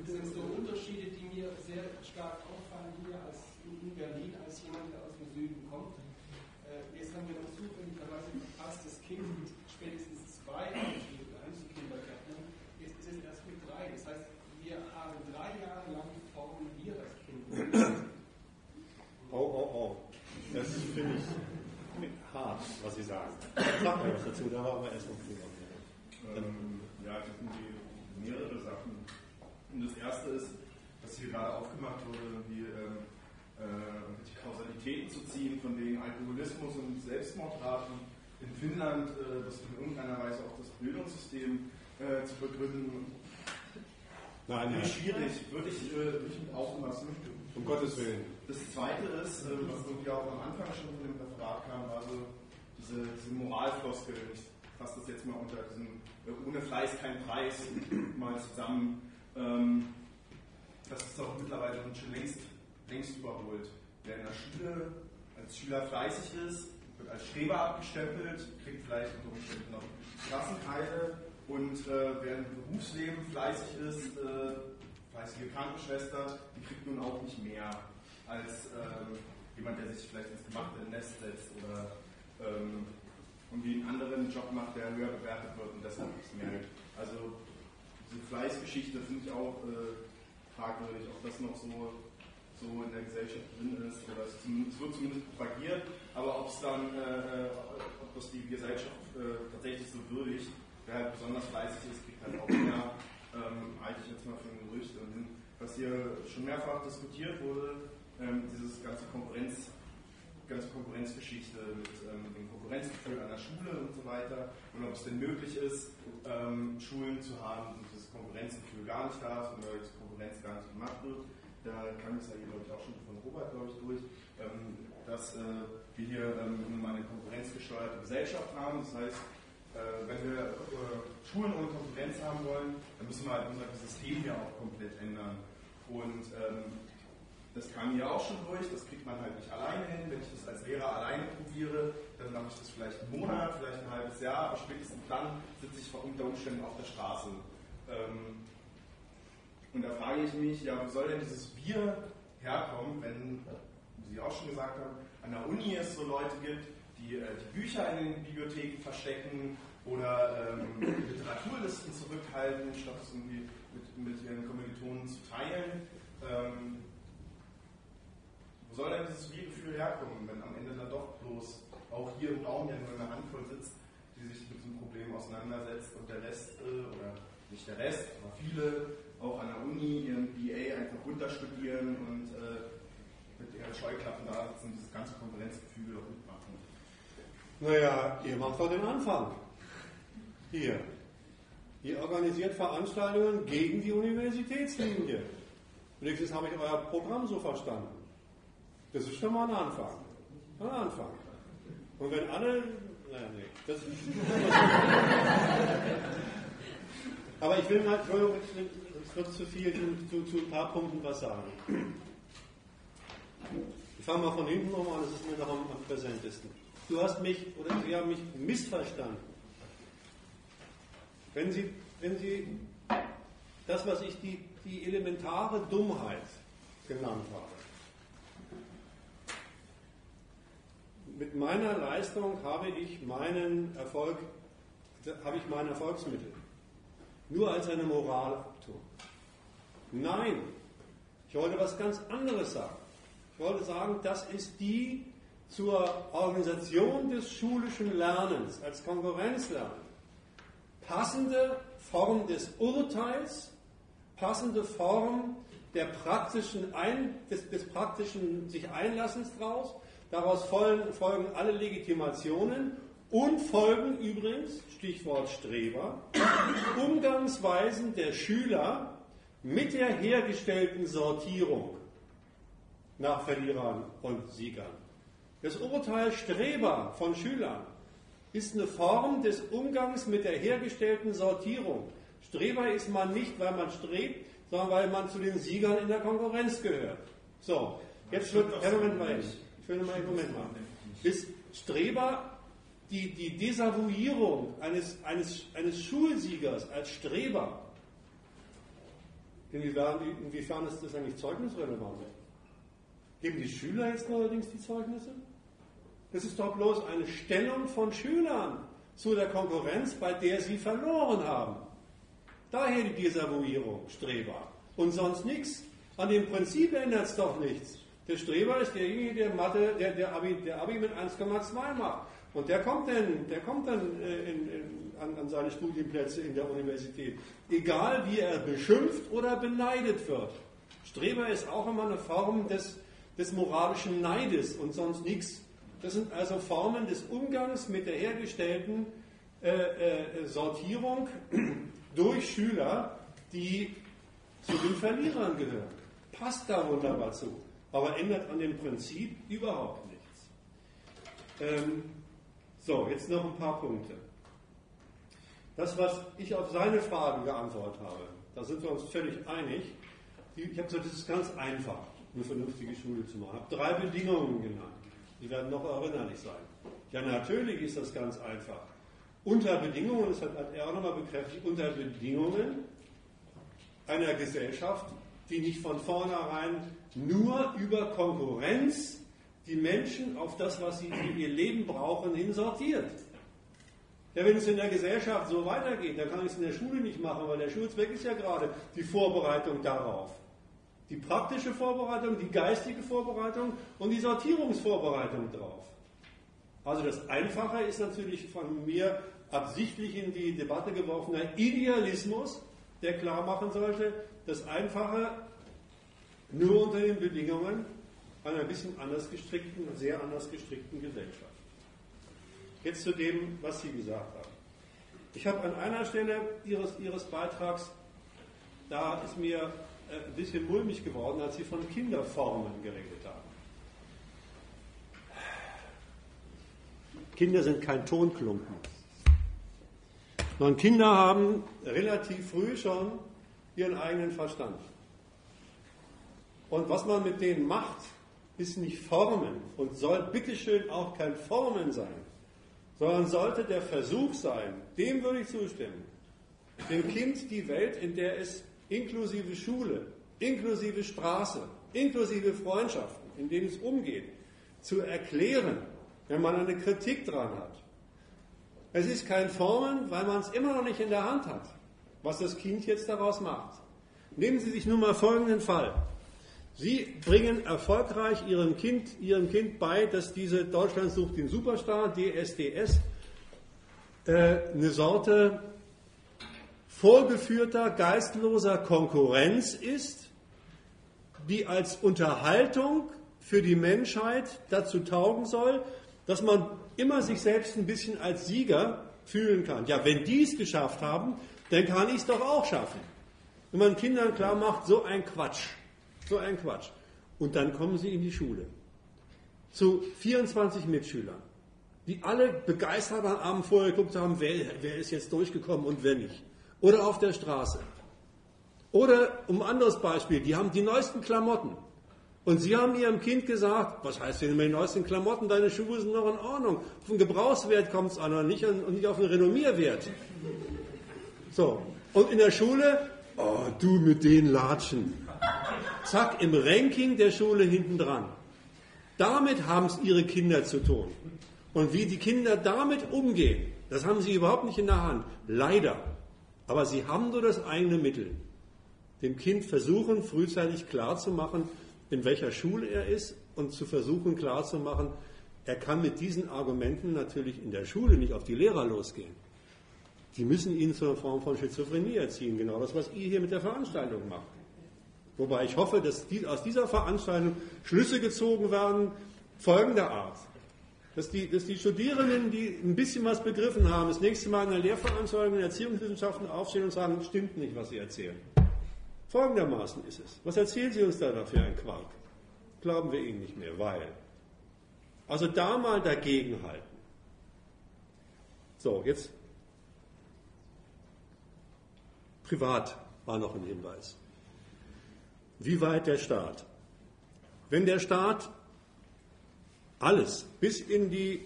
Das sind so Unterschiede, die mir sehr stark auffallen hier als in Berlin, als jemand, der aus dem Süden kommt. Äh, jetzt haben wir noch zufälligerweise verpasst, das Kind mit spätestens zwei Einzelkindergärtnern. Jetzt ist es erst mit drei. Das heißt, wir haben drei Jahre lang formen wir das Kind. Oh, oh, oh. Das finde ich hart, was Sie sagen. Sag mal was dazu, da war aber erst noch drüber. Ähm, ja, das sind die mehrere Sachen. Und das erste ist, was hier gerade aufgemacht wurde, wie ähm, äh, die Kausalitäten zu ziehen, von wegen Alkoholismus und Selbstmordraten in Finnland, äh, das in irgendeiner Weise auch das Bildungssystem äh, zu begründen. Nein, Wie nein. schwierig, würde ich äh, mit auflassen. Um Gottes Willen. Das zweite ist, äh, was irgendwie auch am Anfang schon von dem Referat kam, war so diese, diese Moralfloskel. Ich fasse das jetzt mal unter diesem äh, ohne Fleiß kein Preis mal zusammen. Ähm, das ist auch mittlerweile schon längst, längst überholt. Wer in der Schule als Schüler fleißig ist, wird als Streber abgestempelt, kriegt vielleicht unter Umständen noch Klassenkeile und äh, wer im Berufsleben fleißig ist, äh, fleißige Krankenschwester, die kriegt nun auch nicht mehr als ähm, jemand, der sich vielleicht ins gemachte Nest setzt oder ähm, irgendwie einen anderen Job macht, der höher bewertet wird und deshalb mehr. Also diese Fleißgeschichte finde ich auch äh, fragwürdig, ob das noch so, so in der Gesellschaft drin ist. Oder es, es wird zumindest propagiert, aber ob es dann, äh, ob das die Gesellschaft äh, tatsächlich so würdigt, wer halt besonders fleißig ist, kriegt halt auch mehr, ähm, halte ich jetzt mal für ein Gerücht. Und was hier schon mehrfach diskutiert wurde, ähm, dieses ganze Konkurrenz, ganze Konkurrenzgeschichte mit ähm, dem Konkurrenzgefühl an der Schule und so weiter und ob es denn möglich ist, ähm, Schulen zu haben, wo dieses Konkurrenzgefühl gar nicht da ist und weil Konkurrenz gar nicht gemacht wird. Da kam es ja hier, glaube ich, auch schon von Robert, glaube ich, durch, ähm, dass äh, wir hier ähm, eine konkurrenzgesteuerte Gesellschaft haben. Das heißt, äh, wenn wir äh, Schulen ohne Konkurrenz haben wollen, dann müssen wir halt unser System ja auch komplett ändern. Und ähm, das kam hier auch schon durch, das kriegt man halt nicht alleine hin. Wenn ich das als Lehrer alleine probiere, dann mache ich das vielleicht einen Monat, vielleicht ein halbes Jahr, aber spätestens dann sitze ich unter Umständen auf der Straße. Ähm, und da frage ich mich, ja, wo soll denn dieses Wir herkommen, wenn, wie Sie auch schon gesagt haben, an der Uni es so Leute gibt, die äh, die Bücher in den Bibliotheken verstecken oder ähm, Literaturlisten zurückhalten, statt es irgendwie mit, mit ihren Kommilitonen zu teilen. Ähm, wo soll denn dieses Wir-Gefühl herkommen, wenn am Ende dann doch bloß auch hier im Raum ja nur eine Handvoll sitzt, die sich mit diesem Problem auseinandersetzt und der Rest, äh, oder nicht der Rest, aber viele auch an der Uni ihren BA einfach runterstudieren und äh, mit ihren Scheuklappen da sitzen und dieses ganze Konkurrenzgefühl auch mitmachen. Naja, ihr macht doch den Anfang. Hier. Ihr organisiert Veranstaltungen gegen die Universitätslinie. Wenigstens habe ich euer Programm so verstanden. Das ist schon mal ein Anfang. Ein Anfang. Und wenn alle. Naja, nee. Das Aber ich will mal, Entschuldigung, es wird zu viel zu, zu ein paar Punkten was sagen. Ich fange mal von hinten nochmal an, das ist mir noch am, am präsentesten. Du hast mich, oder Sie haben mich missverstanden. Wenn Sie, wenn Sie das, was ich die, die elementare Dummheit genannt habe, mit meiner Leistung habe ich meinen Erfolg, habe ich mein Erfolgsmittel. Nur als eine Moralabtun. Nein, ich wollte was ganz anderes sagen. Ich wollte sagen, das ist die zur Organisation des schulischen Lernens als Konkurrenzlernen passende Form des Urteils, passende Form der praktischen Ein, des, des praktischen sich Einlassens draus, Daraus folgen, alle Legitimationen und folgen übrigens, Stichwort Streber, Umgangsweisen der Schüler mit der hergestellten Sortierung nach Verlierern und Siegern. Das Urteil Streber von Schülern ist eine Form des Umgangs mit der hergestellten Sortierung. Streber ist man nicht, weil man strebt, sondern weil man zu den Siegern in der Konkurrenz gehört. So, jetzt wird, Herr Moment mal hin. Ich will mal einen Moment machen. Ist Streber die, die Desavouierung eines, eines, eines Schulsiegers als Streber? Inwiefern, inwiefern ist das eigentlich zeugnisrelevant? Geben die Schüler jetzt allerdings die Zeugnisse? Das ist doch bloß eine Stellung von Schülern zu der Konkurrenz, bei der sie verloren haben. Daher die Desavouierung, Streber. Und sonst nichts. An dem Prinzip ändert es doch nichts. Der Streber ist derjenige, der Mathe, der, der, Abi, der Abi mit 1,2 macht. Und der kommt dann, der kommt dann äh, in, in, an, an seine Studienplätze in der Universität. Egal wie er beschimpft oder beneidet wird. Streber ist auch immer eine Form des, des moralischen Neides und sonst nichts. Das sind also Formen des Umgangs mit der hergestellten äh, äh, Sortierung durch Schüler, die zu den Verlierern gehören. Passt da wunderbar zu aber ändert an dem Prinzip überhaupt nichts. Ähm, so, jetzt noch ein paar Punkte. Das, was ich auf seine Fragen geantwortet habe, da sind wir uns völlig einig. Ich habe gesagt, es ist ganz einfach, eine vernünftige Schule zu machen. Ich habe drei Bedingungen genannt. Die werden noch erinnerlich sein. Ja, natürlich ist das ganz einfach. Unter Bedingungen, das hat er auch nochmal bekräftigt, unter Bedingungen einer Gesellschaft, die nicht von vornherein nur über Konkurrenz die Menschen auf das, was sie für ihr Leben brauchen, hin sortiert. Ja, wenn es in der Gesellschaft so weitergeht, dann kann ich es in der Schule nicht machen, weil der Schulzweck ist ja gerade die Vorbereitung darauf. Die praktische Vorbereitung, die geistige Vorbereitung und die Sortierungsvorbereitung drauf. Also das Einfache ist natürlich von mir absichtlich in die Debatte geworfener Idealismus, der klar machen sollte, das Einfache nur unter den Bedingungen einer ein bisschen anders gestrickten, sehr anders gestrickten Gesellschaft. Jetzt zu dem, was Sie gesagt haben. Ich habe an einer Stelle Ihres, Ihres Beitrags, da ist mir äh, ein bisschen mulmig geworden, als Sie von Kinderformen geredet haben. Kinder sind kein Tonklumpen. Sondern Kinder haben relativ früh schon ihren eigenen Verstand. Und was man mit denen macht, ist nicht Formen und soll bitteschön auch kein Formen sein, sondern sollte der Versuch sein, dem würde ich zustimmen, dem Kind die Welt, in der es inklusive Schule, inklusive Straße, inklusive Freundschaften, in denen es umgeht, zu erklären, wenn man eine Kritik dran hat. Es ist kein Formen, weil man es immer noch nicht in der Hand hat, was das Kind jetzt daraus macht. Nehmen Sie sich nun mal folgenden Fall. Sie bringen erfolgreich Ihrem Kind, Ihrem kind bei, dass diese Deutschland sucht den Superstar, DSDS, äh, eine Sorte vorgeführter, geistloser Konkurrenz ist, die als Unterhaltung für die Menschheit dazu taugen soll, dass man immer sich selbst ein bisschen als Sieger fühlen kann. Ja, wenn die es geschafft haben, dann kann ich es doch auch schaffen. Wenn man Kindern klar macht, so ein Quatsch, so ein Quatsch. Und dann kommen sie in die Schule. Zu 24 Mitschülern, die alle begeistert am Abend vorher geguckt haben, wer, wer ist jetzt durchgekommen und wer nicht. Oder auf der Straße. Oder um ein anderes Beispiel, die haben die neuesten Klamotten. Und Sie haben Ihrem Kind gesagt, was heißt denn mit den neuesten Klamotten, deine Schuhe sind noch in Ordnung. Auf den Gebrauchswert kommt es an und nicht, an, und nicht auf den Renommierwert. So, und in der Schule, oh, du mit den Latschen. Zack, im Ranking der Schule hinten dran. Damit haben es Ihre Kinder zu tun. Und wie die Kinder damit umgehen, das haben Sie überhaupt nicht in der Hand. Leider. Aber Sie haben nur das eigene Mittel. Dem Kind versuchen, frühzeitig klarzumachen, in welcher Schule er ist und zu versuchen klarzumachen, er kann mit diesen Argumenten natürlich in der Schule nicht auf die Lehrer losgehen. Die müssen ihn zu einer Form von Schizophrenie erziehen, genau das, was ihr hier mit der Veranstaltung macht. Wobei ich hoffe, dass aus dieser Veranstaltung Schlüsse gezogen werden, folgender Art. Dass die, dass die Studierenden, die ein bisschen was begriffen haben, das nächste Mal in einer Lehrveranstaltung in Erziehungswissenschaften aufstehen und sagen, stimmt nicht, was sie erzählen. Folgendermaßen ist es. Was erzählen Sie uns da für ein Quark? Glauben wir Ihnen nicht mehr, weil. Also da mal dagegen halten. So, jetzt privat war noch ein Hinweis. Wie weit der Staat? Wenn der Staat alles bis in die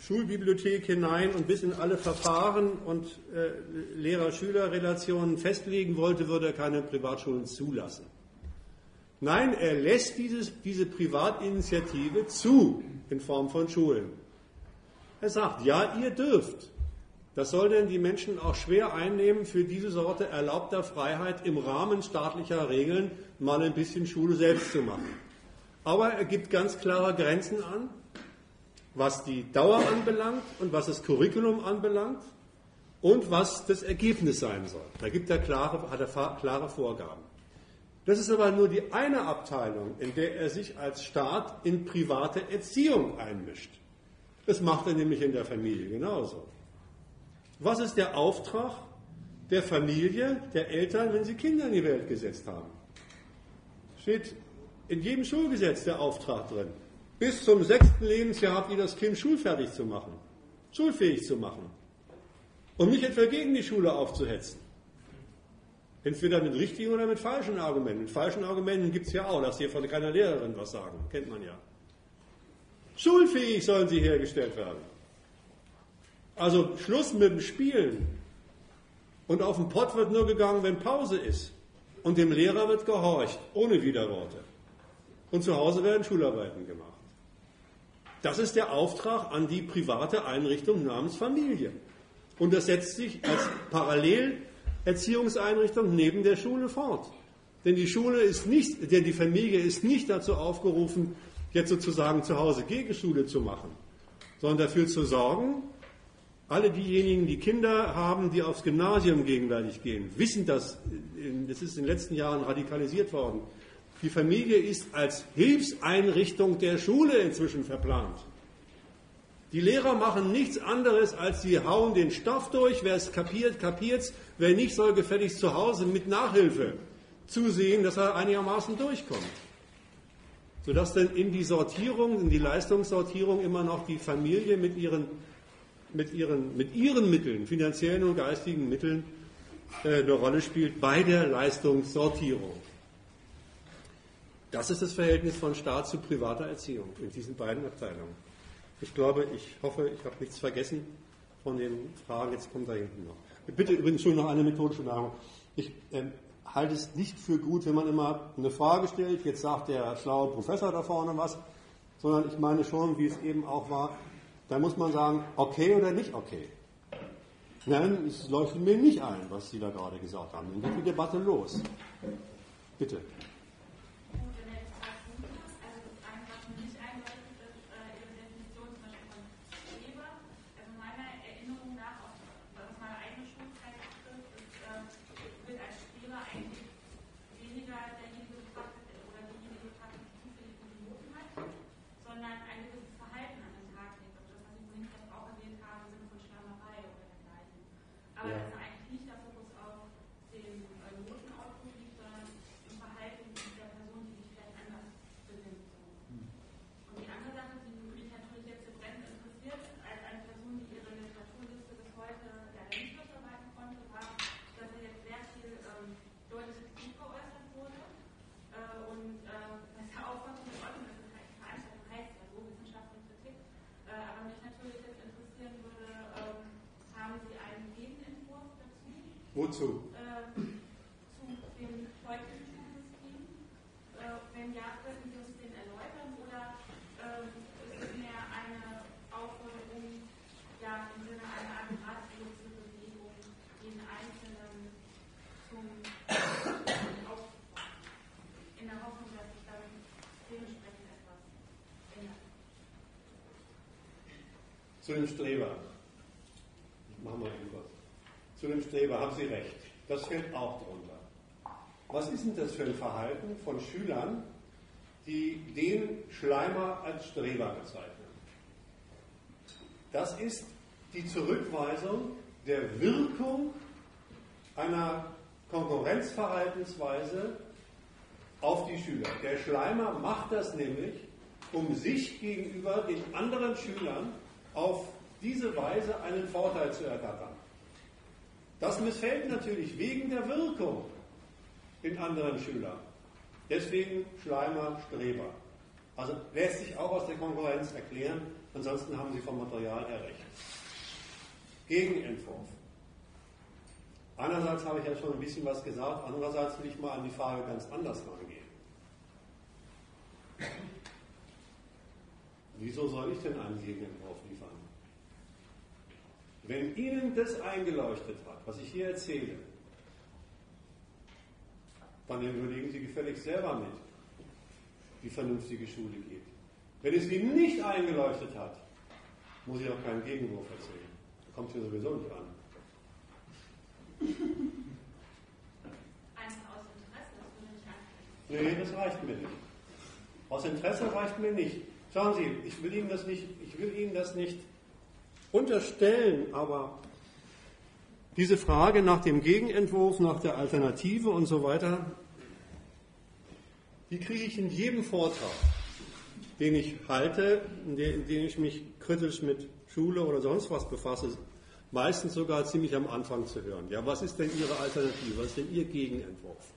Schulbibliothek hinein und bis in alle Verfahren und äh, Lehrer-Schüler-Relationen festlegen wollte, würde er keine Privatschulen zulassen. Nein, er lässt dieses, diese Privatinitiative zu in Form von Schulen. Er sagt, ja, ihr dürft. Das soll denn die Menschen auch schwer einnehmen, für diese Sorte erlaubter Freiheit im Rahmen staatlicher Regeln mal ein bisschen Schule selbst zu machen. Aber er gibt ganz klare Grenzen an was die Dauer anbelangt und was das Curriculum anbelangt und was das Ergebnis sein soll. Da gibt er klare, hat er klare Vorgaben. Das ist aber nur die eine Abteilung, in der er sich als Staat in private Erziehung einmischt. Das macht er nämlich in der Familie genauso. Was ist der Auftrag der Familie, der Eltern, wenn sie Kinder in die Welt gesetzt haben? Steht in jedem Schulgesetz der Auftrag drin. Bis zum sechsten Lebensjahr habt ihr das Kind schulfertig zu machen, schulfähig zu machen. Und nicht etwa gegen die Schule aufzuhetzen. Entweder mit richtigen oder mit falschen Argumenten. Mit falschen Argumenten gibt es ja auch, dass hier von keiner Lehrerin was sagen. Kennt man ja. Schulfähig sollen sie hergestellt werden. Also Schluss mit dem Spielen. Und auf den Pott wird nur gegangen, wenn Pause ist. Und dem Lehrer wird gehorcht, ohne Widerworte. Und zu Hause werden Schularbeiten gemacht. Das ist der Auftrag an die private Einrichtung namens Familie. Und das setzt sich als Parallelerziehungseinrichtung neben der Schule fort. Denn die Schule ist nicht, denn die Familie ist nicht dazu aufgerufen, jetzt sozusagen zu Hause Gegenschule zu machen, sondern dafür zu sorgen, alle diejenigen, die Kinder haben, die aufs Gymnasium gegenwärtig gehen, wissen das, das ist in den letzten Jahren radikalisiert worden. Die Familie ist als Hilfseinrichtung der Schule inzwischen verplant. Die Lehrer machen nichts anderes, als sie hauen den Stoff durch. Wer es kapiert, kapiert's. Wer nicht, soll gefälligst zu Hause mit Nachhilfe zusehen, dass er einigermaßen durchkommt. Sodass dann in die Sortierung, in die Leistungssortierung immer noch die Familie mit ihren, mit ihren, mit ihren Mitteln, finanziellen und geistigen Mitteln, äh, eine Rolle spielt bei der Leistungssortierung. Das ist das Verhältnis von Staat zu privater Erziehung in diesen beiden Abteilungen. Ich glaube, ich hoffe, ich habe nichts vergessen von den Fragen. Jetzt kommt da hinten noch. Bitte übrigens schon noch eine methodische Nachricht. Ich äh, halte es nicht für gut, wenn man immer eine Frage stellt, jetzt sagt der schlaue Professor da vorne was, sondern ich meine schon, wie es eben auch war, da muss man sagen, okay oder nicht okay. Nein, es leuchtet mir nicht ein, was Sie da gerade gesagt haben. Dann geht die Debatte los. Bitte. Wozu? Äh, zu dem heutigen Schulsystem. Äh, wenn ja, könnten Sie uns den erläutern oder äh, ist es mehr eine Aufforderung, ja, im Sinne einer Art Bewegung, den Einzelnen zum in der Hoffnung, dass sich dann dementsprechend etwas ändert? Zu dem Streber. Ich mache mal eben was zu dem Streber, haben Sie recht. Das fällt auch drunter. Was ist denn das für ein Verhalten von Schülern, die den Schleimer als Streber bezeichnen? Das ist die Zurückweisung der Wirkung einer Konkurrenzverhaltensweise auf die Schüler. Der Schleimer macht das nämlich, um sich gegenüber den anderen Schülern auf diese Weise einen Vorteil zu ergattern. Das missfällt natürlich wegen der Wirkung in anderen Schülern. Deswegen Schleimer, Streber. Also lässt sich auch aus der Konkurrenz erklären, ansonsten haben Sie vom Material her recht. Gegenentwurf. Einerseits habe ich ja schon ein bisschen was gesagt, andererseits will ich mal an die Frage ganz anders rangehen. Wieso soll ich denn einen Gegenentwurf liefern? Wenn Ihnen das eingeleuchtet hat, was ich hier erzähle, dann überlegen Sie gefälligst selber mit, wie vernünftige Schule geht. Wenn es Ihnen nicht eingeleuchtet hat, muss ich auch keinen Gegenwurf erzählen. Da kommt hier sowieso nicht an. Einfach aus Interesse, das würde nicht ansprechen. Nee, das reicht mir nicht. Aus Interesse reicht mir nicht. Schauen Sie, ich will Ihnen das nicht, ich will Ihnen das nicht unterstellen, aber diese Frage nach dem Gegenentwurf, nach der Alternative und so weiter, die kriege ich in jedem Vortrag, den ich halte, in dem ich mich kritisch mit Schule oder sonst was befasse, meistens sogar ziemlich am Anfang zu hören. Ja, was ist denn Ihre Alternative? Was ist denn Ihr Gegenentwurf?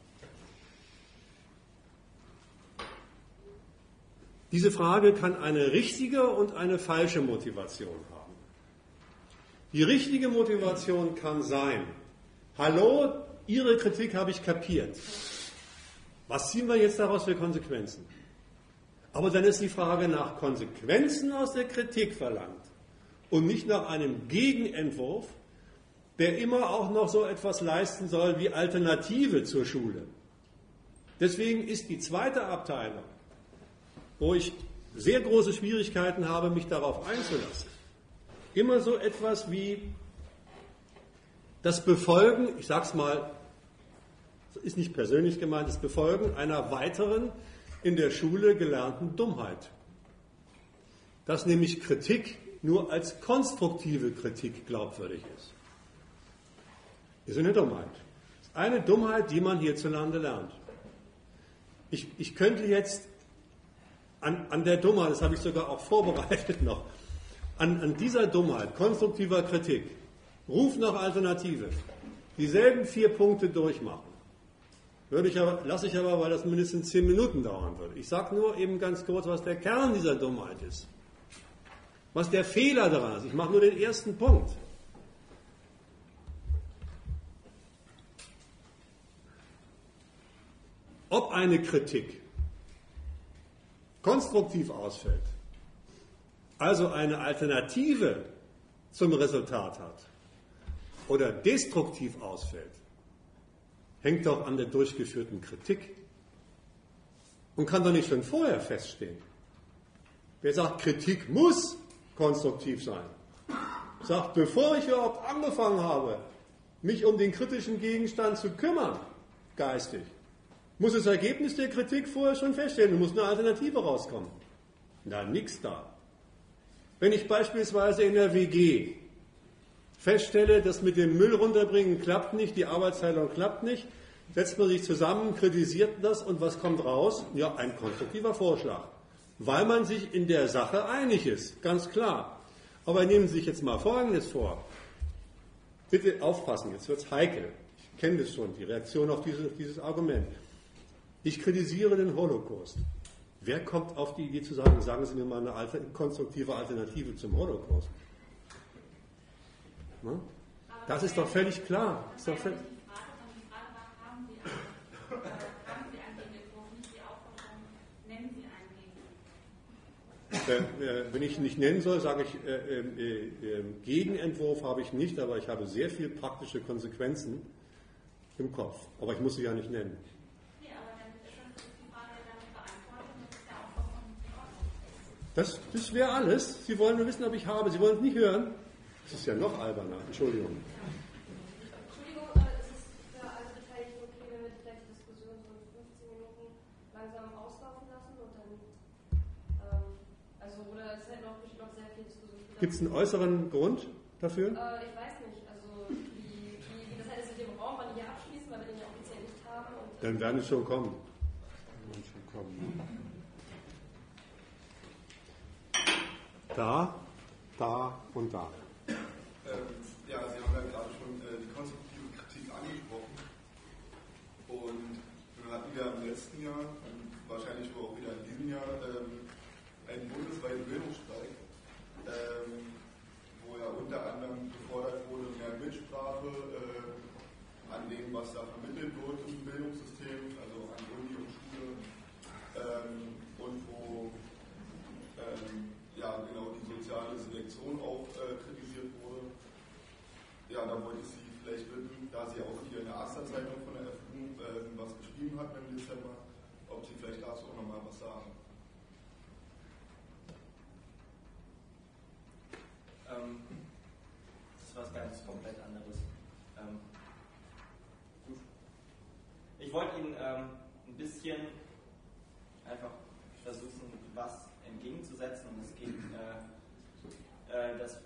Diese Frage kann eine richtige und eine falsche Motivation haben. Die richtige Motivation kann sein, hallo, Ihre Kritik habe ich kapiert. Was ziehen wir jetzt daraus für Konsequenzen? Aber dann ist die Frage nach Konsequenzen aus der Kritik verlangt und nicht nach einem Gegenentwurf, der immer auch noch so etwas leisten soll wie Alternative zur Schule. Deswegen ist die zweite Abteilung, wo ich sehr große Schwierigkeiten habe, mich darauf einzulassen, immer so etwas wie das Befolgen, ich sage es mal, ist nicht persönlich gemeint, das Befolgen einer weiteren in der Schule gelernten Dummheit. Dass nämlich Kritik nur als konstruktive Kritik glaubwürdig ist. Ist eine Dummheit. Eine Dummheit, die man hierzulande lernt. Ich, ich könnte jetzt an, an der Dummheit, das habe ich sogar auch vorbereitet noch, an, an dieser Dummheit, konstruktiver Kritik, Ruf nach Alternative, dieselben vier Punkte durchmachen. Würde ich aber, lasse ich aber, weil das mindestens zehn Minuten dauern würde. Ich sage nur eben ganz kurz, was der Kern dieser Dummheit ist. Was der Fehler daran ist. Ich mache nur den ersten Punkt. Ob eine Kritik konstruktiv ausfällt, also eine Alternative zum Resultat hat oder destruktiv ausfällt, hängt doch an der durchgeführten Kritik und kann doch nicht schon vorher feststehen. Wer sagt, Kritik muss konstruktiv sein, sagt, bevor ich überhaupt angefangen habe, mich um den kritischen Gegenstand zu kümmern, geistig, muss das Ergebnis der Kritik vorher schon feststellen, muss eine Alternative rauskommen. Na, nix da. Wenn ich beispielsweise in der WG feststelle, dass mit dem Müll runterbringen klappt nicht, die Arbeitsteilung klappt nicht, setzt man sich zusammen, kritisiert das und was kommt raus? Ja, ein konstruktiver Vorschlag. Weil man sich in der Sache einig ist, ganz klar. Aber nehmen Sie sich jetzt mal Folgendes vor. Bitte aufpassen, jetzt wird es heikel. Ich kenne das schon, die Reaktion auf dieses, dieses Argument. Ich kritisiere den Holocaust. Wer kommt auf die Idee zu sagen, sagen Sie mir mal eine Alter, konstruktive Alternative zum Holocaust? Ne? Das ist doch völlig klar. Ist doch völlig äh, wenn ich ihn nicht nennen soll, sage ich, äh, äh, äh, Gegenentwurf habe ich nicht, aber ich habe sehr viel praktische Konsequenzen im Kopf. Aber ich muss sie ja nicht nennen. Das, das wäre alles. Sie wollen nur wissen, ob ich habe. Sie wollen es nicht hören. Das ist ja noch alberner. Entschuldigung. Entschuldigung, äh, ist es für alle Beteiligten okay, wenn wir vielleicht die Diskussion so 15 Minuten langsam auslaufen lassen und dann, ähm, also, oder es ist halt noch, noch sehr viel Diskussion. Gibt es einen äußeren Grund dafür? Äh, ich weiß nicht. Also, wie, wie, das ist in dem Raum, wann die hier abschließen, weil wir den ja offiziell nicht haben. Und, dann werden es schon kommen. Dann schon kommen. Da, da und da. Ähm, ja, Sie haben ja gerade schon äh, die konstruktive Kritik angesprochen. Und wir hatten ja im letzten Jahr, und wahrscheinlich auch wieder in diesem Jahr, ähm, einen bundesweiten Bildungsstreik, ähm, wo ja unter anderem gefordert wurde, mehr Mitsprache äh, an dem, was da vermittelt wird im Bildungssystem, also an Uni und Schule. Ähm, und wo ähm, ja, genau die soziale Selektion auch äh, kritisiert wurde. Ja, da wollte ich Sie vielleicht bitten, da Sie auch hier in der Aster-Zeitung von der FU äh, was geschrieben hat im Dezember, ob Sie vielleicht dazu auch nochmal was sagen. Ähm, das ist was ganz komplett anderes. Ähm, ich wollte Ihnen ähm, ein bisschen einfach versuchen, was entgegenzusetzen. Und es geht, äh, äh, das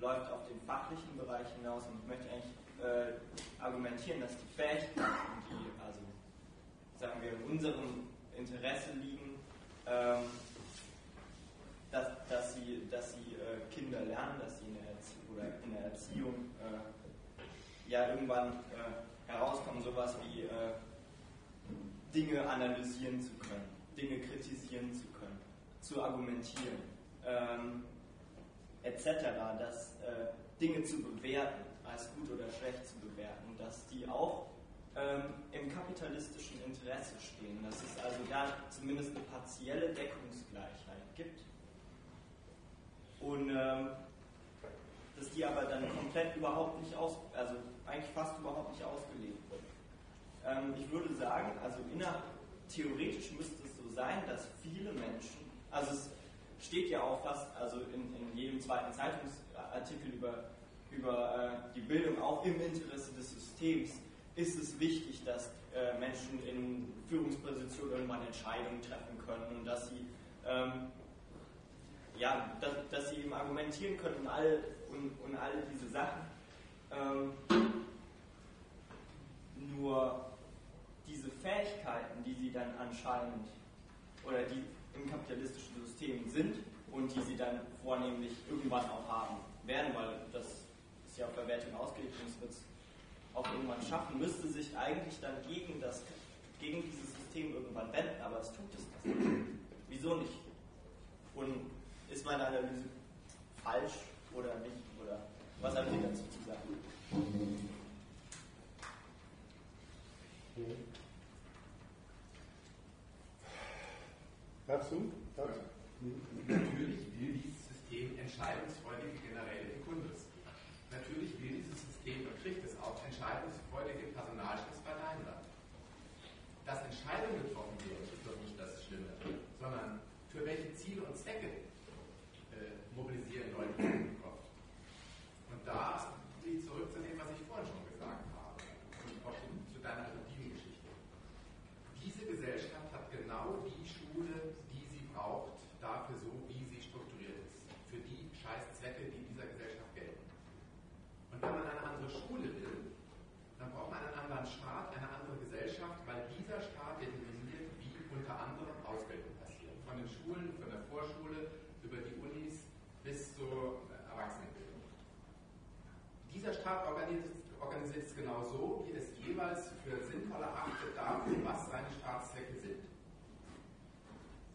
läuft auf den fachlichen Bereich hinaus und ich möchte eigentlich äh, argumentieren, dass die Fähigkeiten, die also sagen wir in unserem Interesse liegen, ähm, dass, dass sie, dass sie äh, Kinder lernen, dass sie in der, Erzie oder in der Erziehung äh, ja irgendwann äh, herauskommen, sowas wie Dinge analysieren zu können, Dinge kritisieren zu können zu argumentieren, ähm, etc., dass äh, Dinge zu bewerten, als gut oder schlecht zu bewerten, dass die auch ähm, im kapitalistischen Interesse stehen. Das ist also da zumindest eine partielle Deckungsgleichheit Gleichheit gibt. Und ähm, dass die aber dann komplett überhaupt nicht aus, also eigentlich fast überhaupt nicht ausgelegt wird. Ähm, ich würde sagen, also inner, theoretisch müsste es so sein, dass viele Menschen, also es steht ja auch fast, also in, in jedem zweiten Zeitungsartikel über, über äh, die Bildung, auch im Interesse des Systems, ist es wichtig, dass äh, Menschen in Führungspositionen irgendwann Entscheidungen treffen können und dass sie ähm, ja, dass, dass, sie eben argumentieren können und all, und, und all diese Sachen. Ähm, nur diese Fähigkeiten, die sie dann anscheinend oder die im kapitalistischen System sind und die sie dann vornehmlich irgendwann auch haben werden, weil das ist ja auf Verwertung ausgelegt und es wird es auch irgendwann schaffen, müsste sich eigentlich dann gegen, das, gegen dieses System irgendwann wenden, aber es tut es nicht. Wieso nicht? Und ist meine Analyse falsch oder nicht? Oder was haben Sie dazu zu sagen? Dazu? Dazu? Natürlich will dieses System entscheidungsfreudige Generäle in Kundus. Natürlich will dieses System und kriegt es auch entscheidungsfreudige Personalschluss bei Daimler. Dass Entscheidungen getroffen werden, ist doch nicht das Schlimme, sondern für welche Ziele und Zwecke äh, mobilisieren Leute im Kopf. Und da gehe ich zurück zu dem, was ich vorhin schon gesagt habe, und auch zu deiner Adoptivengeschichte. Diese Gesellschaft hat genau die Schule, die sie braucht, dafür so, wie sie strukturiert ist. Für die Scheißzwecke, die in dieser Gesellschaft gelten. Und wenn man eine andere Schule will, dann braucht man einen anderen Staat, eine andere Gesellschaft, weil dieser Staat determiniert, wie unter anderem Ausbildung passiert. Von den Schulen, von der Vorschule über die Unis bis zur Erwachsenenbildung. Dieser Staat organisiert, es genau so, wie es jeweils für sinnvoll erachtet dafür, was seine Staatszwecke sind.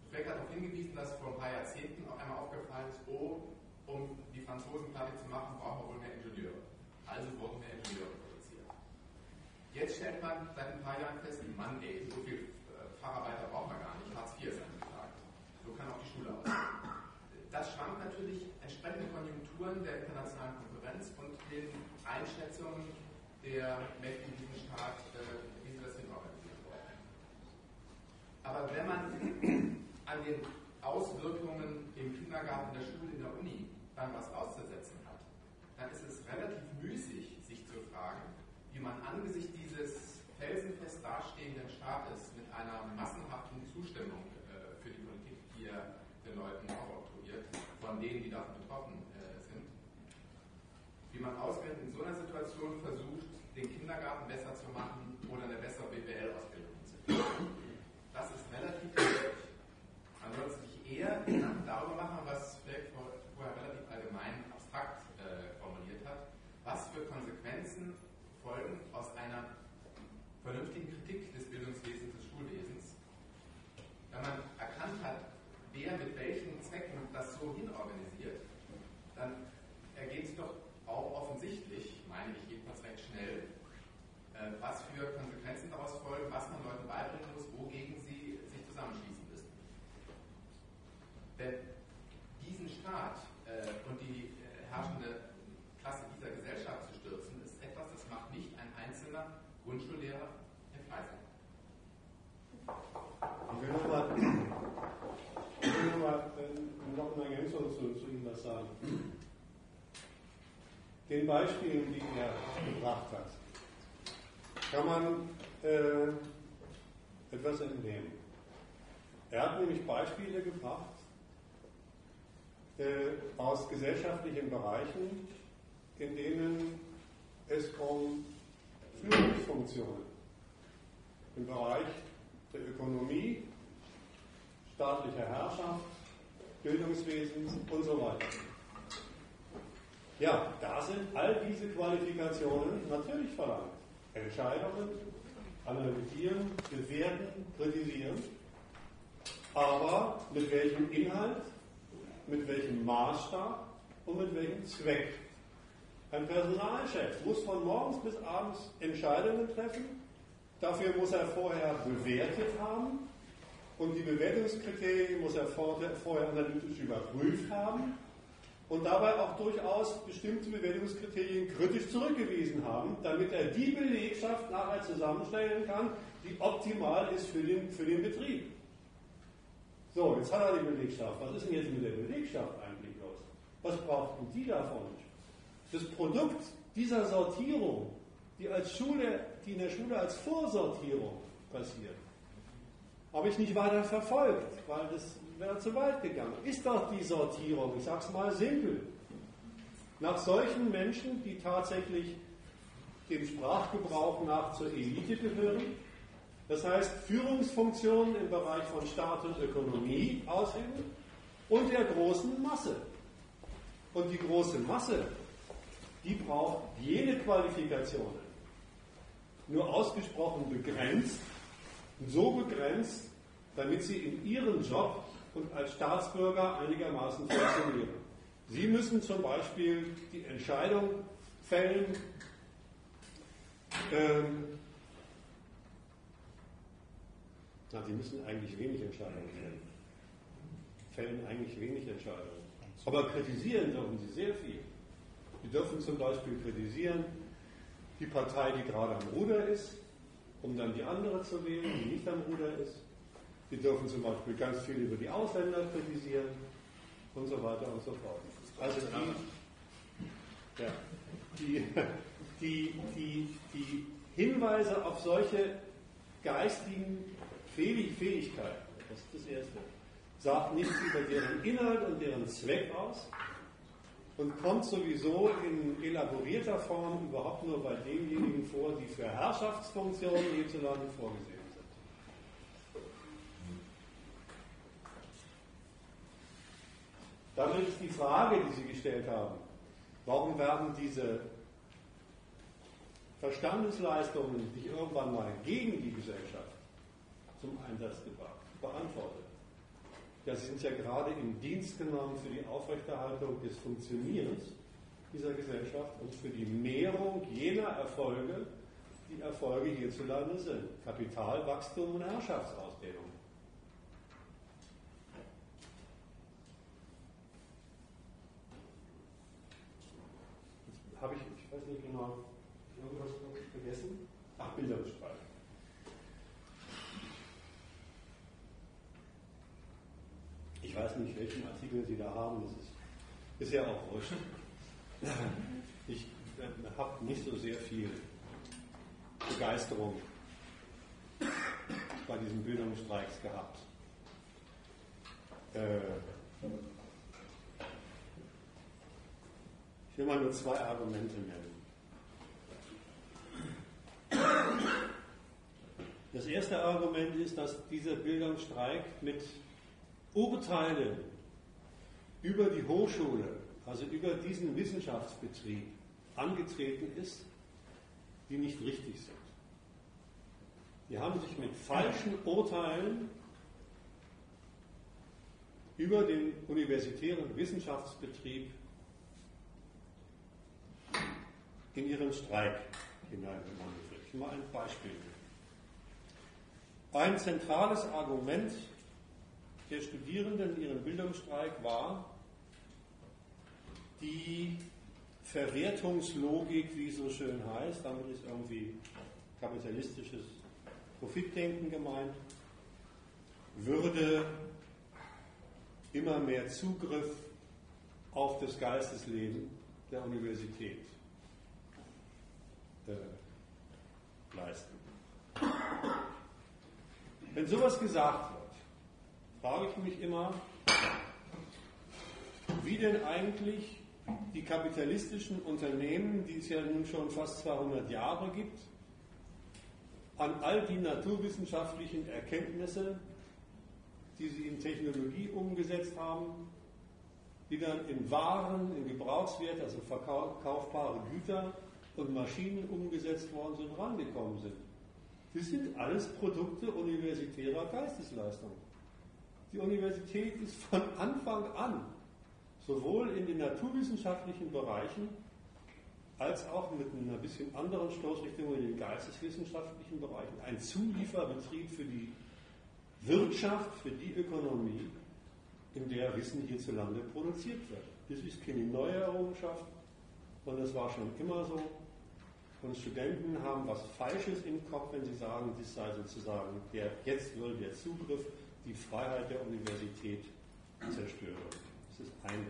Beck hat darauf hingewiesen, dass vor ein paar Jahrzehnten auch einmal aufgefallen ist, oh, um die Franzosen fertig zu machen, brauchen wir wohl mehr Ingenieure. Also wurden mehr Ingenieure produziert. Jetzt stellt man seit ein paar Jahren fest, Mann, ey, so viel äh, Facharbeiter brauchen wir gar nicht, Hartz IV ist angefragt. So kann auch die Schule aussehen. Das schwankt natürlich entsprechende Konjunkturen der internationalen Konkurrenz und den Einschätzungen der Mächte in diesem Staat, äh, wie sie das hin organisieren wollen. Aber wenn man an den Auswirkungen im Kindergarten, der Schule, in der Uni dann was auszusetzen hat, dann ist es relativ müßig, sich zu fragen, wie man angesichts dieses felsenfest dastehenden Staates mit einer massenhaften Zustimmung äh, für die Politik, die er den Leuten auch oktroyiert, von denen, die davon betroffen sind, wie man ausgerechnet in so einer Situation versucht, den Kindergarten besser zu machen oder eine bessere BWL-Ausbildung zu finden. Das ist relativ schwierig. Man sollte sich eher darüber machen, was Fleck vorher relativ allgemein abstrakt äh, formuliert hat, was für Konsequenzen folgen aus einer vernünftigen Kritik des Bildungswesens, des Schulwesens, wenn man erkannt hat, wer mit welchen Zwecken das so hinorganisiert, dann ergeht es doch auch offensichtlich, meine ich jedenfalls recht schnell, äh, was für Konsequenzen daraus folgen, was man Leuten beibringen muss, wogegen sie sich zusammenschließen müssen. Denn diesen Staat äh, und die äh, herrschende Klasse dieser Gesellschaft zu stürzen, ist etwas, das macht nicht ein einzelner Grundschullehrer in Freising. Ich will nochmal noch mal, äh, noch eine Ergänzung zu, zu Ihnen was sagen. Den Beispielen, die er gebracht hat, kann man äh, etwas entnehmen. Er hat nämlich Beispiele gebracht äh, aus gesellschaftlichen Bereichen, in denen es um Führungsfunktionen im Bereich der Ökonomie, staatlicher Herrschaft, Bildungswesen und so weiter. Ja, da sind all diese Qualifikationen natürlich verlangt. Entscheidungen, analysieren, bewerten, kritisieren. Aber mit welchem Inhalt, mit welchem Maßstab und mit welchem Zweck? Ein Personalchef muss von morgens bis abends Entscheidungen treffen. Dafür muss er vorher bewertet haben, und die Bewertungskriterien muss er vorher analytisch überprüft haben und dabei auch durchaus bestimmte Bewertungskriterien kritisch zurückgewiesen haben, damit er die Belegschaft nachher zusammenstellen kann, die optimal ist für den, für den Betrieb. So, jetzt hat er die Belegschaft. Was ist denn jetzt mit der Belegschaft eigentlich los? Was braucht denn die davon? Das Produkt dieser Sortierung, die, als Schule, die in der Schule als Vorsortierung passiert, habe ich nicht weiter verfolgt, weil das wäre zu weit gegangen. Ist doch die Sortierung, ich sage es mal simpel, nach solchen Menschen, die tatsächlich dem Sprachgebrauch nach zur Elite gehören, das heißt Führungsfunktionen im Bereich von Staat und Ökonomie ausüben und der großen Masse. Und die große Masse, die braucht jene Qualifikationen, nur ausgesprochen begrenzt, so begrenzt, damit sie in ihrem Job und als Staatsbürger einigermaßen funktionieren. Sie müssen zum Beispiel die Entscheidung fällen, ähm, na, Sie müssen eigentlich wenig Entscheidungen fällen. Fällen eigentlich wenig Entscheidungen. Aber kritisieren dürfen Sie sehr viel. Sie dürfen zum Beispiel kritisieren die Partei, die gerade am Ruder ist, um dann die andere zu wählen, die nicht am Ruder ist. Sie dürfen zum Beispiel ganz viel über die Ausländer kritisieren und so weiter und so fort. Also die, ja, die, die, die, die Hinweise auf solche geistigen Fähigkeiten, das ist das Erste, sagt nichts über deren Inhalt und deren Zweck aus und kommt sowieso in elaborierter Form überhaupt nur bei denjenigen vor, die für Herrschaftsfunktionen hierzulande vorgesehen Damit ist die Frage, die Sie gestellt haben, warum werden diese Verstandesleistungen nicht irgendwann mal gegen die Gesellschaft zum Einsatz gebracht, beantwortet? Sie sind ja gerade im Dienst genommen für die Aufrechterhaltung des Funktionierens dieser Gesellschaft und für die Mehrung jener Erfolge, die Erfolge hierzulande sind. Kapitalwachstum und Herrschaftsausdehnung. Habe ich, ich weiß nicht genau, irgendwas vergessen? Ach, Bilderbeschreibung. Ich weiß nicht, welchen Artikel Sie da haben, das ist, ist ja auch wurscht. Ich äh, habe nicht so sehr viel Begeisterung bei diesen Bildungsstreiks gehabt. Äh, will mal nur zwei Argumente nennen. Das erste Argument ist, dass dieser Bildungsstreik mit Urteilen über die Hochschule, also über diesen Wissenschaftsbetrieb, angetreten ist, die nicht richtig sind. Die haben sich mit falschen Urteilen über den universitären Wissenschaftsbetrieb in ihren Streik hineingemandelt. Ich mal ein Beispiel. Ein zentrales Argument der Studierenden in ihrem Bildungsstreik war die Verwertungslogik, wie es so schön heißt. Damit ist irgendwie kapitalistisches Profitdenken gemeint. Würde immer mehr Zugriff auf das Geistesleben der Universität äh, leisten. Wenn sowas gesagt wird, frage ich mich immer, wie denn eigentlich die kapitalistischen Unternehmen, die es ja nun schon fast 200 Jahre gibt, an all die naturwissenschaftlichen Erkenntnisse, die sie in Technologie umgesetzt haben, die dann in Waren, in Gebrauchswert, also verkaufbare Güter und Maschinen umgesetzt worden sind, rangekommen sind. Das sind alles Produkte universitärer Geistesleistung. Die Universität ist von Anfang an, sowohl in den naturwissenschaftlichen Bereichen als auch mit einer bisschen anderen Stoßrichtung in den geisteswissenschaftlichen Bereichen, ein Zulieferbetrieb für die Wirtschaft für die Ökonomie, in der Wissen hierzulande produziert wird. Das ist keine neue Errungenschaft und das war schon immer so. Und Studenten haben was Falsches im Kopf, wenn sie sagen, dies sei sozusagen der, jetzt würde der Zugriff, die Freiheit der Universität zerstören. Das ist eine.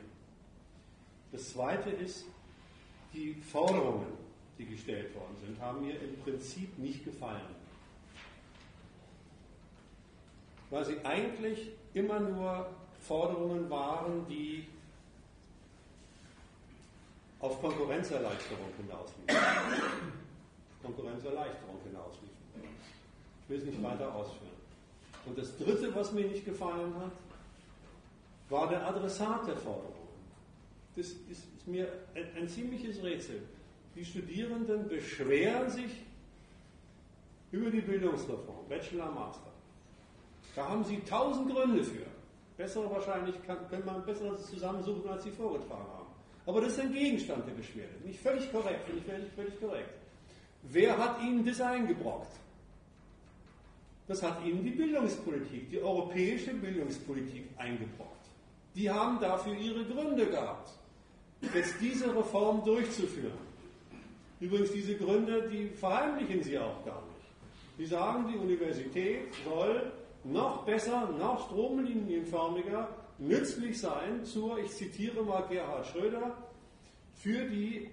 Das zweite ist, die Forderungen, die gestellt worden sind, haben mir im Prinzip nicht gefallen. Weil sie eigentlich immer nur Forderungen waren, die auf Konkurrenzerleichterung hinausliefen. Konkurrenzerleichterung hinausliefen. Ich will es nicht weiter ausführen. Und das Dritte, was mir nicht gefallen hat, war der Adressat der Forderungen. Das ist, mir ein, ein ziemliches Rätsel. Die Studierenden beschweren sich über die Bildungsreform, Bachelor, Master. Da haben sie tausend Gründe für. Bessere wahrscheinlich kann, kann man besser zusammensuchen, als sie vorgetragen haben. Aber das ist ein Gegenstand der Beschwerde. Nicht völlig korrekt, finde ich völlig, völlig korrekt. Wer hat Ihnen das eingebrockt? Das hat Ihnen die Bildungspolitik, die europäische Bildungspolitik eingebrockt. Die haben dafür ihre Gründe gehabt, jetzt diese Reform durchzuführen. Übrigens, diese Gründe, die verheimlichen Sie auch gar nicht. Sie sagen, die Universität soll noch besser, noch stromlinienförmiger nützlich sein zur, ich zitiere mal Gerhard Schröder, für die,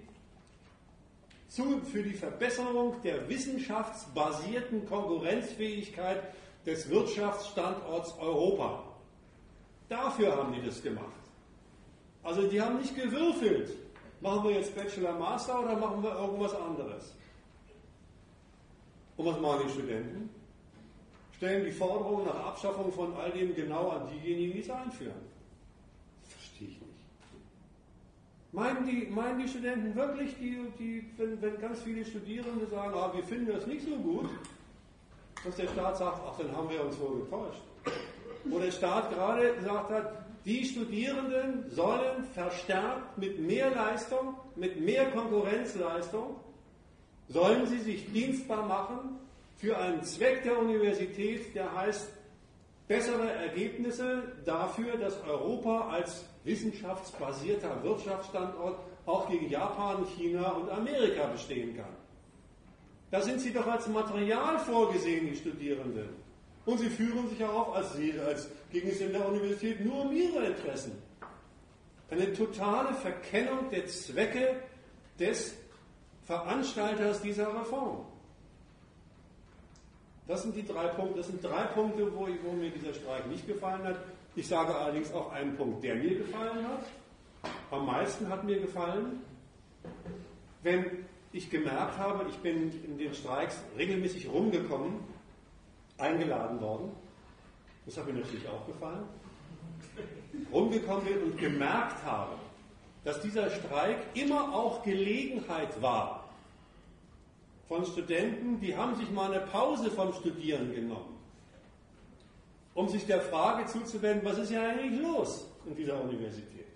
zu, für die Verbesserung der wissenschaftsbasierten Konkurrenzfähigkeit des Wirtschaftsstandorts Europa. Dafür haben die das gemacht. Also die haben nicht gewürfelt. Machen wir jetzt Bachelor, Master oder machen wir irgendwas anderes? Und was machen die Studenten? Stellen die Forderung nach Abschaffung von all dem genau an diejenigen, die es einführen. Das verstehe ich nicht. Meinen die, meinen die Studenten wirklich, die, die, wenn, wenn ganz viele Studierende sagen, ah, wir finden das nicht so gut, dass der Staat sagt, ach, dann haben wir uns wohl getäuscht. Wo der Staat gerade gesagt hat, die Studierenden sollen verstärkt mit mehr Leistung, mit mehr Konkurrenzleistung, sollen sie sich dienstbar machen für einen Zweck der Universität, der heißt bessere Ergebnisse dafür, dass Europa als wissenschaftsbasierter Wirtschaftsstandort auch gegen Japan, China und Amerika bestehen kann. Da sind sie doch als Material vorgesehen, die Studierenden. Und sie führen sich auf, als, als ging es in der Universität nur um ihre Interessen. Eine totale Verkennung der Zwecke des Veranstalters dieser Reform. Das sind die drei Punkte, das sind drei Punkte, wo, wo, mir dieser Streik nicht gefallen hat. Ich sage allerdings auch einen Punkt, der mir gefallen hat. Am meisten hat mir gefallen, wenn ich gemerkt habe, ich bin in den Streiks regelmäßig rumgekommen, eingeladen worden. Das hat mir natürlich auch gefallen. Rumgekommen bin und gemerkt habe, dass dieser Streik immer auch Gelegenheit war, von Studenten, die haben sich mal eine Pause vom Studieren genommen, um sich der Frage zuzuwenden, was ist ja eigentlich los in dieser Universität?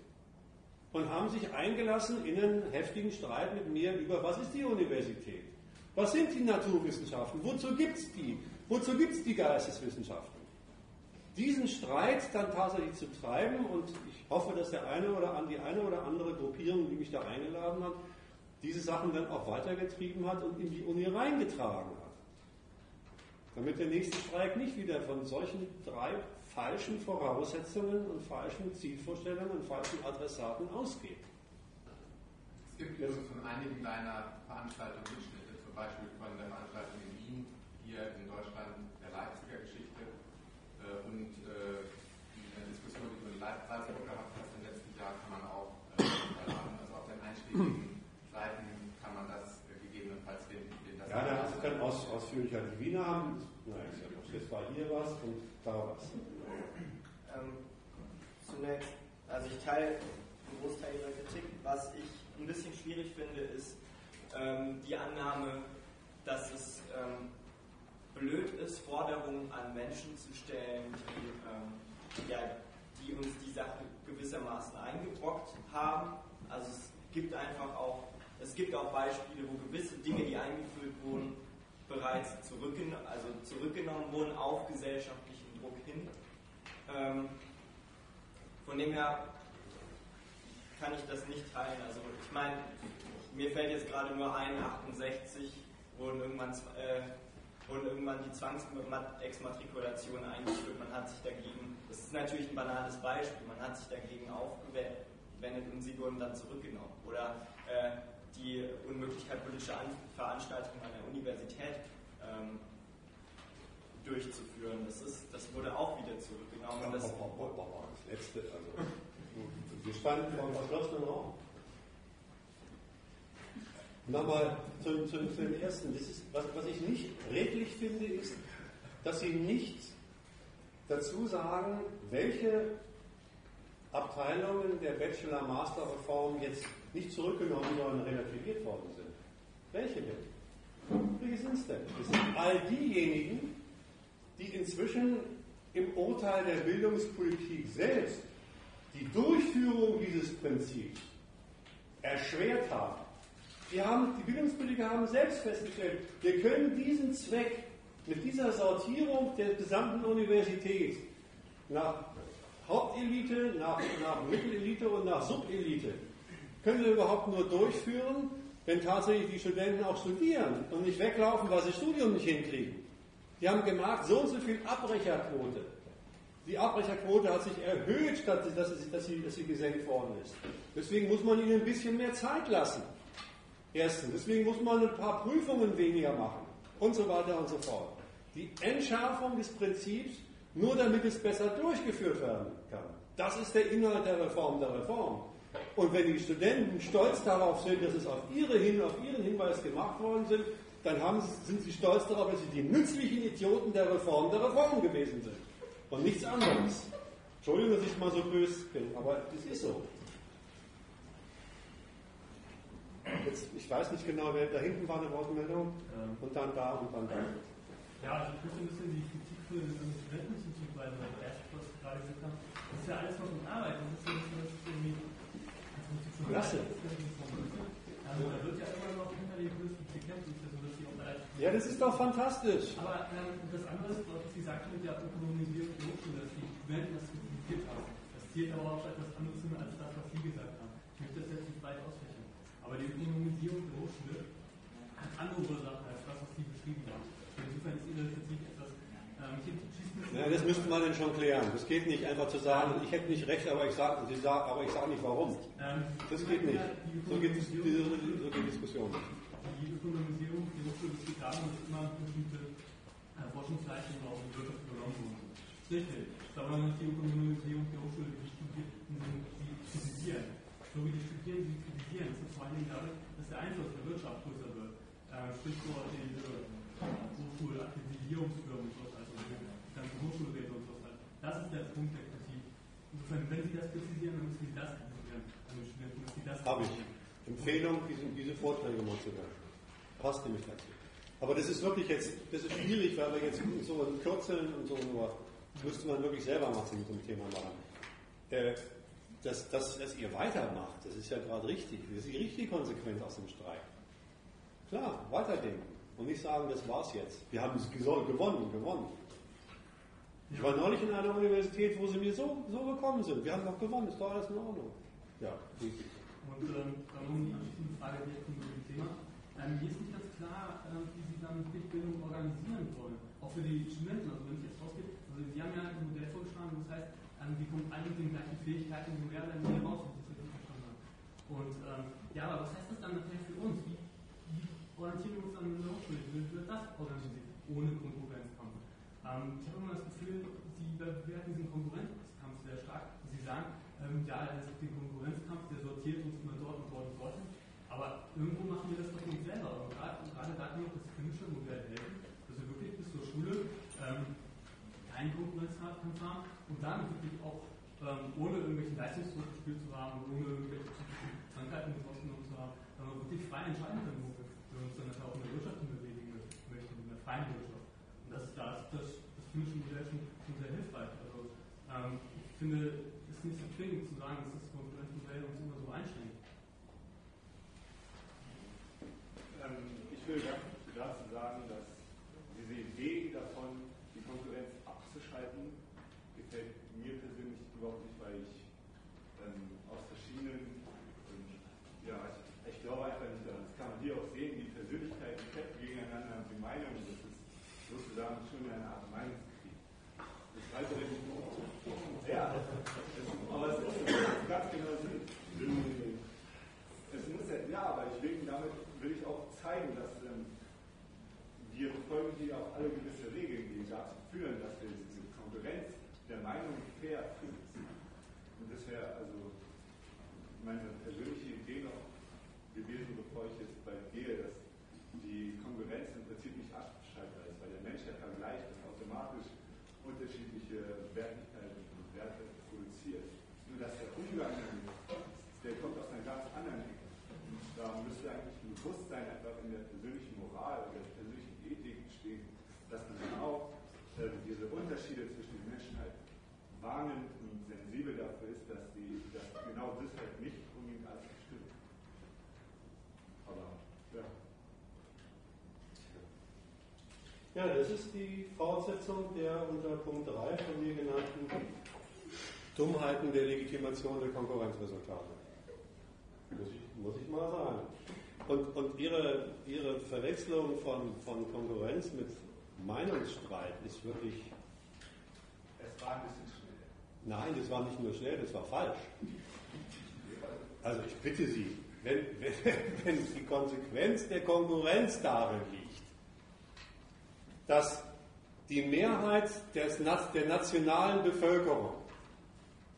Und haben sich eingelassen in einen heftigen Streit mit mir über, was ist die Universität? Was sind die Naturwissenschaften? Wozu gibt es die? Wozu gibt es die Geisteswissenschaften? Diesen Streit dann tatsächlich zu treiben und ich hoffe, dass der eine oder die eine oder andere Gruppierung, die mich da eingeladen hat, diese Sachen dann auch weitergetrieben hat und in die Uni reingetragen hat. Damit der nächste Streik nicht wieder von solchen drei falschen Voraussetzungen und falschen Zielvorstellungen und falschen Adressaten ausgeht. Es gibt also von einigen deiner Veranstaltungen Mitschnitte, zum Beispiel von der Veranstaltung in Wien, hier in Deutschland, der Leipziger Geschichte äh, und äh, die Diskussion, die du in Leipzig gehabt hast im letzten Jahr, kann man auch äh, also auf den einschlägigen Ja, da ist dann aus, ausführlicher die Wiener haben. Nein, jetzt war hier was und da was. Ähm, zunächst, also ich teile einen Großteil Ihrer Kritik. Was ich ein bisschen schwierig finde, ist ähm, die Annahme, dass es ähm, blöd ist, Forderungen an Menschen zu stellen, die, ähm, ja, die uns die Sache gewissermaßen eingebrockt haben. Also es gibt einfach auch es gibt auch Beispiele, wo gewisse Dinge, die eingeführt wurden, bereits zurückgen also zurückgenommen wurden auf gesellschaftlichem Druck hin. Ähm, von dem her kann ich das nicht teilen. Also ich meine, mir fällt jetzt gerade nur ein, 68 wurden irgendwann, äh, wurden irgendwann die Zwangsexmatrikulation eingeführt. Man hat sich dagegen, das ist natürlich ein banales Beispiel, man hat sich dagegen aufgewendet und sie wurden dann zurückgenommen. Oder äh, die Unmöglichkeit politischer Veranstaltungen an der Universität ähm, durchzuführen. Das, ist, das wurde auch wieder zurückgenommen. Das, das letzte, also wir standen vor einem verschlossenen Raum. Nochmal zu, zu, zu dem ersten. Ist, was, was ich nicht redlich finde, ist, dass Sie nicht dazu sagen, welche Abteilungen der Bachelor-Master-Reform jetzt nicht zurückgenommen, sondern relativiert worden sind. Welche denn? Welche sind es denn? Das sind all diejenigen, die inzwischen im Urteil der Bildungspolitik selbst die Durchführung dieses Prinzips erschwert haben. Die, haben, die Bildungspolitiker haben selbst festgestellt, wir können diesen Zweck mit dieser Sortierung der gesamten Universität nach Hauptelite, nach, nach Mittelelite und nach Subelite, können wir überhaupt nur durchführen, wenn tatsächlich die Studenten auch studieren und nicht weglaufen, weil sie Studium nicht hinkriegen. Die haben gemerkt, so und so viel Abbrecherquote. Die Abbrecherquote hat sich erhöht, statt dass sie, dass, sie, dass sie gesenkt worden ist. Deswegen muss man ihnen ein bisschen mehr Zeit lassen. Erstens. Deswegen muss man ein paar Prüfungen weniger machen. Und so weiter und so fort. Die Entschärfung des Prinzips, nur damit es besser durchgeführt werden kann. Das ist der Inhalt der Reform der Reform. Und wenn die Studenten stolz darauf sind, dass es auf, ihre Hin auf ihren Hinweis gemacht worden sind, dann haben, sind sie stolz darauf, dass sie die nützlichen Idioten der Reform der Reform gewesen sind und nichts anderes. Entschuldigung, dass ich mal so böse bin, aber es ist so. Jetzt, ich weiß nicht genau, wer da hinten war eine Wortmeldung ähm. und dann da und dann da. Ja, also ich möchte ein bisschen die Kritik für den Studenten zuzuweisen, weil der erste, was gerade gesagt haben, das ist ja alles noch in Arbeit. Das ist ja nicht so, dass es irgendwie. Klasse. Also, da wird ja immer noch hinter den Juristen gekämpft, ist ja so, dass die auch Ja, das ist doch fantastisch. Aber ähm, das andere ist, was Sie sagten mit der Ökonomisierung der Hochschule, dass die Studenten das kritisiert haben. Das zählt aber auch etwas anderes hin als das, was Sie gesagt haben. Ich möchte das jetzt nicht weit ausfächern. Aber die Ökonomisierung der Hochschule hat andere Ursachen als das, was Sie beschrieben haben. Insofern ist Ihre Kritik etwas. Ähm, ja, das müsste man denn schon klären. Das geht nicht einfach zu sagen, ich hätte nicht recht, aber ich sage sag, sage nicht warum. Das geht nicht. So geht, so geht die Diskussion. Die Ökonomisierung der Hochschule, es geht darum, dass immer bestimmte äh, Forschungsleistungen in die Wirtschaft übernommen wurden. Richtig. Aber man muss die Ökonomisierung der Hochschule, die Studierenden, die kritisieren. So wie die Studierenden sie kritisieren, ist vor allem dadurch, dass der Einfluss der Wirtschaft größer wird. Äh, Stichwort diese Hochschulakquisierungsfirmen und so, also die ganze Hochschulräte und so. Das ist der Punkt der Kritik. Insofern, wenn Sie das kritisieren, dann müssen Sie das kritisieren an den Studenten, dass Sie das Habe ich. Empfehlung, diese, diese Vorträge mal zu hören. Passt nämlich dazu. Aber das ist wirklich jetzt, das ist schwierig, weil wir jetzt so kürzeln und so nur, müsste man wirklich selber machen mit dem Thema machen. Äh, dass, dass, dass ihr weitermacht, das ist ja gerade richtig. Das ist die richtige Konsequenz aus dem Streik. Klar, weiterdenken und nicht sagen, das war's jetzt. Wir haben es gewonnen, gewonnen. Ich war neulich in einer Universität, wo sie mir so, so gekommen sind. Wir haben doch gewonnen, ist doch alles in Ordnung. Ja, richtig. Und ähm, dann um die abschließende Frage direkt zum Thema. Ähm, mir ist nicht ganz klar, äh, wie Sie dann Pflichtbildung organisieren wollen. Auch für die Studenten, also wenn ich jetzt rausgehe. Also Sie haben ja ein Modell vorgeschlagen, das heißt, ähm, die kommen alle mit den gleichen Fähigkeiten so mehr oder weniger raus, wenn ich das richtig verstanden habe. Und ähm, ja, aber was heißt das dann nachher für uns? Wie, wie orientieren wir uns dann in der Hochschule? Wie wird das organisiert, ohne Konkurrenzkampf? Ähm, ich habe immer das Gefühl, Sie bewerten diesen Konkurrenzkampf sehr stark. Sie sagen, ähm, ja, es gibt den Konkurrenzkampf, der sortiert uns immer dort und dort und dort. Aber irgendwo machen wir das doch nicht selber. Und gerade, da kann auch das finnische Modell helfen, dass wir wirklich bis zur Schule ähm, keinen Konkurrenzkampf haben und dann wirklich auch ähm, ohne irgendwelchen Leistungsdruck gespielt zu haben, ohne irgendwelche Krankheiten betroffen zu haben, wirklich frei entscheiden können, wo wir, wir uns dann auch in der Wirtschaft bewegen möchten, in der freien Wirtschaft. Und das, da ist Modell schon, sehr hilfreich. Also ähm, ich finde, es ist nicht so zwingend zu sagen, dass das Konkurrenzmodell uns immer so einschränkt. Ähm, ich will dazu sagen, dass diese Idee davon, die Konkurrenz abzuschalten, meine persönliche Idee noch gewesen, bevor ich jetzt bald gehe, dass die Konkurrenz im Prinzip nicht abschaltbar ist, weil der Mensch der Vergleich das automatisch unterschiedliche Wertigkeiten und Werte produziert. Nur dass der Umgang damit, der kommt aus einer ganz anderen Ecke. Da müsste eigentlich ein Bewusstsein einfach in der persönlichen Moral oder der persönlichen Ethik stehen, dass man genau äh, diese Unterschiede zwischen den Menschen halt wahrnimmt und sensibel dafür ist, dass, die, dass genau das halt nicht unbedingt alles stimmt. Aber ja. Ja, das ist die Fortsetzung der unter Punkt 3 von mir genannten Dummheiten der Legitimation der Konkurrenzresultate. Muss ich, muss ich mal sagen. Und, und ihre, ihre Verwechslung von, von Konkurrenz mit Meinungsstreit ist wirklich. Es war ein bisschen schnell. Nein, das war nicht nur schnell, das war falsch. Also ich bitte Sie, wenn, wenn, wenn die Konsequenz der Konkurrenz darin liegt, dass die Mehrheit des, der nationalen Bevölkerung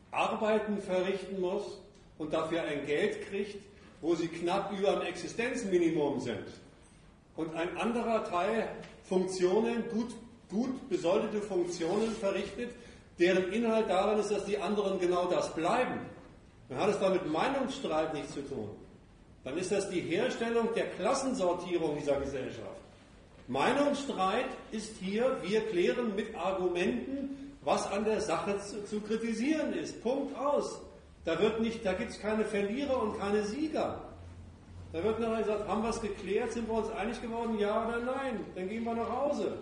Arbeiten verrichten muss und dafür ein Geld kriegt, wo sie knapp über dem Existenzminimum sind. Und ein anderer Teil Funktionen, gut, gut besoldete Funktionen verrichtet, deren Inhalt darin ist, dass die anderen genau das bleiben. Dann hat es da mit Meinungsstreit nichts zu tun. Dann ist das die Herstellung der Klassensortierung dieser Gesellschaft. Meinungsstreit ist hier, wir klären mit Argumenten, was an der Sache zu, zu kritisieren ist. Punkt aus. Da, da gibt es keine Verlierer und keine Sieger. Da wird nachher gesagt, haben wir es geklärt, sind wir uns einig geworden, ja oder nein? Dann gehen wir nach Hause.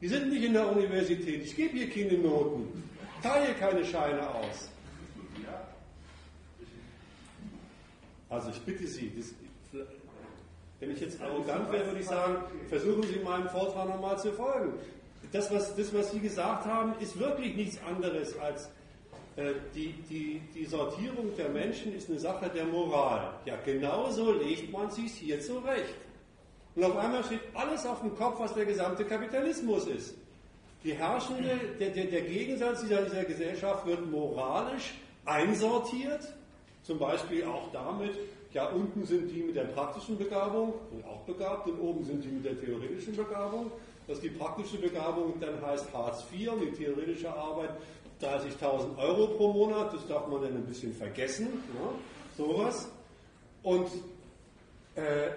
Die sind nicht in der Universität, ich gebe hier keine Noten, teile keine Scheine aus. Also ich bitte Sie, das, wenn ich jetzt arrogant wäre, würde ich sagen, versuchen Sie meinem Vortrag nochmal zu folgen. Das was, das, was Sie gesagt haben, ist wirklich nichts anderes als äh, die, die, die Sortierung der Menschen ist eine Sache der Moral. Ja, genauso legt man sich hier zurecht. Und auf einmal steht alles auf dem Kopf, was der gesamte Kapitalismus ist. Die herrschende, der, der, der Gegensatz dieser, dieser Gesellschaft wird moralisch einsortiert, zum Beispiel auch damit, ja, unten sind die mit der praktischen Begabung und auch begabt und oben sind die mit der theoretischen Begabung. Dass die praktische Begabung dann heißt Hartz IV und die theoretische Arbeit 30.000 Euro pro Monat, das darf man dann ein bisschen vergessen, ja, sowas. Und äh,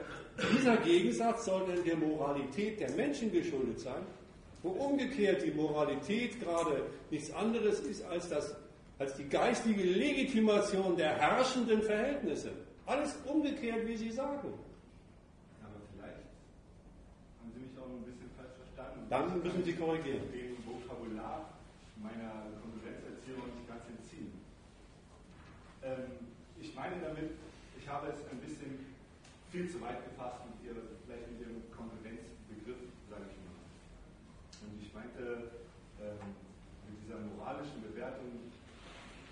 dieser Gegensatz soll dann der Moralität der Menschen geschuldet sein, wo umgekehrt die Moralität gerade nichts anderes ist als, das, als die geistige Legitimation der herrschenden Verhältnisse. Alles umgekehrt, wie Sie sagen. Aber vielleicht haben Sie mich auch ein bisschen falsch verstanden. Dann müssen Sie korrigieren. Dem Vokabular meiner Konkurrenzerziehung nicht ganz entziehen. Ähm, ich meine damit, ich habe es ein bisschen viel zu weit gefasst mit ihr, vielleicht mit Ihrem Konkurrenzbegriff, sage ich mal. Und ich meinte ähm, mit dieser moralischen Bewertung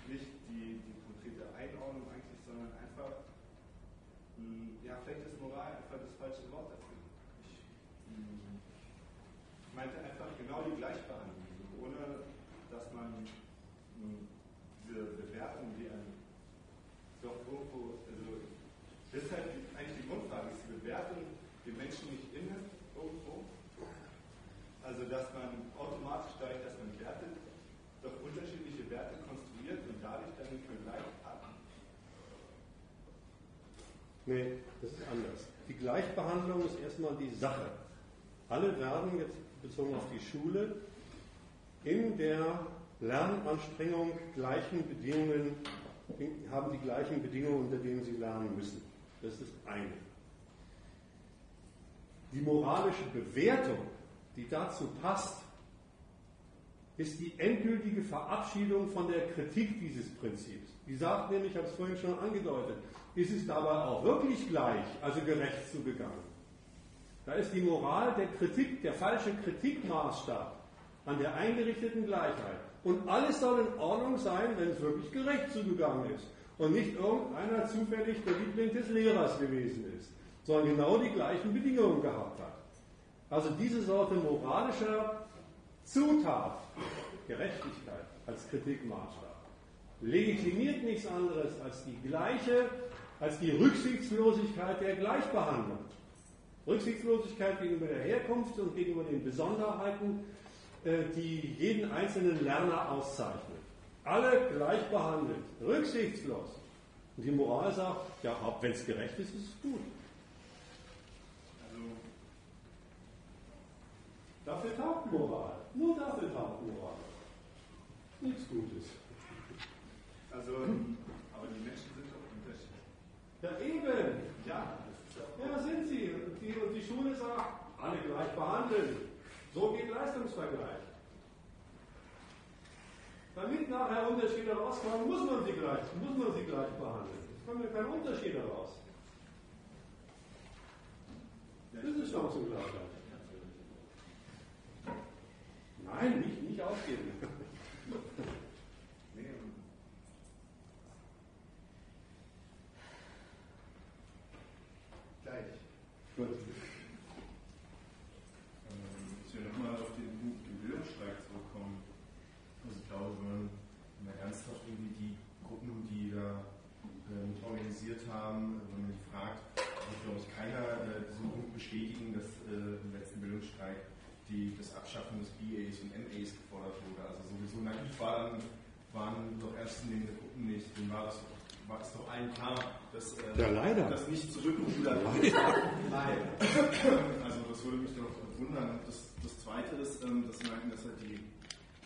nicht die, die konkrete Einordnung eigentlich, sondern einfach, mh, hm, ja, vielleicht ist Moral einfach das falsche Wort dafür. Ich, meinte einfach genau die Gleichbehandlung, ohne dass man diese Bewertung, die ein doch irgendwo, also das ist halt eigentlich die Grundfrage, ist die Bewertung den Menschen nicht inne irgendwo? Also dass man automatisch dadurch, dass man wertet, doch unterschiedliche Werte konstruiert und dadurch dann den Vergleich hat? Nee, das ist anders. Die Gleichbehandlung ist erstmal die Sache. Alle werden jetzt bezogen auf die Schule in der Lernanstrengung gleichen Bedingungen, haben die gleichen Bedingungen, unter denen sie lernen müssen. Das ist das eine. Die moralische Bewertung, die dazu passt, ist die endgültige Verabschiedung von der Kritik dieses Prinzips. Die sagt nämlich, ich habe es vorhin schon angedeutet, ist es dabei auch wirklich gleich, also gerecht zugegangen. Da ist die Moral der Kritik, der falsche Kritikmaßstab an der eingerichteten Gleichheit. Und alles soll in Ordnung sein, wenn es wirklich gerecht zugegangen ist und nicht irgendeiner zufällig der Liebling des Lehrers gewesen ist, sondern genau die gleichen Bedingungen gehabt hat. Also diese Sorte moralischer Zutat, Gerechtigkeit als Kritikmaßstab, legitimiert nichts anderes als die gleiche, als die Rücksichtslosigkeit der Gleichbehandlung. Rücksichtslosigkeit gegenüber der Herkunft und gegenüber den Besonderheiten, äh, die jeden einzelnen Lerner auszeichnen. Alle gleich behandelt, rücksichtslos. Und die Moral sagt, ja, wenn es gerecht ist, ist es gut. Also, dafür taugt Moral. Nur dafür taugt Moral. Nichts Gutes. Also, aber die Menschen sind doch unterschiedlich. Ja, eben. Ja, ja sind sie. Und die, und die Schule sagt, alle gleich behandeln. So geht Leistungsvergleich. Damit nachher Unterschiede rauskommen, muss man sie gleich, muss man sie gleich behandeln. Es kommen ja keine Unterschiede raus. Das ist Chancengleichheit. Nein, nicht, nicht aufgeben. Gleich. Gut. Ich will nochmal auf den Punkt den Bildungsstreik zurückkommen. Also ich glaube, wenn man ernsthaft irgendwie die Gruppen, die da äh, organisiert haben, wenn man die fragt, wird, glaube ich, keiner äh, diesen Punkt bestätigen, dass äh, im letzten Bildungsstreik die, das Abschaffen des BAs und MAs gefordert wurde. Also naiv war dann, waren doch ernstzunehmende Gruppen nicht. Denen war das war es doch allen klar, dass äh, ja, leider. das nicht zurückrudern Leider. Nein. Also das würde mich doch wundern. Das, das Zweite ist, ähm, dass wir merken, dass halt die,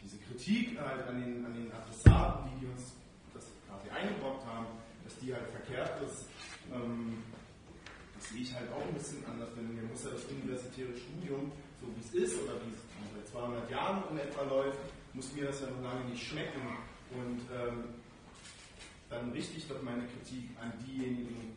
diese Kritik halt an den, an den Adressaten, die, die uns das quasi eingebrockt haben, dass die halt verkehrt ist. Ähm, das sehe ich halt auch ein bisschen anders, denn mir muss ja das universitäre Studium, so wie es ist oder wie es seit 200 Jahren in etwa läuft, muss mir das ja noch lange nicht schmecken. Und ähm, dann richte ich doch meine Kritik an diejenigen,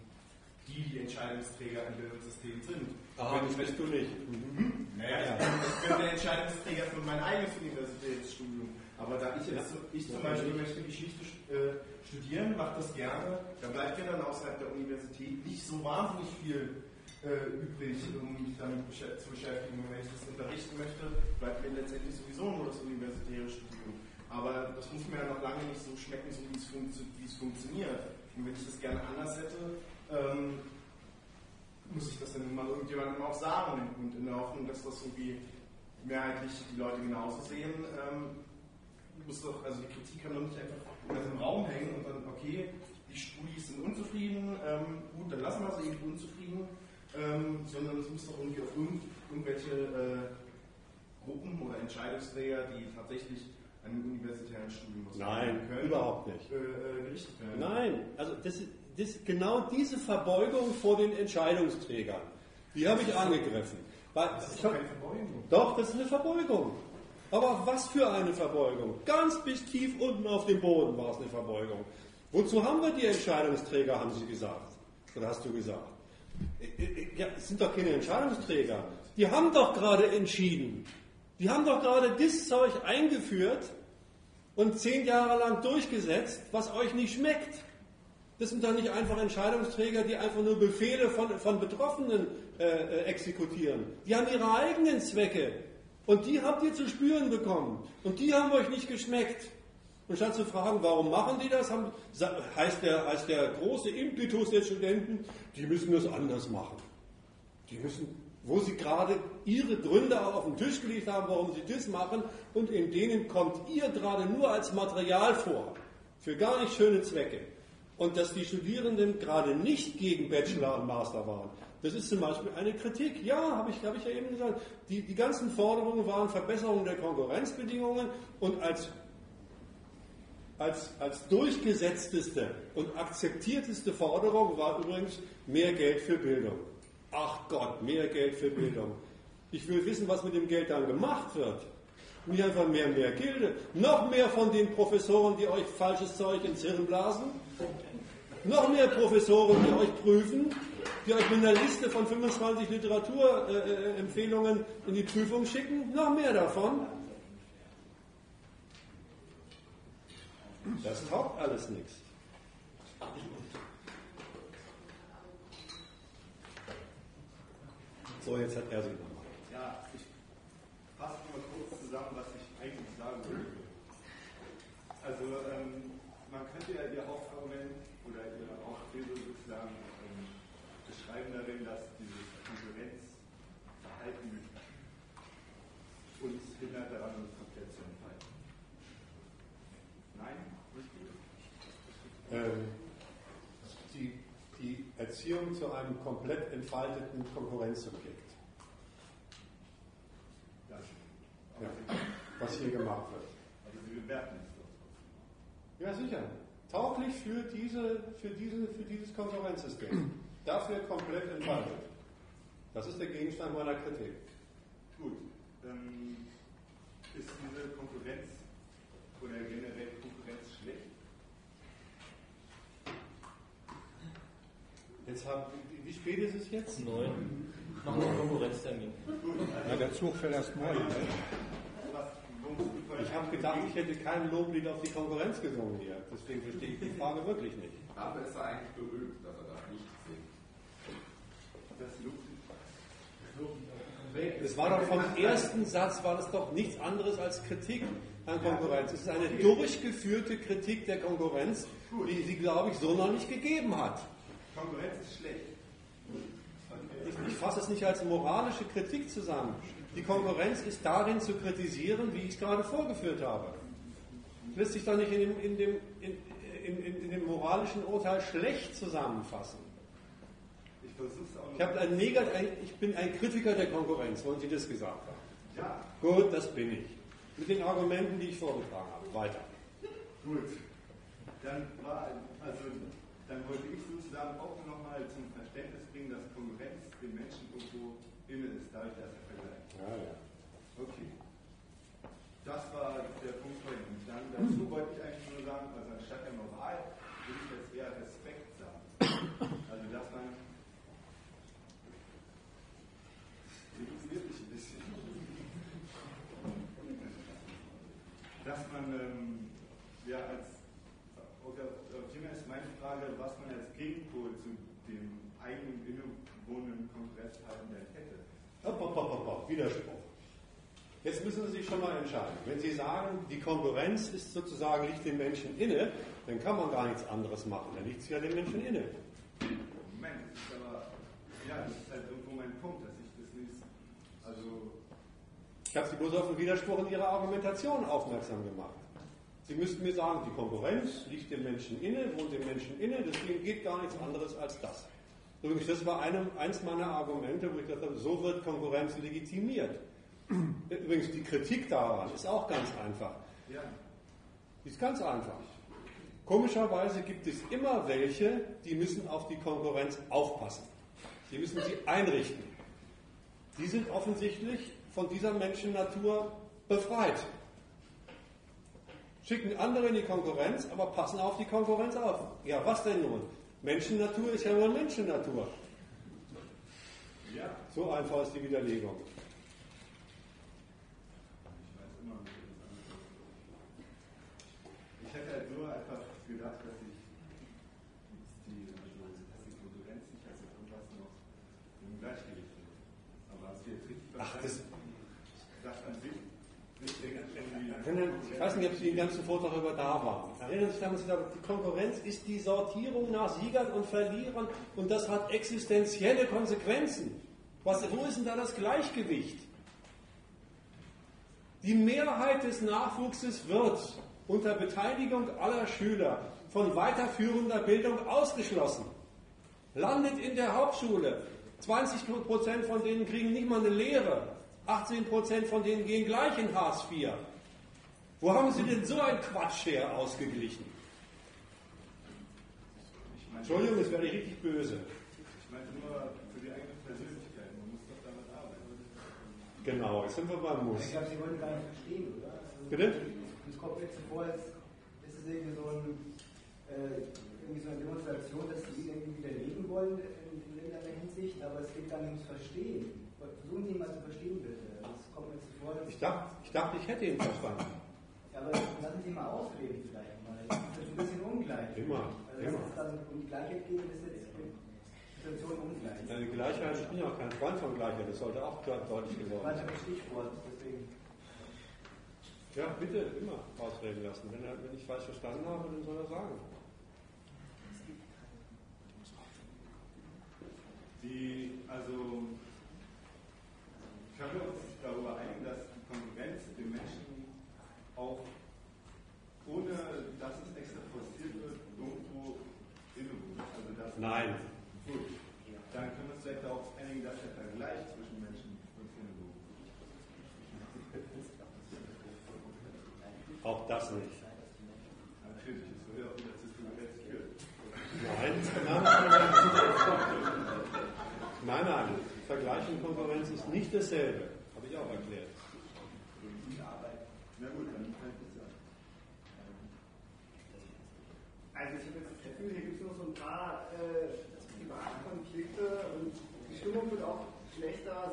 die die Entscheidungsträger im Bildungssystem sind. Ah, das bist du nicht. Mhm. Naja, ich bin der Entscheidungsträger für mein eigenes Universitätsstudium. Aber da ich jetzt, ich zum Beispiel möchte Geschichte äh, studieren, mache das gerne, da bleibt mir dann außerhalb der Universität nicht so wahnsinnig viel übrig, um mich damit zu beschäftigen. Und wenn ich das unterrichten möchte, bleibt mir letztendlich sowieso nur das universitäre Studium. Aber das muss mir ja noch lange nicht so schmecken, so wie es, funktio wie es funktioniert. Und wenn ich das gerne anders hätte, ähm, muss ich das dann mal irgendjemandem auch sagen und in der Hoffnung, dass das irgendwie mehrheitlich die Leute genauso sehen, ähm, muss doch, also die Kritik kann doch nicht einfach im Raum hängen und dann, okay, die Studis sind unzufrieden, ähm, gut, dann lassen wir sie eben unzufrieden, ähm, sondern es muss doch irgendwie auf irgend, irgendwelche äh, Gruppen oder Entscheidungsträger, die tatsächlich einem universitären Studium Nein, können, überhaupt nicht. Äh, äh, gerichtet werden. Nein, also das, das, genau diese Verbeugung vor den Entscheidungsträgern, die habe ich angegriffen. Weil, das ist doch keine Verbeugung. Doch, das ist eine Verbeugung. Aber was für eine Verbeugung? Ganz bis tief unten auf dem Boden war es eine Verbeugung. Wozu haben wir die Entscheidungsträger, haben Sie gesagt? Oder hast du gesagt? Ja, es sind doch keine Entscheidungsträger. Die haben doch gerade entschieden. Die haben doch gerade das Zeug eingeführt und zehn Jahre lang durchgesetzt, was euch nicht schmeckt. Das sind doch nicht einfach Entscheidungsträger, die einfach nur Befehle von, von Betroffenen äh, äh, exekutieren. Die haben ihre eigenen Zwecke. Und die habt ihr zu spüren bekommen. Und die haben euch nicht geschmeckt. Und statt zu fragen, warum machen die das, haben, heißt, der, heißt der große Impetus der Studenten, die müssen das anders machen. Die müssen wo sie gerade ihre Gründe auch auf den Tisch gelegt haben, warum sie das machen, und in denen kommt ihr gerade nur als Material vor, für gar nicht schöne Zwecke. Und dass die Studierenden gerade nicht gegen Bachelor und Master waren, das ist zum Beispiel eine Kritik. Ja, habe ich, hab ich ja eben gesagt. Die, die ganzen Forderungen waren Verbesserung der Konkurrenzbedingungen und als, als, als durchgesetzteste und akzeptierteste Forderung war übrigens mehr Geld für Bildung. Ach Gott, mehr Geld für Bildung. Ich will wissen, was mit dem Geld dann gemacht wird. Nicht einfach mehr, mehr Gilde. Noch mehr von den Professoren, die euch falsches Zeug ins Hirn blasen. Noch mehr Professoren, die euch prüfen, die euch mit einer Liste von 25 Literaturempfehlungen äh, in die Prüfung schicken. Noch mehr davon. Das taugt alles nichts. So, jetzt hat er sich nochmal. Ja, ich fasse mal kurz zusammen, was ich eigentlich sagen will. Also, ähm, man ähm, die, die Erziehung zu einem komplett entfalteten Konkurrenzsubjekt. Ja, was hier gemacht wird. Also Sie bewerten es. Ja, sicher. Tauglich für, diese, für, diese, für dieses Konkurrenzsystem. Dafür komplett entfaltet. Das ist der Gegenstand meiner Kritik. Gut, dann ist diese Konkurrenz oder generell Konkurrenz schlecht. Jetzt hab, wie spät ist es jetzt? Neun. Machen wir einen Konkurrenztermin. Ja, der Zug fährt erst morgen. Ich habe gedacht, ich hätte kein Loblied auf die Konkurrenz gesungen hier. Deswegen verstehe ich die Frage wirklich nicht. Dafür ist er eigentlich berühmt, dass er das nicht singt. Das Es war doch vom ersten Satz war das doch nichts anderes als Kritik an Konkurrenz. Es ist eine durchgeführte Kritik der Konkurrenz, die sie, glaube ich, so noch nicht gegeben hat. Konkurrenz ist schlecht. Ich, ich fasse es nicht als moralische Kritik zusammen. Die Konkurrenz ist darin zu kritisieren, wie ich es gerade vorgeführt habe. Lässt sich doch nicht in dem, in dem, in, in, dem moralischen Urteil schlecht zusammenfassen. Ich Ich, ein Negat ein, ich bin ein Kritiker der Konkurrenz, wollen Sie das gesagt haben? Ja. Gut, das bin ich. Mit den Argumenten, die ich vorgetragen habe. Weiter. Gut. Dann war, also, dann wollte ich sozusagen auch nochmal zum Verständnis bringen, dass Konkurrenz dem Menschen irgendwo inne ist, dadurch, dass er vergleicht. Ja, ja. Okay. Das war der Punkt vorhin. Dann dazu wollte ich eigentlich nur sagen, also anstatt der Moral würde ich jetzt eher Respekt sagen. Also dass man illustriert mich ein bisschen. Dass man ähm, ja als oder oder vielmehr ist meine Frage, was man als Gegenpol zu dem eigenen innewohnenden Konkurrenzverhalten denn hätte. Hopp, hopp, hopp, hopp, hopp. Widerspruch. Jetzt müssen Sie sich schon mal entscheiden. Wenn Sie sagen, die Konkurrenz ist sozusagen liegt dem Menschen inne, dann kann man gar nichts anderes machen. Dann liegt es ja dem Menschen inne. Moment, das ist aber, ja, das ist halt irgendwo mein Punkt, dass ich das nicht, also, Ich habe Sie bloß auf den Widerspruch in Ihrer Argumentation aufmerksam gemacht. Sie müssten mir sagen, die Konkurrenz liegt dem Menschen inne, wohnt dem Menschen inne, deswegen geht gar nichts anderes als das. Übrigens, das war einem, eins meiner Argumente, wo ich dachte, so wird Konkurrenz legitimiert. Übrigens, die Kritik daran ist auch ganz einfach. ja, Die ist ganz einfach. Komischerweise gibt es immer welche, die müssen auf die Konkurrenz aufpassen. Die müssen sie einrichten. Die sind offensichtlich von dieser Menschennatur befreit. Schicken andere in die Konkurrenz, aber passen auf die Konkurrenz auf. Ja, was denn nun? Menschennatur ist ja nur Menschennatur. ja, So einfach ist die Widerlegung. ich weiß immer nicht, wie das andere Ich hätte halt nur einfach gedacht, dass ich die, also, dass die Konkurrenz nicht als irgendwas noch im Gleichgewicht ist. Aber hast du jetzt richtig Ach, verstanden? Das an sich, ich denke, irgendwie. Erinnern, ich weiß nicht, ob Sie den ganzen Vortrag über da waren. Erinnern Sie sich sage, die Konkurrenz ist die Sortierung nach Siegern und Verlierern und das hat existenzielle Konsequenzen. Was, wo ist denn da das Gleichgewicht? Die Mehrheit des Nachwuchses wird unter Beteiligung aller Schüler von weiterführender Bildung ausgeschlossen. Landet in der Hauptschule. 20 Prozent von denen kriegen nicht mal eine Lehre. 18 Prozent von denen gehen gleich in Hartz IV. Wo haben Sie denn so ein Quatsch her ausgeglichen? Ich meine, Entschuldigung, jetzt werde ich richtig böse. Ich meine nur für die eigene Persönlichkeit. Man muss doch damit arbeiten. Genau, jetzt sind wir beim Muss. Ich glaube, Sie wollten gar nicht verstehen, oder? Also, Bitte? Es kommt mir vor, als ist es irgendwie so, ein, äh, irgendwie so eine Demonstration, dass Sie irgendwie widerlegen wollen in, in irgendeiner Hinsicht, aber es geht gar nicht ums Verstehen. Versuchen Sie mal zu verstehen, bitte. Das kommt mir vor. Ich dachte, ich, dachte, ich hätte ihn verstanden. Ja, aber lassen Sie mal ausreden vielleicht mal. Das ist ein bisschen ungleich. Immer, Also, immer. dass es dann um die Gleichheit geht, ist jetzt die Situation ungleich. Eine Gleichheit, ich bin ja auch kein Freund von Gleichheit, das sollte auch klar deutlich geworden Das war sein. ein Stichwort, deswegen. Ja, bitte immer ausreden lassen. Wenn, er, wenn ich falsch verstanden habe, dann soll er sagen. Die, also, können wir uns darüber einigen, dass die Konkurrenz den Menschen auch, ohne dass es extra forciert wird, irgendwo Nein. Gut. Dann können wir uns vielleicht darauf einigen, dass der Vergleich zwischen Menschen funktioniert. Auch das nicht. Natürlich, es soll ja auch wieder systematisiert. Nein, nein, nein, nein. Vergleich und Konkurrenz ist nicht dasselbe. Habe ich auch erklärt. Na gut, dann kann ich das sagen. Also ich habe jetzt das Gefühl, hier gibt es noch so ein paar äh, private Konflikte und die Stimmung wird auch schlechter.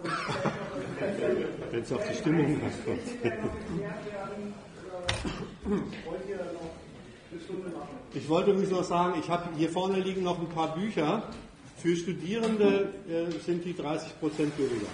Also Wenn es auf die Stimmung Stunde machen? Ich wollte übrigens noch sagen, ich habe hier vorne liegen noch ein paar Bücher. Für Studierende äh, sind die 30 Prozent billiger.